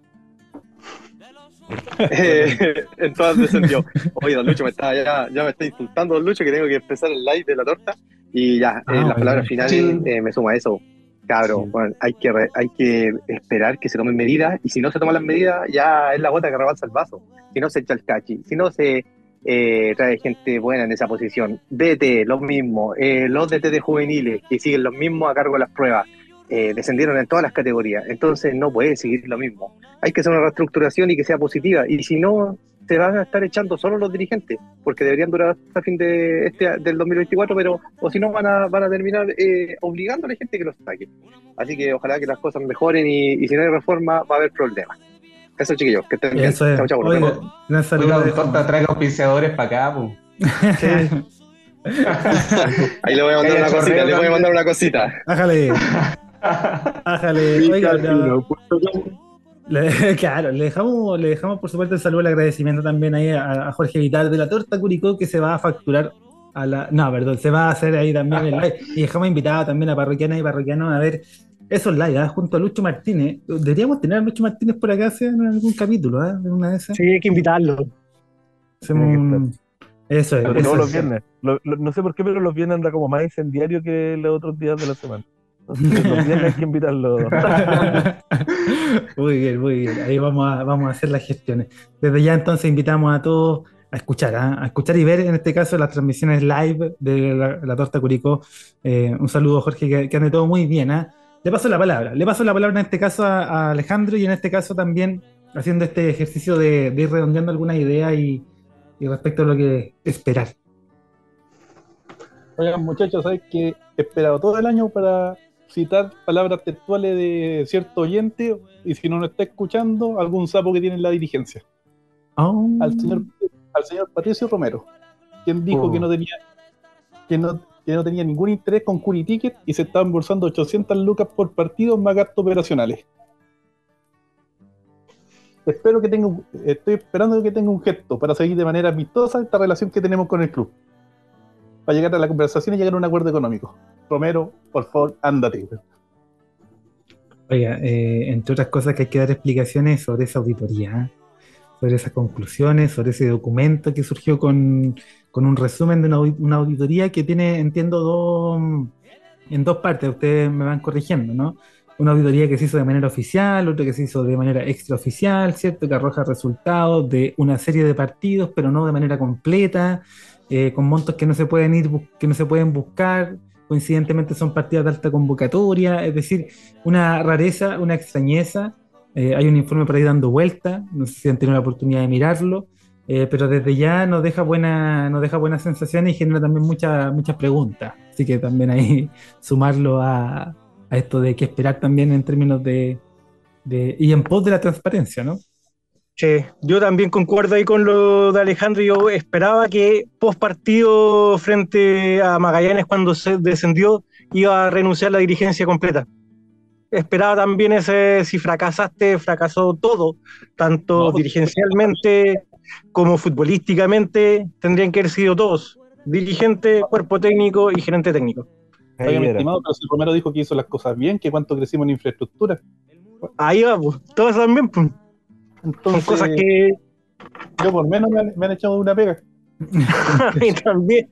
Eh, entonces descendió. Oye, don Lucho, me está, ya, ya me está insultando, don Lucho, que tengo que empezar el live de la torta. Y ya, eh, Ah, las bueno. palabras finales Sí. eh, me suma eso. Cabro, bueno, hay que, re- hay que esperar que se tomen medidas. Y si no se toman las medidas, ya es la gota que rebalsa el vaso. Si no se echa el cachi, si no se eh, trae gente buena en esa posición. DT, lo mismo. Eh, los DT de juveniles, que siguen los mismos a cargo de las pruebas. Eh, descendieron en todas las categorías. Entonces no puede seguir lo mismo hay que hacer una reestructuración y que sea positiva. Y si no, se van a estar echando solo los dirigentes, porque deberían durar hasta fin de este del 2024, pero o si no van a, van a terminar eh, obligando a la gente que los saque. Así que ojalá que las cosas mejoren y, y si no hay reforma va a haber problemas. Eso chiquillos, que estén bien. Chau, chau, gran saludo Oiga, de- traiga auspiciadores para acá. Ahí le voy a mandar una cosita, le voy a mandar una cosita. Ájale, ájale. Oiga, no. Le- claro, le dejamos, le dejamos por supuesto el saludo, el agradecimiento también ahí a, a Jorge Vital de la Torta Curicó que se va a facturar a la. No, perdón, se va a hacer ahí también el live. Y dejamos invitado también a parroquianas y parroquianos a ver esos live, ¿ah? junto a Lucho Martínez. Deberíamos tener a Lucho Martínez por acá en algún capítulo, ¿ah? De una de esas. Sí, hay que invitarlo. Hacemos un- Eso es. Eso todo los es. viernes. Lo- lo- no sé por qué, pero los viernes anda como más incendiario que los otros días de la semana. Entonces, los viernes hay que invitarlo. muy bien, muy bien. Ahí vamos a, vamos a hacer las gestiones. Desde ya entonces invitamos a todos a escuchar, ¿ah? a escuchar y ver en este caso las transmisiones live de la, la Torta Curicó. Eh, un saludo, Jorge, que, que ande todo muy bien. ¿ah? Le paso la palabra. Le paso la palabra en este caso a, a Alejandro y en este caso también haciendo este ejercicio de, de ir redondeando alguna idea y, y respecto a lo que esperar. Oigan, muchachos, ¿sabes que he esperado todo el año para citar palabras textuales de cierto oyente? Y si no lo está escuchando, algún sapo que tiene en la dirigencia. Oh. Al señor, al señor Patricio Romero, quien dijo Oh. que no tenía que no, que no tenía ningún interés con Curi Ticket y se estaban embolsando 800 lucas por partido más gastos operacionales. Espero que tenga, un- estoy esperando que tenga un gesto para seguir de manera amistosa esta relación que tenemos con el club. Para llegar a la conversación y llegar a un acuerdo económico. Romero, por favor, ándate. Oiga, eh, entre otras cosas que hay que dar explicaciones sobre esa auditoría, ¿eh? sobre esas conclusiones, sobre ese documento que surgió con, con un resumen de una, audi- una auditoría que tiene, entiendo, dos, en dos partes, ustedes me van corrigiendo, ¿no? Una auditoría que se hizo de manera oficial, otra que se hizo de manera extraoficial, ¿cierto? Que arroja resultados de una serie de partidos, pero no de manera completa, eh, con montos que no se pueden ir, que no se pueden buscar, coincidentemente son partidos de alta convocatoria, es decir, una rareza, una extrañeza. Eh, hay un informe por ahí dando vuelta, no sé si han tenido la oportunidad de mirarlo, eh, pero desde ya nos deja buena, nos deja buenas sensaciones y genera también muchas muchas preguntas. Así que también ahí sumarlo a, a esto de qué esperar también en términos de, de y en pos de la transparencia, ¿no? Sí, yo también concuerdo ahí con lo de Alejandro. Yo esperaba que post partido frente a Magallanes, cuando se descendió, iba a renunciar la dirigencia completa. Esperaba también ese, si fracasaste, fracasó todo, tanto No, pues, dirigencialmente como futbolísticamente, tendrían que haber sido todos, dirigente, cuerpo técnico y gerente técnico. Ahí Oiga, mi estimado, pero si Romero dijo que hizo las cosas bien, que cuánto crecimos en infraestructura. Ahí va, pues, todo eso también, pues. Son Entonces, cosas que yo por menos me han, me han echado una pega. a mí también.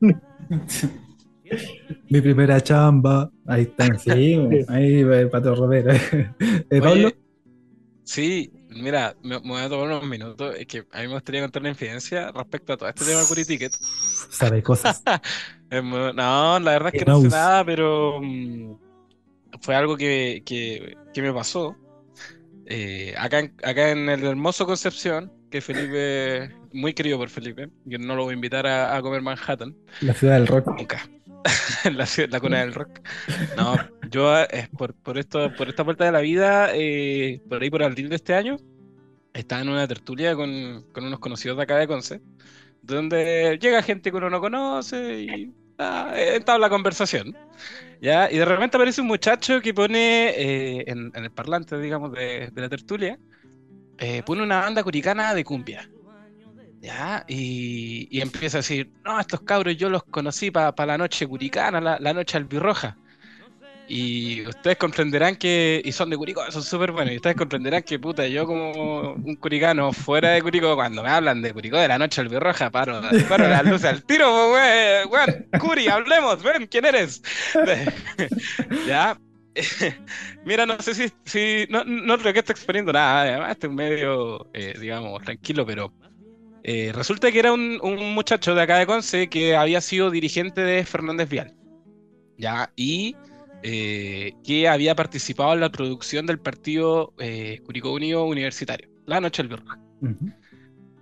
Mi primera chamba, ahí está, sí, ahí Pato Romero. Eh, Pablo, Oye, sí, mira, me, me voy a tomar unos minutos. Es que a mí me gustaría contar una infidencia respecto a todo este tema del Curi Ticket. sabe cosas. No, la verdad es que no sé nada, pero mm, fue algo que, que- que me pasó. Eh, acá, en, acá en el hermoso Concepción, que Felipe, muy querido por Felipe, yo no lo voy a invitar a, a comer Manhattan, La ciudad del rock. nunca. La, ciudad- la cuna del rock. No, yo eh, por, por esto, por esta vuelta de la vida, eh, por ahí por abril de este año, estaba en una tertulia con, con unos conocidos de acá de Conce, donde llega gente que uno no conoce y ah, entabla conversación. ¿ya? Y de repente aparece un muchacho que pone eh, en, el parlante, digamos, de, de la tertulia, eh, pone una banda curicana de cumbia. ¿Ya? Y, y empieza a decir, no, estos cabros yo los conocí para la noche curicana, la, la noche albirroja. Y ustedes comprenderán que, y son de Curicó, son súper buenos, y ustedes comprenderán que puta, yo como un curicano fuera de Curicó, cuando me hablan de Curicó de la noche albirroja, paro, paro las luces al tiro, weón, Curi, hablemos, ven, ¿quién eres? ya, Mira, no sé si, si no, no creo que esté exponiendo nada, además este es medio, eh, digamos, tranquilo, pero eh, resulta que era un, un, muchacho de acá de Conce que había sido dirigente de Fernández Vial, ya, y eh, que había participado en la producción del partido eh, Curicó Unido Universitario, la noche del Birra. Uh -huh.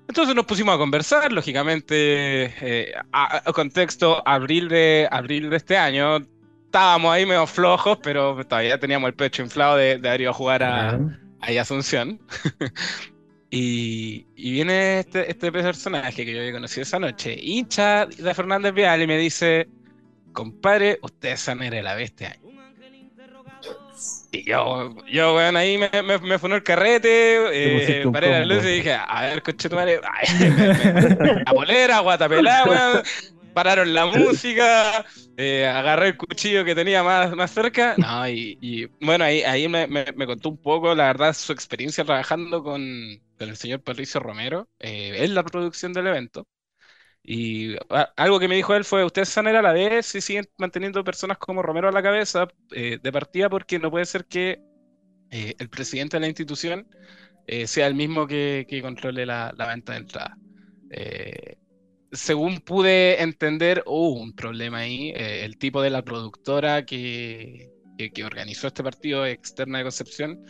Entonces nos pusimos a conversar, lógicamente, eh, a, a, contexto, abril de, abril de este año, estábamos ahí medio flojos, pero todavía teníamos el pecho inflado de, de haber ido a jugar a, a Asunción. y, y, viene este, este personaje que yo había conocido esa noche, hincha de Fernández Vial, y me dice, compadre, usted es Sanera la vez este año. Y yo, yo, weón, ahí me, me, me funó el carrete, eh, paré la luz y dije, a ver, coche tu madre, la polera, guatapelá, weón. Pararon la música, eh, agarré el cuchillo que tenía más, más cerca. No, y, y bueno, ahí, ahí me, me, me, contó un poco, la verdad, su experiencia trabajando con, con el señor Patricio Romero eh, en la producción del evento. Y algo que me dijo él fue, ustedes están a la vez y siguen manteniendo personas como Romero a la cabeza eh, de partida porque no puede ser que eh, el presidente de la institución eh, sea el mismo que, controle la, venta de entrada. según pude entender, hubo un problema ahí. el tipo de la productora que, que, que organizó este partido externa de Concepción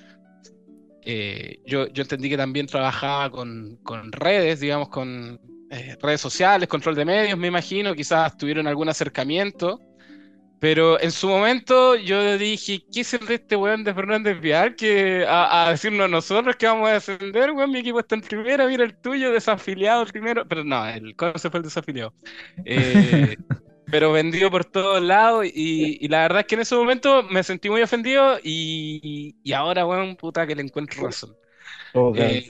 yo, yo entendí que también trabajaba con, con redes, digamos, con, eh, redes sociales, control de medios, me imagino, quizás tuvieron algún acercamiento, pero en su momento yo dije, ¿qué es el de este weón de Fernández Vial que a, a, decirnos nosotros que vamos a descender, weón, mi equipo está en primera, mira el tuyo, desafiliado el primero, pero no, el se fue el desafiliado. Eh, pero vendido por todos lados y, y, la verdad es que en ese momento me sentí muy ofendido y, y ahora, weón, puta que le encuentro razón. Oh, eh,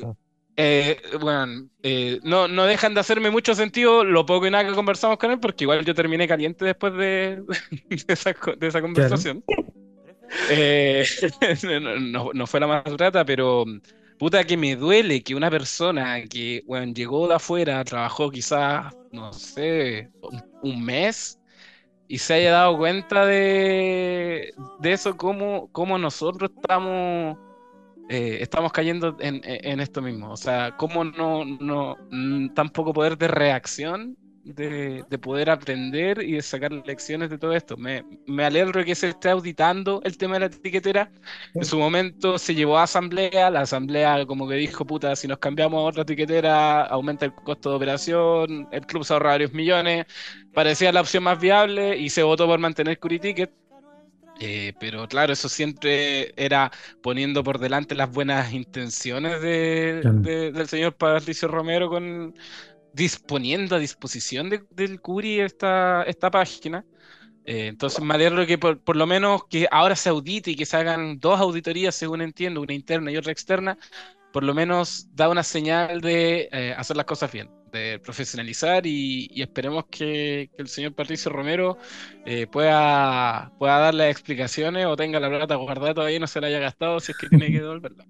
eh, bueno, eh, no, no dejan de hacerme mucho sentido lo poco y nada que conversamos con él, porque igual yo terminé caliente después de, de, esa, de esa, conversación. Claro. Eh, no, no, fue la más grata, pero puta que me duele que una persona que bueno, llegó de afuera, trabajó quizás, no sé, un, un mes y se haya dado cuenta de, de eso, como, como nosotros estamos eh, estamos cayendo en, en, esto mismo. O sea, cómo no, no tan poco poder de reacción, de, de, poder aprender y de sacar lecciones de todo esto. Me, me, alegro que se esté auditando el tema de la etiquetera. En su momento se llevó a asamblea, la asamblea como que dijo, puta, si nos cambiamos a otra etiquetera, aumenta el costo de operación, el club se ahorra varios millones, parecía la opción más viable y se votó por mantener Curiticket eh, pero claro, eso siempre era poniendo por delante las buenas intenciones de, de, del señor Patricio Romero con disponiendo a disposición de, del Curi esta, esta página. Eh, entonces me alegro que por, por, lo menos que ahora se audite y que se hagan dos auditorías, según entiendo, una interna y otra externa, por lo menos da una señal de eh, hacer las cosas bien de profesionalizar y, y esperemos que, que, el señor Patricio Romero eh, pueda, pueda dar las explicaciones o tenga la plata guardada todavía y no se la haya gastado si es que tiene que devolverla.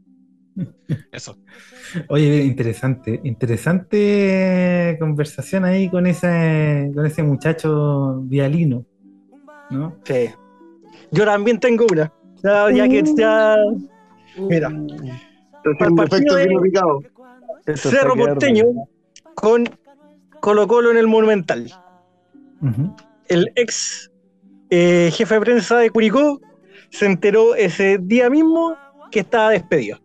Eso. Oye, interesante, interesante conversación ahí con ese, con ese muchacho vialino, ¿no? Sí. Yo también tengo una. Ya, ya que ya. Mira. Para el partido de Cerro Porteño, con Colo Colo en el Monumental. Uh -huh. El ex eh, jefe de prensa de Curicó se enteró ese día mismo que estaba despedido.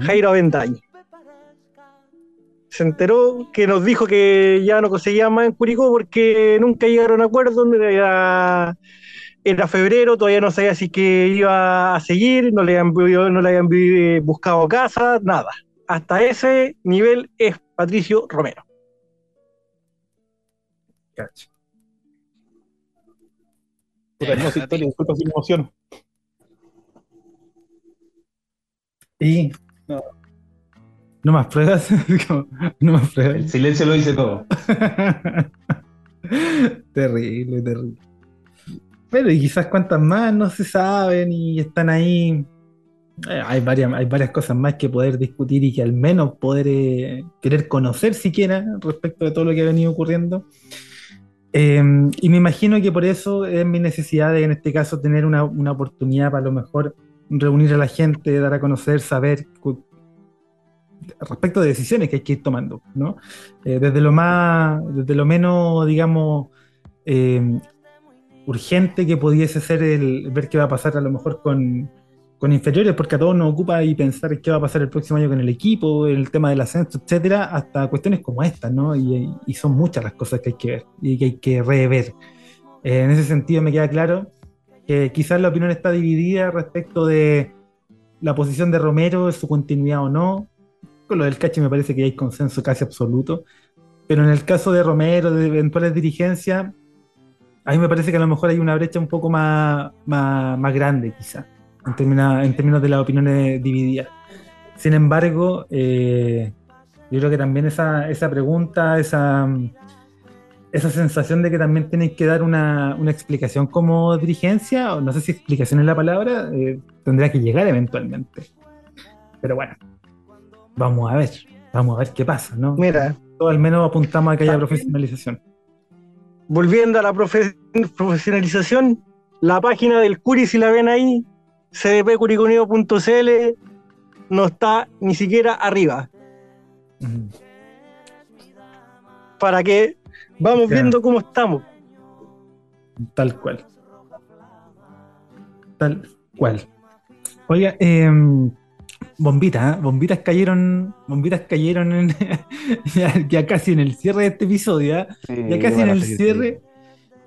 Jairo Avendaño. Se enteró que nos dijo que ya no conseguía más en Curicó porque nunca llegaron a acuerdo, era, era febrero, todavía no sabía si que iba a seguir, no le habían, no le habían buscado casa, nada hasta ese nivel es Patricio Romero. Cacho. Puta, hermosa historia, disculpa sin emoción. Y. No más pruebas. No más El pruebas. silencio lo dice todo. terrible, terrible. Pero y quizás cuántas más no se saben y están ahí. Eh, hay, varias, hay varias cosas más que poder discutir y que al menos poder eh, querer conocer siquiera respecto de todo lo que ha venido ocurriendo. Eh, y me imagino que por eso es mi necesidad de, en este caso, tener una, una oportunidad para a lo mejor reunir a la gente, dar a conocer, saber respecto de decisiones que hay que ir tomando, ¿no? Eh, desde lo más, desde lo menos, digamos, eh, urgente que pudiese ser el ver qué va a pasar a lo mejor con, con inferiores, porque a todos nos ocupa y pensar qué va a pasar el próximo año con el equipo, el tema del ascenso, etcétera, hasta cuestiones como estas, ¿no? Y, y son muchas las cosas que hay que ver y que hay que rever. Eh, en ese sentido me queda claro que quizás la opinión está dividida respecto de la posición de Romero, su continuidad o no. Con lo del Cachi me parece que hay consenso casi absoluto. Pero en el caso de Romero, de eventuales dirigencias, a mí me parece que a lo mejor hay una brecha un poco más, más, más grande, quizá, en términos, en términos de las opiniones divididas. Sin embargo, eh, yo creo que también esa, esa pregunta, esa, esa sensación de que también tenéis que dar una, una explicación como dirigencia, o no sé si explicación es la palabra, eh, tendrá que llegar eventualmente. Pero bueno, vamos a ver, vamos a ver qué pasa, ¿no? Mira, al menos apuntamos a que haya profesionalización. volviendo a la profe- profesionalización, la página del Curi, si la ven ahí, cdpcuriconeo.cl, no está ni siquiera arriba. Para que vamos Ya. viendo cómo estamos. Tal cual. Tal cual. Oiga, em, bombitas, ¿eh? bombitas cayeron, bombitas cayeron en, ya, ya casi en el cierre de este episodio, ¿eh? ya casi en el cierre.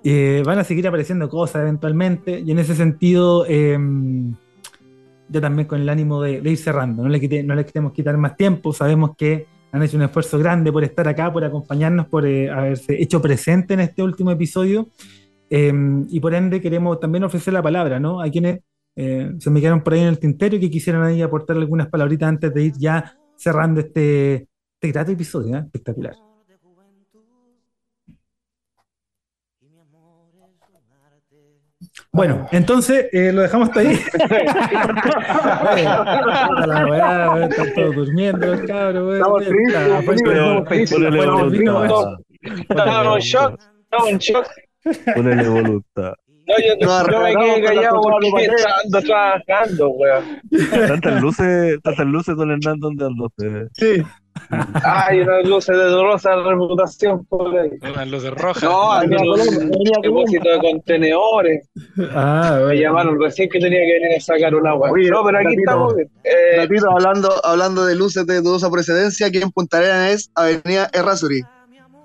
Eh, van a seguir apareciendo cosas eventualmente, y en ese sentido, em, yo también con el ánimo de, de ir cerrando, no le, quite- no le queremos quitar más tiempo, sabemos que han hecho un esfuerzo grande por estar acá, por acompañarnos, por eh, haberse hecho presente en este último episodio. Eh, y por ende queremos también ofrecer la palabra, ¿no? A quienes eh, se me quedaron por ahí en el tintero y que quisieran ahí aportar algunas palabritas antes de ir ya cerrando este, este grato episodio, ¿eh? espectacular. Bueno, entonces eh, lo dejamos hasta ahí. La weá, están todos durmiendo, los cabros. Estamos tristes, estamos en shock, estamos en shock. Ponele voluntad. No, yo, No, yo me quedé callado porque ando trabajando, weón. Tantas luces, tantas luces, don Hernán, ¿dónde ando usted? Sí. Hay unas luces de dudosa reputación por ahí. Unas luces rojas. No, había un depósito de contenedores. Ah, Me llamaron recién que tenía que venir a sacar una agua. Oye, No, pero aquí estamos. Eh, Ratito, hablando, hablando de luces de dudosa precedencia, aquí en Punta Arenas es Avenida Errázuri.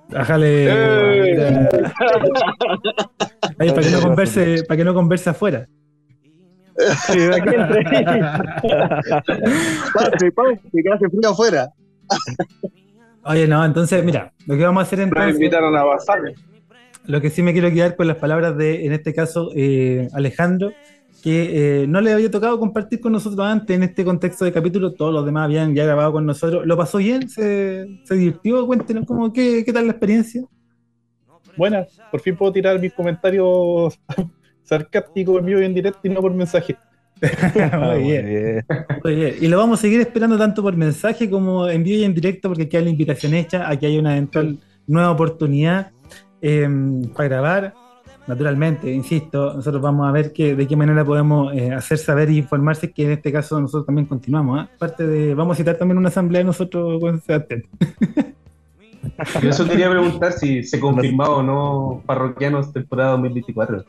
Bájale. Eh. Ahí, para que no converse, para que no converse afuera. Sí, aquí entre- Pase, pase, que hace frío afuera. Oye, no, entonces, mira, lo que vamos a hacer me entonces, invitaron a pasarme. lo que sí me quiero quedar con las palabras de, en este caso, eh, Alejandro, que eh, no le había tocado compartir con nosotros antes en este contexto de capítulo, todos los demás habían ya grabado con nosotros. ¿Lo pasó bien? ¿Se, se divirtió? Cuéntenos cómo, qué, qué tal la experiencia. Buenas, por fin puedo tirar mis comentarios sarcásticos en vivo y en directo y no por mensaje. Ah, Muy bien. Muy bien. Y lo vamos a seguir esperando tanto por mensaje como en vivo y en directo, porque aquí hay la invitación hecha, aquí hay una eventual nueva oportunidad eh, para grabar. Naturalmente, insisto, nosotros vamos a ver que, de qué manera podemos eh, hacer saber e informarse que en este caso nosotros también continuamos. ¿ah? Aparte de, vamos a citar también una asamblea de nosotros con Sebastián. Yo eso quería preguntar si se confirmaba o no parroquianos temporada 2024.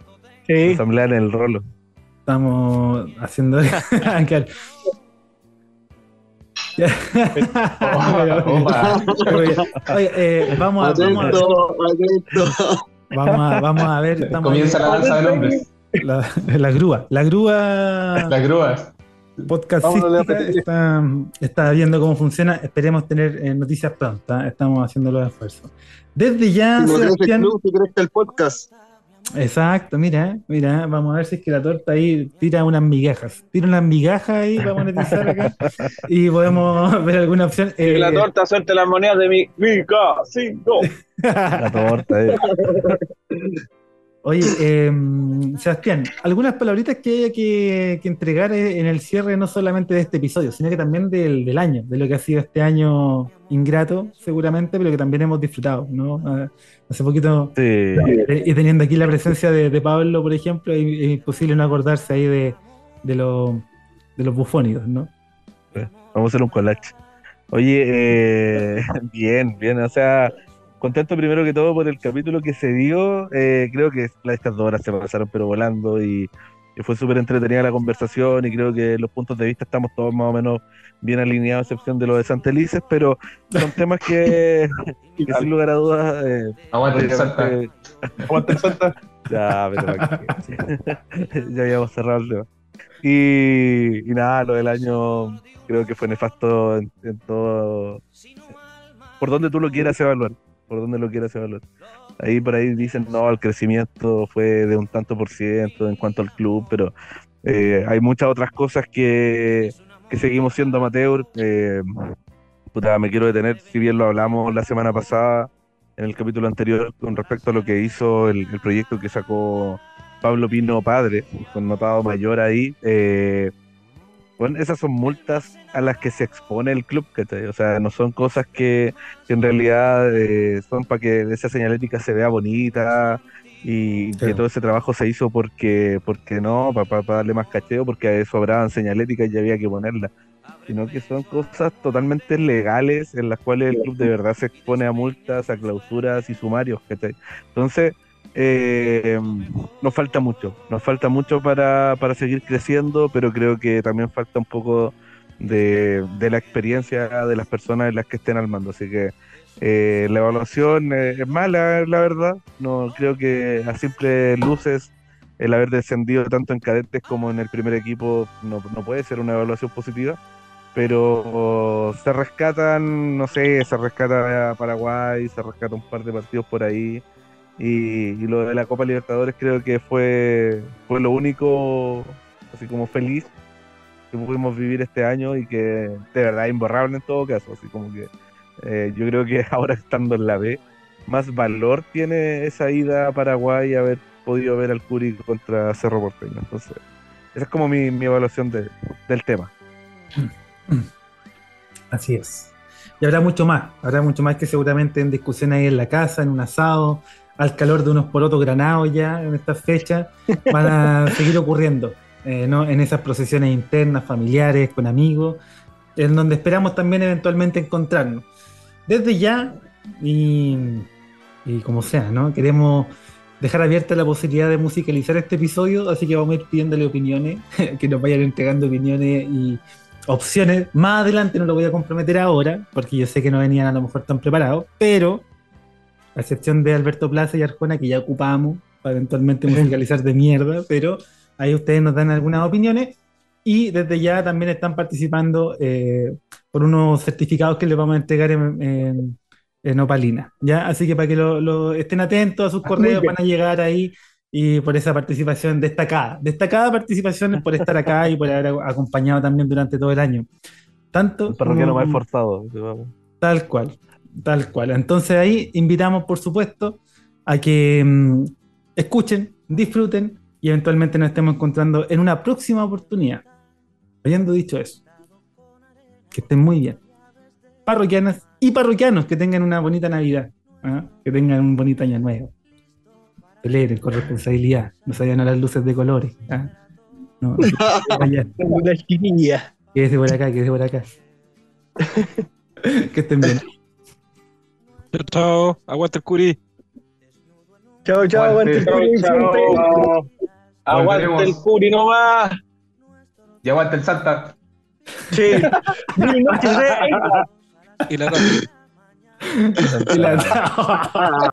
Sí. Asamblea en el rolo. Estamos haciendo. Oye, eh, vamos, a, vamos, a, vamos, a, vamos a ver. estamos Comienza la danza de nombres. La, la grúa. La grúa. Las grúas. podcastística está, está viendo cómo funciona. Esperemos tener eh, noticias pronto. ¿eh? Estamos haciendo los esfuerzos. Desde ya, Sebastián. el club, si crece el podcast. Exacto, mira, mira, vamos a ver si es que la torta ahí tira unas migajas. Tira unas migajas ahí para monetizar acá y podemos ver alguna opción. Que Eh, la torta suelte las monedas de mi Mica 5. La torta, eh. Oye, eh, Sebastián, algunas palabritas que haya que, que entregar eh, en el cierre no solamente de este episodio, sino que también del, del año, de lo que ha sido este año ingrato, seguramente, pero que también hemos disfrutado, ¿no? Ah, Hace poquito, Sí. eh, y teniendo aquí la presencia de, de Pablo, por ejemplo, es, es imposible no acordarse ahí de, de, lo- de los bufónicos, ¿no? Vamos a hacer un collage. Oye, eh, bien, bien, o sea, contento primero que todo por el capítulo que se dio. eh, creo que estas dos horas se pasaron pero volando y, y fue súper entretenida la conversación y creo que los puntos de vista estamos todos más o menos bien alineados, a excepción de lo de Santelices, pero son temas que, que sin lugar a dudas... eh, Aguante el Santa. el Santa. Ya, pero ya habíamos cerrado el tema. Y, y nada, lo del año creo que fue nefasto en, en todo. Por donde tú lo quieras evaluar. Por donde lo quieras evaluar. Ahí por ahí dicen, no, el crecimiento fue de un tanto por ciento en cuanto al club, pero eh, hay muchas otras cosas que, que seguimos siendo amateur. Eh, puta, me quiero detener, si bien lo hablamos la semana pasada en el capítulo anterior con respecto a lo que hizo el, el proyecto que sacó Pablo Pino Padre, con notado mayor ahí. eh, bueno, esas son multas a las que se expone el club, ¿cachai? O sea, no son cosas que, que en realidad eh, son para que esa señalética se vea bonita y que todo ese trabajo se hizo porque, porque no, para darle más cacheo, porque sobraban señaléticas y había que ponerla sino que son cosas totalmente legales en las cuales el club de verdad se expone a multas, a clausuras y sumarios. ¿cachai? Entonces, eh, nos falta mucho, nos falta mucho para, para seguir creciendo, pero creo que también falta un poco de, de la experiencia de las personas en las que estén al mando. Así que eh, la evaluación eh, es mala, la verdad. No creo que a simples luces el haber descendido tanto en cadetes como en el primer equipo no, no puede ser una evaluación positiva pero se rescatan, no sé, se rescata Paraguay, se rescata un par de partidos por ahí. Y, y lo de la Copa Libertadores creo que fue, fue lo único, así como feliz, que pudimos vivir este año y que de verdad es imborrable en todo caso. Así como que eh, yo creo que ahora estando en la B, más valor tiene esa ida a Paraguay haber podido ver al Curi contra Cerro Porteño. Entonces, esa es como mi, mi evaluación de- del tema. Así es. Y habrá mucho más, habrá mucho más que seguramente en discusión ahí en la casa, en un asado, al calor de unos porotos granados ya en estas fechas, van a seguir ocurriendo, eh, ¿no? En esas procesiones internas, familiares, con amigos, en donde esperamos también eventualmente encontrarnos. Desde ya, y, y como sea, ¿no? Queremos dejar abierta la posibilidad de musicalizar este episodio, así que vamos a ir pidiéndole opiniones, que nos vayan entregando opiniones y opciones. Más adelante no lo voy a comprometer ahora, porque yo sé que no venían a lo mejor tan preparados, pero a excepción de Alberto Plaza y Arjona, que ya ocupamos para eventualmente musicalizar de mierda, pero ahí ustedes nos dan algunas opiniones y desde ya también están participando eh, por unos certificados que les vamos a entregar en, en- en Opalina, ¿ya? Así que para que lo, lo- estén atentos a sus correos, bien. van a llegar ahí y por esa participación destacada. Destacada participación por estar acá y por haber acompañado también durante todo el año. Tanto El parroquiano más esforzado. Tal cual, tal cual. Entonces ahí invitamos, por supuesto, a que mm, escuchen, disfruten y eventualmente nos estemos encontrando en una próxima oportunidad. Habiendo dicho eso, que estén muy bien. Parroquianas y parroquianos, que tengan una bonita Navidad, ¿ah? que tengan un bonito año nuevo. Celebren con responsabilidad, no se vayan a las luces de colores. ¿ah? No, no. Quédese por acá, quédese por acá. que estén bien. Chao, chao. Aguanta el curi. Chao, chao, aguante el Curi siempre. Aguante el. Curi nomás. Y aguanta el Santa. Sí. De- Y la Y la-